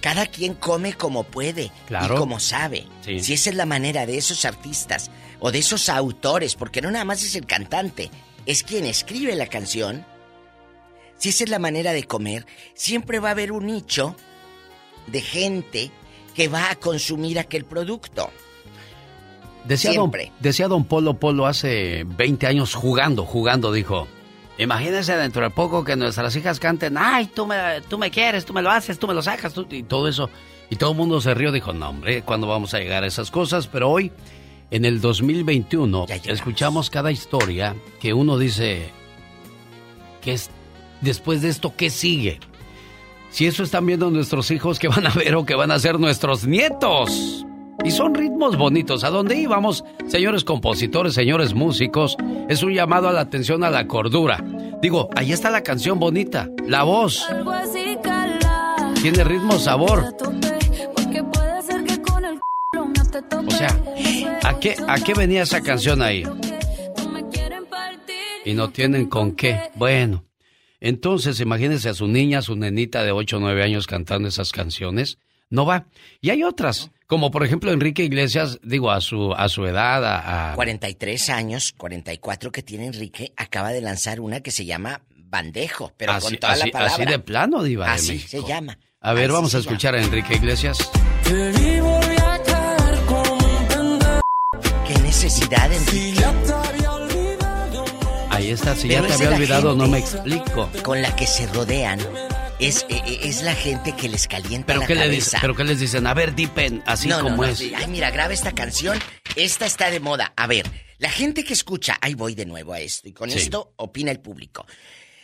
Cada quien come como puede Claro. y como sabe. Sí. Si esa es la manera de esos artistas o de esos autores, porque no nada más es el cantante, es quien escribe la canción. Si esa es la manera de comer, siempre va a haber un nicho de gente que va a consumir aquel producto. Decía don, Siempre. decía don Polo Polo hace 20 años jugando, jugando, dijo. Imagínense dentro de poco que nuestras hijas canten, ay, tú me, tú me quieres, tú me lo haces, tú me lo sacas, tú", y todo eso. Y todo el mundo se rió, dijo, no hombre, ¿cuándo vamos a llegar a esas cosas? Pero hoy, en el 2021, escuchamos cada historia que uno dice, ¿qué es después de esto? ¿Qué sigue? Si eso están viendo nuestros hijos, ¿qué van a ver o qué van a hacer nuestros nietos? Y son ritmos bonitos. ¿A dónde íbamos, señores compositores, señores músicos? Es un llamado a la atención a la cordura. Digo, ahí está la canción bonita, la voz. Tiene ritmo, sabor. O sea, ¿a qué, ¿a qué venía esa canción ahí? Y no tienen con qué. Bueno, entonces imagínense a su niña, a su nenita de 8 o 9 años cantando esas canciones. No va. Y hay otras, como por ejemplo Enrique Iglesias, digo, a su, a su edad, a, 43 años, 44 que tiene Enrique, acaba de lanzar una que se llama Bandejo, pero con toda la palabra. Así de plano, Diva de Así se llama. A ver, vamos a escuchar a Enrique Iglesias. ¿Qué necesidad, Enrique? Ahí está, si ya te había olvidado, no me explico. Con la que se rodean. Es, e, e, es, la gente que les calienta ¿Pero la qué cabeza. Le dicen, ¿Pero qué les dicen? A ver, Dipen, así No, no, como no, es. Ay, mira, graba esta canción. Esta está de moda. A ver, la gente que escucha... Ahí voy de nuevo a esto. Y con Sí. esto opina el público.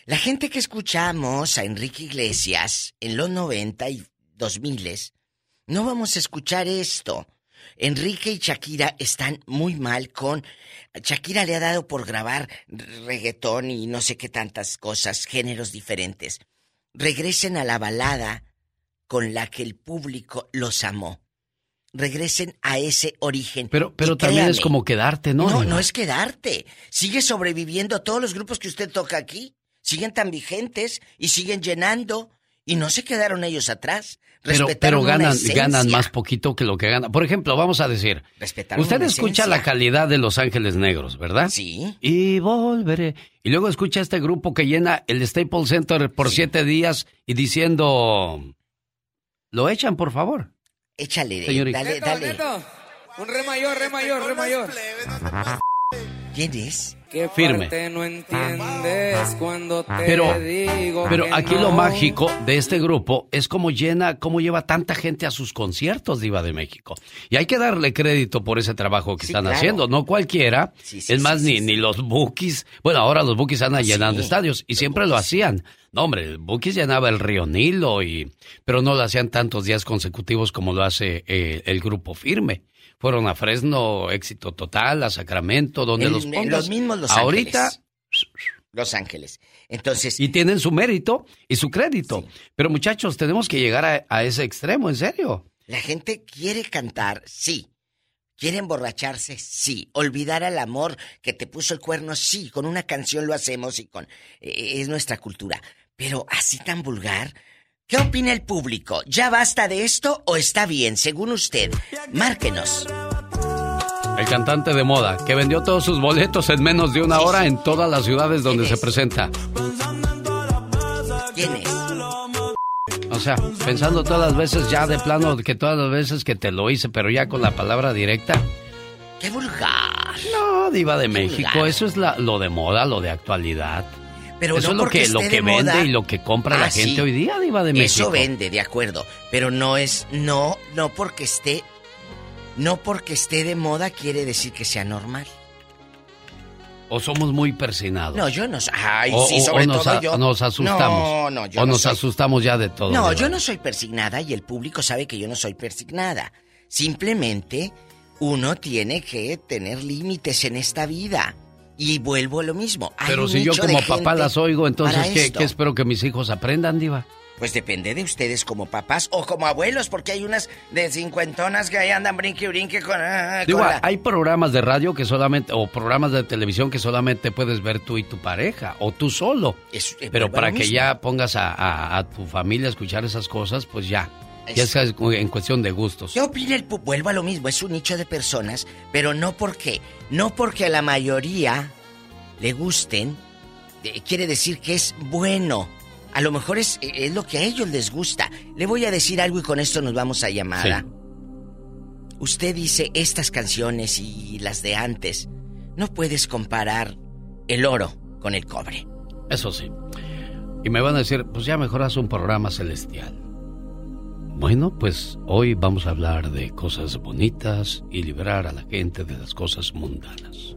La gente que escuchamos a Enrique Iglesias en los 90 y 2000 no vamos a escuchar esto. Enrique y Shakira están muy mal con... Shakira le ha dado por grabar reggaetón y no sé qué tantas cosas, géneros diferentes. Regresen a la balada con la que el público los amó. Regresen a ese origen. Pero, pero Y también es como quedarte, ¿no? no, no es quedarte. Sigue sobreviviendo. Todos los grupos que usted toca aquí siguen tan vigentes y siguen llenando. Y no se quedaron ellos atrás. Pero, Respetaron pero ganan, ganan más poquito que lo que ganan. Por ejemplo, vamos a decir, Respetaron usted escucha esencia. la calidad de Los Ángeles Negros, ¿verdad? Sí. Y volveré. Y luego escucha este grupo que llena el Staples Center por siete días y diciendo, lo echan, por favor. Échale, Señorita. dale, dale. Un re mayor, re mayor, re mayor. ¿Quién es? ¿Qué Firme. parte no entiendes cuando te Pero, digo pero que aquí no? lo mágico de este grupo es cómo llena, cómo lleva tanta gente a sus conciertos, Diva de México. Y hay que darle crédito por ese trabajo que Sí, están claro. haciendo, no cualquiera. Sí, sí, es más, sí, ni, sí, ni los Bookies. Bueno, ahora los Bookies andan Sí, llenando estadios y siempre lo hacían. No, hombre, el Bookies llenaba el Río Nilo, y, pero no lo hacían tantos días consecutivos como lo hace eh, el grupo firme. Fueron a Fresno, éxito total, a Sacramento, donde los pongas. los mismos Los Ahorita Ángeles. Los Ángeles. Entonces, y tienen su mérito y su crédito. Pero muchachos, tenemos que llegar a, a ese extremo, en serio. la gente quiere cantar, sí. Quiere emborracharse, sí. Olvidar al amor que te puso el cuerno, sí. Con una canción lo hacemos y con... eh, es nuestra cultura. Pero así tan vulgar. ¿Qué opina el público? ¿Ya basta de esto o está bien, según usted? Márquenos. El cantante de moda, que vendió todos sus boletos en menos de una hora en todas las ciudades donde se presenta. ¿Quién es? O sea, pensando todas las veces ya de plano que todas las veces que te lo hice, pero ya con la palabra directa. ¡Qué vulgar! No, diva de Qué México, vulgar. eso es la- lo de moda, lo de actualidad. Pero eso no es lo que, lo que de vende moda. y lo que compra Ah, la gente sí. hoy día, diva de México. Eso vende, de acuerdo. Pero no es, no, no porque esté, no porque esté de moda quiere decir que sea normal. O somos muy persinados. No, yo no soy. Ay, o, sí, sobre o nos, todo yo. nos asustamos. No, no, yo O no nos soy- asustamos ya de todo. No, yo no soy persignada y el público sabe que yo no soy persignada. Simplemente uno tiene que tener límites en esta vida. Y vuelvo a lo mismo. Hay Pero si yo como papá las oigo, entonces, ¿qué, espero que mis hijos aprendan, diva? Pues depende de ustedes como papás o como abuelos, porque hay unas de cincuentonas que ahí andan brinque brinque con... ah, Digo, con la- hay programas de radio que solamente, o programas de televisión que solamente puedes ver tú y tu pareja, o tú solo. Es- Pero para que mismo. ya pongas a, a- a tu familia a escuchar esas cosas, pues ya. Ya es en cuestión de gustos. ¿Qué opina el Vuelvo a lo mismo, es un nicho de personas, pero no porque, no porque a la mayoría le gusten, eh, quiere decir que es bueno. A lo mejor es, eh, es lo que a ellos les gusta. Le voy a decir algo y con esto nos vamos a llamada. Usted dice estas canciones y las de antes. No puedes comparar el oro con el cobre. Eso sí. Y me van a decir, pues ya mejor haz un programa celestial. Bueno, pues hoy vamos a hablar de cosas bonitas y liberar a la gente de las cosas mundanas.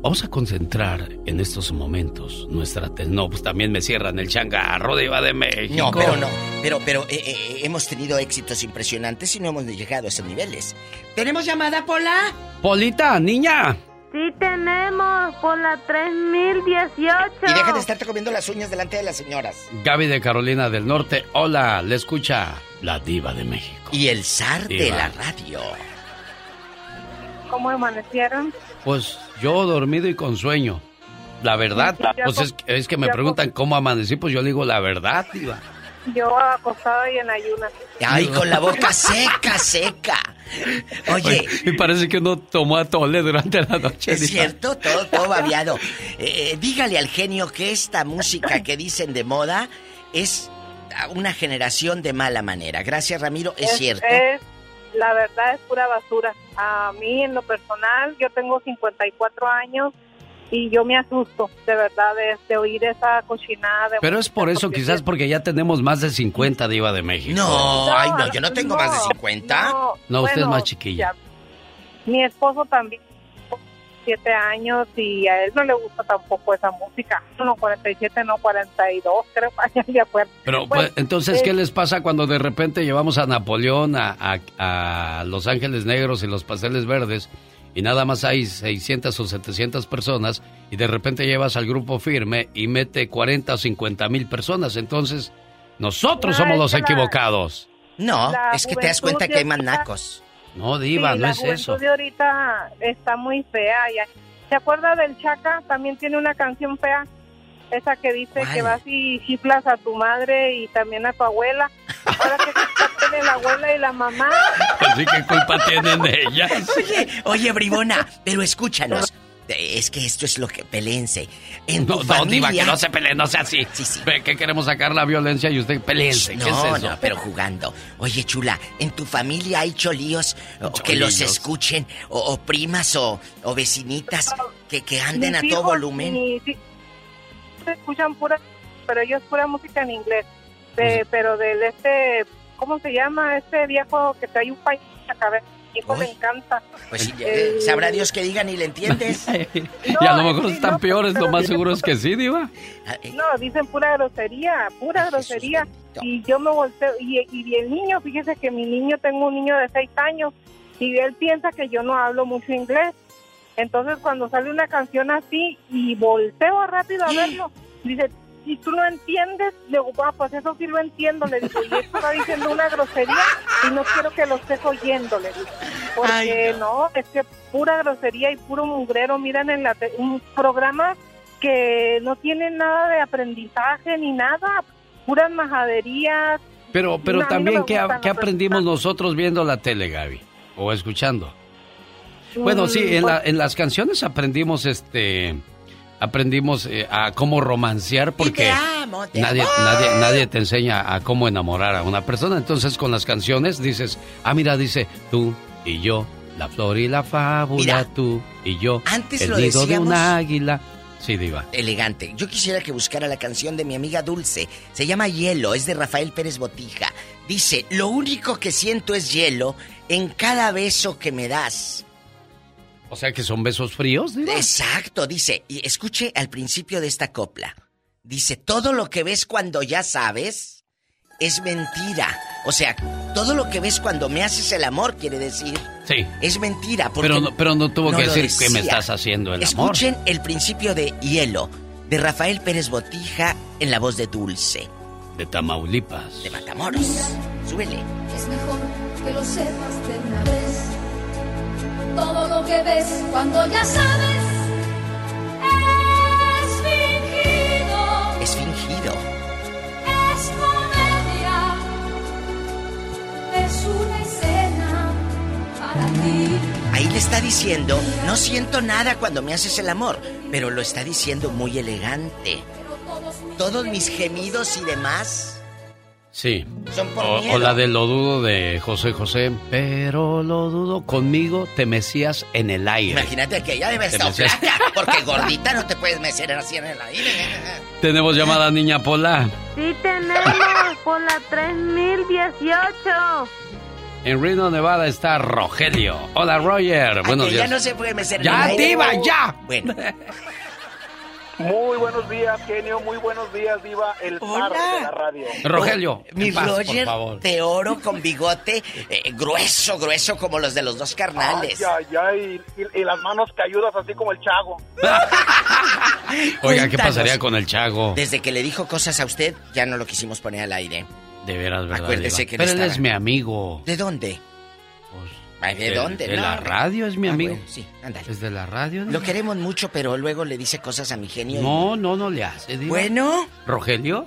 Vamos a concentrar en estos momentos nuestra... No, pues también me cierran el changarro de Iba de México. No, pero no. Pero, pero eh, eh, hemos tenido éxitos impresionantes y no hemos llegado a esos niveles. ¿Tenemos llamada, Pola? Polita, niña. Sí tenemos por la 3018. Y deja de estarte comiendo las uñas delante de las señoras. Gaby de Carolina del Norte. Hola, le escucha la diva de México. Y el zar de la radio. ¿Cómo amanecieron? Pues yo dormido y con sueño. La verdad, pues es, es que me preguntan cómo amanecí, pues yo le digo la verdad, diva. Yo acostada y en ayunas. Ay, con la boca seca, seca. Oye, Y parece que uno tomó atole durante la noche. es cierto, todo, todo babiado. Eh, eh, dígale al genio que esta música que dicen de moda es una generación de mala manera. Gracias, Ramiro, es, cierto. es- la verdad es pura basura. A mí, en lo personal, yo tengo 54 años y yo me asusto, de verdad, de, de oír esa cochinada. De Pero es por eso, porque quizás porque ya tenemos más de 50 diva de México. No, ay, no, yo no tengo más de 50. No, usted es bueno, más chiquilla. ya. Mi esposo también, siete años, y a él no le gusta tampoco esa música. No, 47, no, 42, creo, ya de acuerdo. Pero pues, entonces, ¿qué eh, les pasa cuando de repente llevamos a Napoleón, a, a- a Los Ángeles Negros y los Pasteles Verdes y nada más hay 600 o 700 personas y de repente llevas al grupo firme y mete 40 o 50 mil personas? Entonces, nosotros Ah, somos los la- equivocados. No, es que te das cuenta que hay más ahorita- nacos. No, diva, Sí, no la es eso. de ahorita está muy fea. Ya. ¿Se acuerda del Chaca? También tiene una canción fea. Esa que dice ¿Cuál? que vas y chiflas a tu madre y también a tu abuela. Ahora que tiene la abuela y la mamá. Así que culpa tienen ellas. Oye, oye, bribona, pero escúchanos. Es que esto es lo que pelense. En tu No, no, familia... diva, que no se peleen, no sea así. Ve que queremos sacar la violencia y usted peleense. ¿Qué No, es eso? no, pero jugando. Oye, chula, ¿en tu familia hay cholíos que los escuchen? O, o primas o, o vecinitas que, que anden Mis a todo hijos, volumen? mis escuchan pura, pero ellos pura música en inglés. De- pero del este, ¿cómo se llama? Este viejo que trae un país en la cabeza. Hijo, le encanta. Pues sí, Eh, eh, sabrá Dios que digan y le entiendes. y a lo mejor sí, están no, peores, lo más seguro es que sí, diva. No, dicen pura grosería, pura grosería. Y yo me volteo, y, y el niño, fíjese que mi niño, tengo un niño de seis años, y él piensa que yo no hablo mucho inglés. Entonces cuando sale una canción así, y volteo rápido a verlo, dice, si tú no entiendes, le digo, "Ah, pues eso sí lo entiendo, le digo, y esto está diciendo una grosería, y no quiero que lo estés oyendo, le digo. Porque no, es que pura grosería y puro mugrero, miran en la te- un programa que no tiene nada de aprendizaje ni nada, puras majaderías. Pero, pero No, no también, me ¿qué, qué aprendimos nosotros viendo la tele, Gaby? O escuchando. Bueno, sí, Mm, en, la- pues- en las canciones aprendimos este aprendimos eh, a cómo romancear porque te amo, te nadie, amo. nadie nadie te enseña a cómo enamorar a una persona. Entonces con las canciones dices, ah mira, dice tú y yo, la flor y la fábula, Mira, tú y yo, antes el lo nido de una águila. Sí, diva. Elegante. Yo quisiera que buscara la canción de mi amiga Dulce. Se llama Hielo, es de Rafael Pérez Botija. Dice, lo único que siento es hielo en cada beso que me das. O sea que son besos fríos, diva. Exacto, dice. Y escuche al principio de esta copla. Dice, todo lo que ves cuando ya sabes es mentira. O sea, todo lo que ves cuando me haces el amor, quiere decir, Sí. es mentira. Porque Pero no, pero no tuvo no que decir que me estás haciendo el amor. Escuchen el principio de Hielo, de Rafael Pérez Botija, en la voz de Dulce, De Tamaulipas. de Matamoros. Súbele. Es mejor que lo sepas de una vez. Todo lo que ves cuando ya sabes es fingido, Es fingido. es comedia, es una escena para ti. Ahí le está diciendo, no siento nada cuando me haces el amor, pero lo está diciendo muy elegante. Todos mis gemidos y demás Sí. son por O, miedo. o la de lo dudo de José José, pero lo dudo conmigo te mecías en el aire. Imagínate que ella debe estar mecías- flaca, porque gordita no te puedes mecer así en el aire. Tenemos llamada niña Pola. Sí tenemos. por la 3018. En Reno, Nevada está Rogelio. Hola, Roger. Buenos días. ya no se puede meter en ¡Ya, el aire. diva, ya! Bueno, Muy buenos días, genio. Muy buenos días, Diva. El zar de la radio. Rogelio, mi en paz, Roger por favor. de oro con bigote eh, grueso, grueso como los de los dos carnales. Ay, ay, ay. Y, y las manos cayudas así como el chago. Oiga, ¿qué pasaría con el Chago? Desde que le dijo cosas a usted, ya no lo quisimos poner al aire. De veras, ¿verdad? Acuérdese Diva? que Pero él es mi amigo. ¿De dónde? ¿De, De- dónde? De No, la radio es mi Ah, amigo. bueno, sí, ándale. ¿Es de la radio? Lo Diva? queremos mucho, pero luego le dice cosas a mi genio. y- No, no, no le hace. Bueno. ¿Rogelio?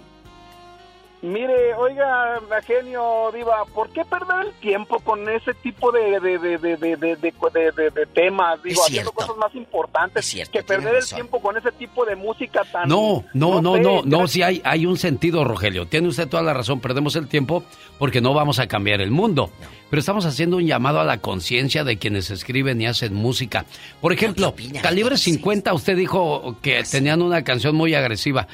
Mire, oiga, genio, Diva, ¿por qué perder el tiempo con ese tipo de, de, de, de, de, de, de- de- de- de temas? Digo, Es haciendo cierto. cosas más importantes que tiene perder el tiempo con ese tipo de música tan... No, no, no, sé, no, no, sí hay, hay un sentido, Rogelio. Tiene usted toda la razón. Perdemos el tiempo porque no vamos a cambiar el mundo. Pero estamos haciendo un llamado a la conciencia de quienes escriben y hacen música. Por ejemplo, Calibre 50, usted dijo que tenían una canción muy agresiva.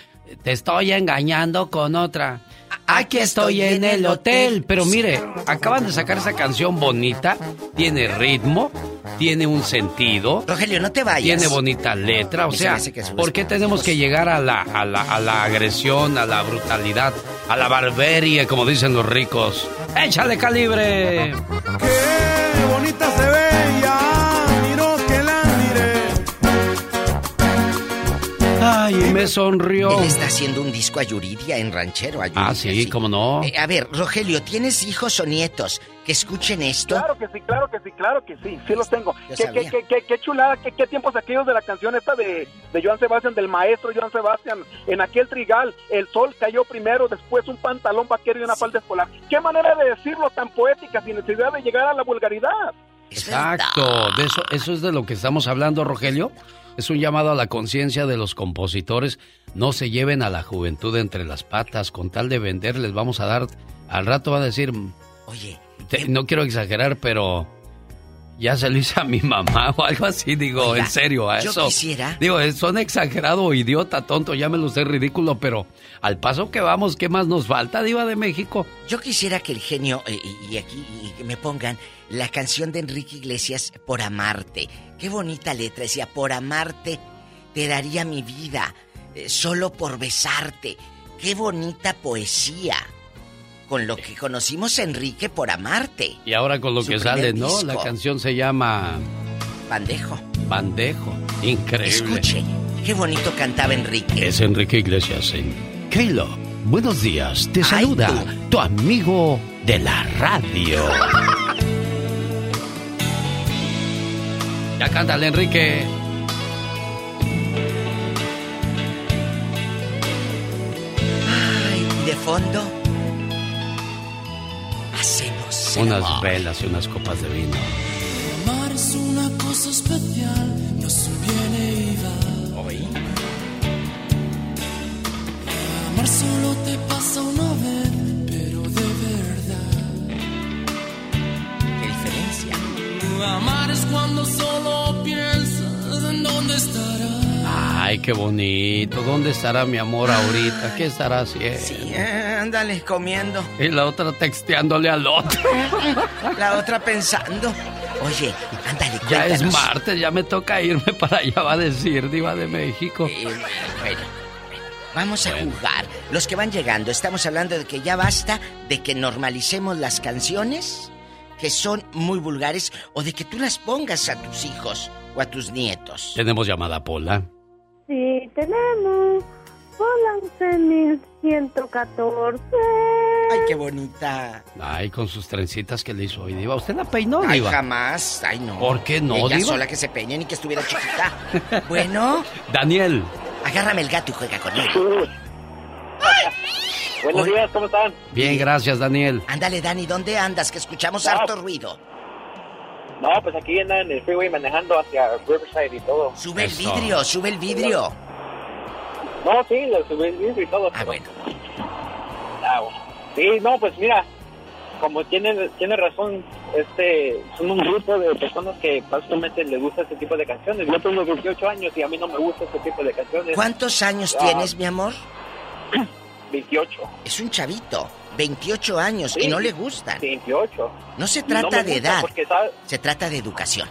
Te estoy engañando con otra. Aquí estoy en el hotel. Pero mire, acaban de sacar esa canción bonita. Tiene ritmo, tiene un sentido. Rogelio, no te vayas. Tiene bonita letra. O sea, ¿por qué tenemos que llegar a la, a, la, a la agresión, a la brutalidad, a la barbarie, como dicen los ricos? ¡Échale calibre! Qué Ay, me sonrió. Él está haciendo un disco a Yuridia en Ranchero. A Yuridia, Ah, sí, cómo no. Eh, a ver, Rogelio, ¿tienes hijos o nietos que escuchen esto? Claro que sí, claro que sí, claro que sí, sí los tengo. ¿Qué, sabía. qué, qué, qué, qué chulada, qué, qué tiempos aquellos de la canción esta de, de Joan Sebastián, del maestro Joan Sebastián, en aquel trigal, el sol cayó primero, después un pantalón vaquero y una falda escolar. ¿Qué manera de decirlo tan poética sin necesidad de llegar a la vulgaridad? Exacto, de eso, eso es de lo que estamos hablando, Rogelio. Es un llamado a la conciencia de los compositores. No se lleven a la juventud entre las patas. Con tal de vender, les vamos a dar. Al rato va a decir. Oye. no quiero exagerar, pero. Ya se lo hice a mi mamá o algo así, digo, Oiga, en serio, a yo eso. quisiera- Digo, eh, son exagerado, idiota, tonto, llámelo usted ridículo, pero al paso que vamos, ¿qué más nos falta, Diva de México? Yo quisiera que el genio, eh, y, aquí y me pongan la canción de Enrique Iglesias, Por Amarte. Qué bonita letra, decía, Por Amarte te daría mi vida, eh, solo por besarte. Qué bonita poesía. Con lo que conocimos a Enrique por amarte. Y ahora con lo que sale, ¿no? disco. La canción se llama Bandejo. Bandejo. Increíble. Escuche, qué bonito cantaba Enrique. Es Enrique Iglesias en. Buenos días, te saluda tu amigo de la radio. Ya cántale, Enrique. Ay, de fondo. Hacemos. el Unas amor. velas y unas copas de vino. Amar es una cosa especial, no se viene y va. Hoy. Amar solo te pasa una vez, pero de verdad. ¿Qué diferencia? Amar es cuando solo piensas en dónde estará. Ay, qué bonito. ¿Dónde estará mi amor ahorita? ¿Qué estará haciendo? Eh, ándale, comiendo. Y la otra texteándole al otro. La otra pensando. Oye, ándale, Ya es cuéntanos. martes, ya me toca irme para allá, va a decir, Diva de México. Eh, bueno, bueno. Vamos a jugar. Los que van llegando, estamos hablando de que ya basta de que normalicemos las canciones que son muy vulgares o de que tú las pongas a tus hijos o a tus nietos. Tenemos llamada Pola. Sí, tenemos. Hola, 11114. Ay, qué bonita. Ay, con sus trencitas que le hizo hoy, Diva. ¿Usted la peinó, Ay, Diva? jamás. Ay, no. ¿Por qué no, Ella Diva? sola que se peñe ni que estuviera chiquita. Bueno, Daniel. agárrame el gato y juega conmigo. Buenos días, ¿cómo están? Bien, gracias, Daniel. Ándale, Dani, ¿dónde andas? Que escuchamos No. harto ruido. No, pues aquí andan en el freeway manejando hacia Riverside y todo. Sube el vidrio, sube el vidrio. No, sí, lo subí el y todo. Ah, bueno. Ah, bueno. Sí, no, pues mira, como tiene, tiene razón, este, son un grupo de personas que básicamente les gusta este tipo de canciones. Yo tengo 28 años y a mí no me gusta este tipo de canciones. ¿Cuántos años Ah, tienes, mi amor? 28. Es un chavito, 28 años, y no le gustan. 28. No se No trata de edad, se trata de educación.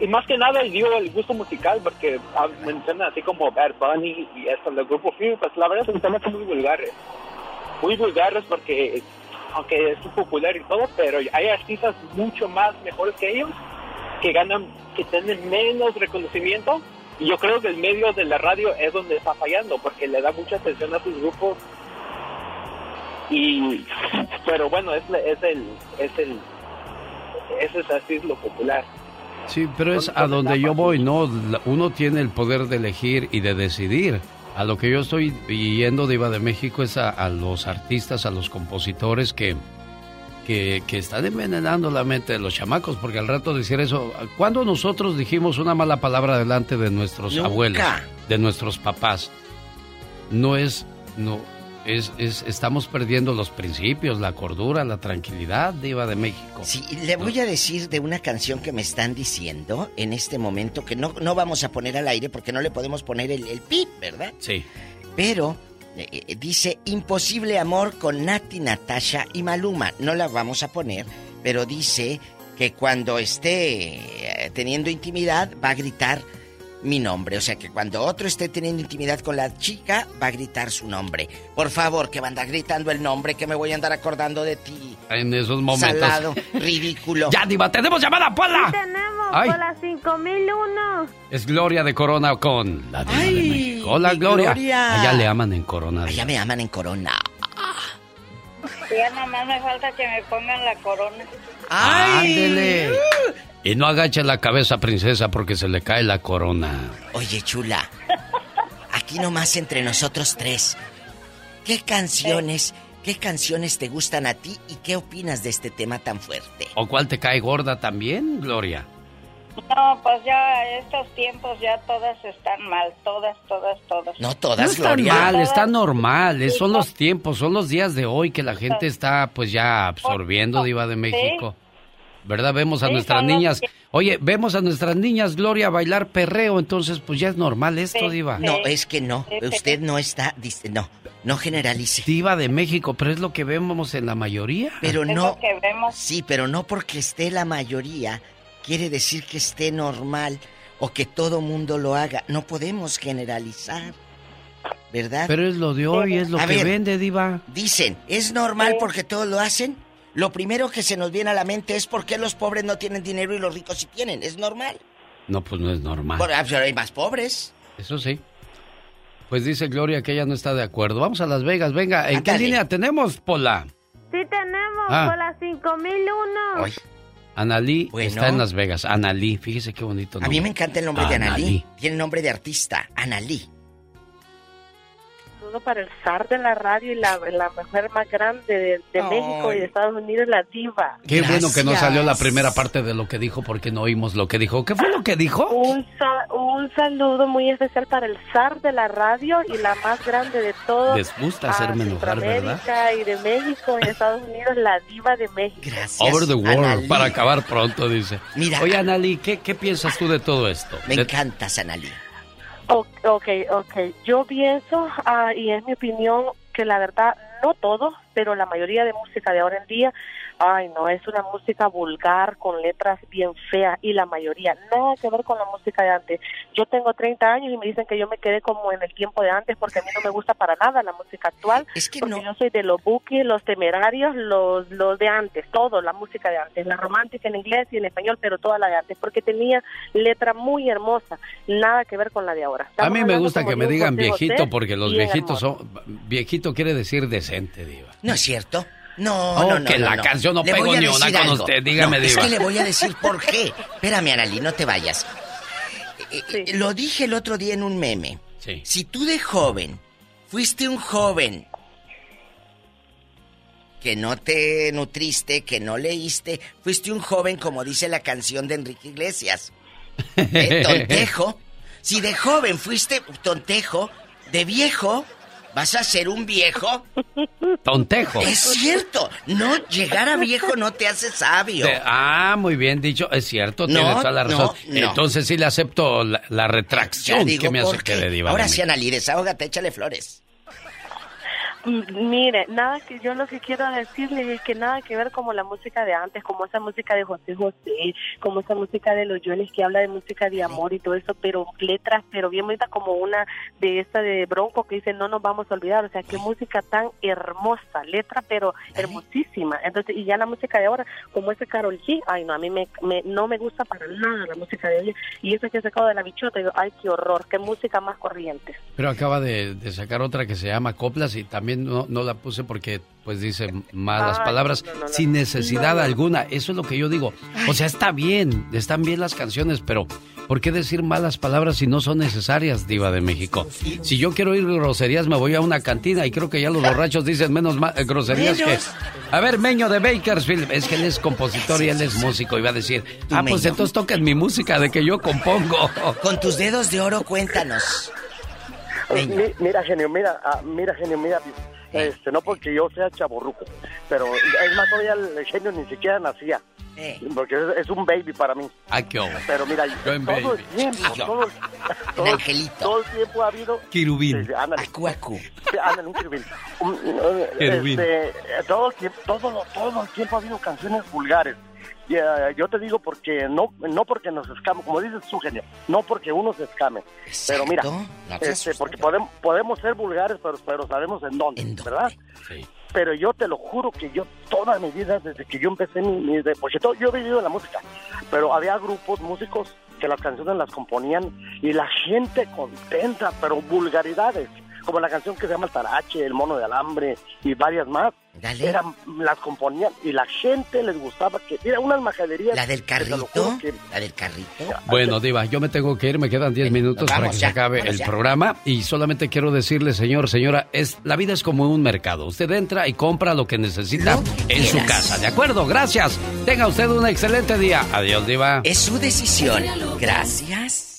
Y más que nada, digo el gusto musical, porque ah, mencionan así como Bad Bunny y eso, el grupo Fear, pues la verdad son temas muy vulgares. Muy vulgares porque, aunque es popular y todo, pero hay artistas mucho más mejores que ellos que ganan, que tienen menos reconocimiento. Y yo creo que el medio de la radio es donde está fallando, porque le da mucha atención a sus grupos. Y, pero bueno, es, es el, es el, eso es así es lo popular. Sí, pero es a donde yo voy, ¿no? Uno tiene el poder de elegir y de decidir. A lo que yo estoy yendo de Iba de México es a, a los artistas, a los compositores que, que, que están envenenando la mente de los chamacos, porque al rato decir eso, ¿cuándo nosotros dijimos una mala palabra delante de nuestros Nunca. abuelos, de nuestros papás? No es, no, es, es, estamos perdiendo los principios, la cordura, la tranquilidad de Iba de México. Sí, le voy a decir de una canción que me están diciendo en este momento que no, no vamos a poner al aire porque no le podemos poner el, el pip, ¿verdad? Sí. Pero eh, eh, dice Imposible Amor con Nati, Natasha y Maluma. No la vamos a poner, pero dice que cuando esté eh, teniendo intimidad va a gritar mi nombre. O sea que cuando otro esté teniendo intimidad con la chica, va a gritar su nombre. Por favor, que va a andar gritando el nombre, que me voy a andar acordando de ti. En esos momentos. Salado, ridículo. ¡Ya, Diva! ¡Tenemos llamada, Pola! Tenemos Ay. por las 5001. Es Gloria de Corona con la Diva de Ay, México. Hola, Gloria. Gloria. Allá le aman en Corona. Allá me aman en Corona. Ya nomás me falta que me pongan la corona. ¡Ándele! Y no agache la cabeza, princesa, porque se le cae la corona. Oye, chula. Aquí nomás entre nosotros tres. ¿Qué canciones, qué canciones te gustan a ti y qué opinas de este tema tan fuerte? ¿O cuál te cae gorda también, Gloria? No, pues ya estos tiempos ya todas están mal, todas, todas, todas. No No está mal, está normal. Son los tiempos, son los días de hoy que la gente está pues ya absorbiendo Diva de México. ¿Verdad? Vemos a Sí, nuestras niñas. que- Oye, vemos a nuestras niñas, Gloria, bailar perreo, entonces pues ya es normal esto, Diva. No, es que no. Usted no está. dice- No, no generalice. Diva de México, pero es lo que vemos en la mayoría. Pero no. Sí, pero no porque esté la mayoría quiere decir que esté normal o que todo mundo lo haga. No podemos generalizar. ¿Verdad? Pero es lo de hoy, es lo A que ver, vende, Diva. Dicen, ¿es normal porque todos lo hacen? Lo primero que se nos viene a la mente es por qué los pobres no tienen dinero y los ricos sí tienen. ¿Es normal? No, pues no es normal. Por- ah, pero hay más pobres. Eso sí. Pues dice Gloria que ella no está de acuerdo. Vamos a Las Vegas, venga. ¿En qué línea tenemos, Pola? Sí tenemos Ah. por las 5001. Analí Bueno. está en Las Vegas. Analí, fíjese qué bonito A nombre. mí me encanta el nombre de Analí. Analí. Tiene nombre de artista, Analí. Para el zar de la radio y la, la mujer más grande de, de. México y de Estados Unidos, la diva. Qué bueno que no Gracias. salió la primera parte de lo que dijo porque no oímos lo que dijo. ¿Qué fue lo que dijo? Un, sa- un saludo muy especial para el zar de la radio y la más grande de todos. Les gusta hacerme a enojar, ¿verdad? Y de México y Estados Unidos, la diva de México. Over the world, Analí. para acabar pronto, dice. Mira. Oye, Analí, ¿qué, qué piensas tú de todo esto? Me De- encantas, Analí. Ok, ok. Yo pienso, ah, y es mi opinión, que la verdad, no todo, pero la mayoría de música de ahora en día, ay no, es una música vulgar con letras bien feas y la mayoría, nada que ver con la música de antes. Yo tengo 30 años y me dicen que yo me quedé como en el tiempo de antes porque a mí no me gusta para nada la música actual. Es que porque yo soy de los bookies, los temerarios, los, los de antes, todo, la música de antes, la romántica en inglés y en español, pero toda la de antes, porque tenía letra muy hermosa, nada que ver con la de ahora. A mí me gusta que me digan viejito porque los viejitos hermoso. son... Viejito quiere decir decente, Diva. ¿No es cierto? No, Oh, no, no. que no, la no. canción no Le pegó ni una con algo. usted, dígame, No, Es Diva. que le voy a decir por qué. Espérame, Analí, no te vayas. Eh, eh, Lo dije el otro día en un meme. Si tú de joven fuiste un joven que no te nutriste, que no leíste, fuiste un joven como dice la canción de Enrique Iglesias. ¿Eh? Tontejo. Si de joven fuiste tontejo, de viejo vas a ser un viejo. Tontejo. Es cierto. No, llegar a viejo no te hace sabio. Te- ah, muy bien dicho, es cierto, No, tienes toda la razón. no, no. Entonces sí le acepto la, la retracción digo que me hace que de diva. Ahora sí. Analí, desahógate, échale flores. Mire, nada que yo lo que quiero decirle es que nada que ver como la música de antes, como esa música de José José, como esa música de los Jones que habla de música de amor y todo eso, pero letras, pero bien bonita como una de esta de Bronco que dice no nos vamos a olvidar, o sea, qué música tan hermosa, letra pero hermosísima. Entonces, y ya la música de ahora, como ese Carol G, ay no, a mí me, me- no me gusta para nada la música de ella. Y eso que ha sacado de la bichota, digo, ay qué horror, qué música más corriente. Pero acaba de, de sacar otra que se llama Coplas y también no, no la puse porque pues dice malas Ay, palabras no, no, no. sin necesidad No, no. alguna. Eso es lo que yo digo. O sea, está bien, están bien las canciones, pero ¿por qué decir malas palabras si no son necesarias, diva de México? Si yo quiero oír groserías, me voy a una cantina y creo que ya los borrachos dicen menos ma- eh, groserías que... A ver, Meño de Bakersfield, es que él es compositor y él es músico va a decir, ah, pues entonces toquen mi música de que yo compongo. Con tus dedos de oro, cuéntanos. Mi- mira, genio, mira, ah, mira, genio, mira, este, no porque yo sea chaborruco, pero es más, todavía el genio ni siquiera nacía, porque es, es un baby para mí. Ay, qué hombre. Pero mira, Buen todo el tiempo, todo, todo, angelito. todo el tiempo ha habido... Querubín. Ándale. Sí, ándale, un querubín. Un- un- Querubín. este, todo, el tiempo, todo, todo el tiempo ha habido canciones vulgares. Y, eh, yo te digo porque no no porque nos escame, como dices tú, genio, no porque uno se escame. Pero mira, No este, porque podemos, podemos ser vulgares, pero, pero sabemos en dónde, ¿verdad? Pero yo te lo juro que yo toda mi vida, desde que yo empecé mi, mi de- porque todo- yo he vivido en la música, pero había grupos, músicos que las canciones las componían y la gente contenta, pero vulgaridades, como la canción que se llama El Tarache, El Mono de Alambre y varias más. Eran, las componían y la gente les gustaba que era unas majaderías. La del carrito. que- La del carrito. Bueno, Diva, yo me tengo que ir, me quedan 10 minutos para que ya, se acabe el ya. programa y solamente quiero decirle, señor, señora, es la vida es como un mercado. Usted entra y compra lo que necesita en su casa, ¿de acuerdo? Gracias. Tenga usted un excelente día. Adiós, Diva. Es su decisión. Gracias.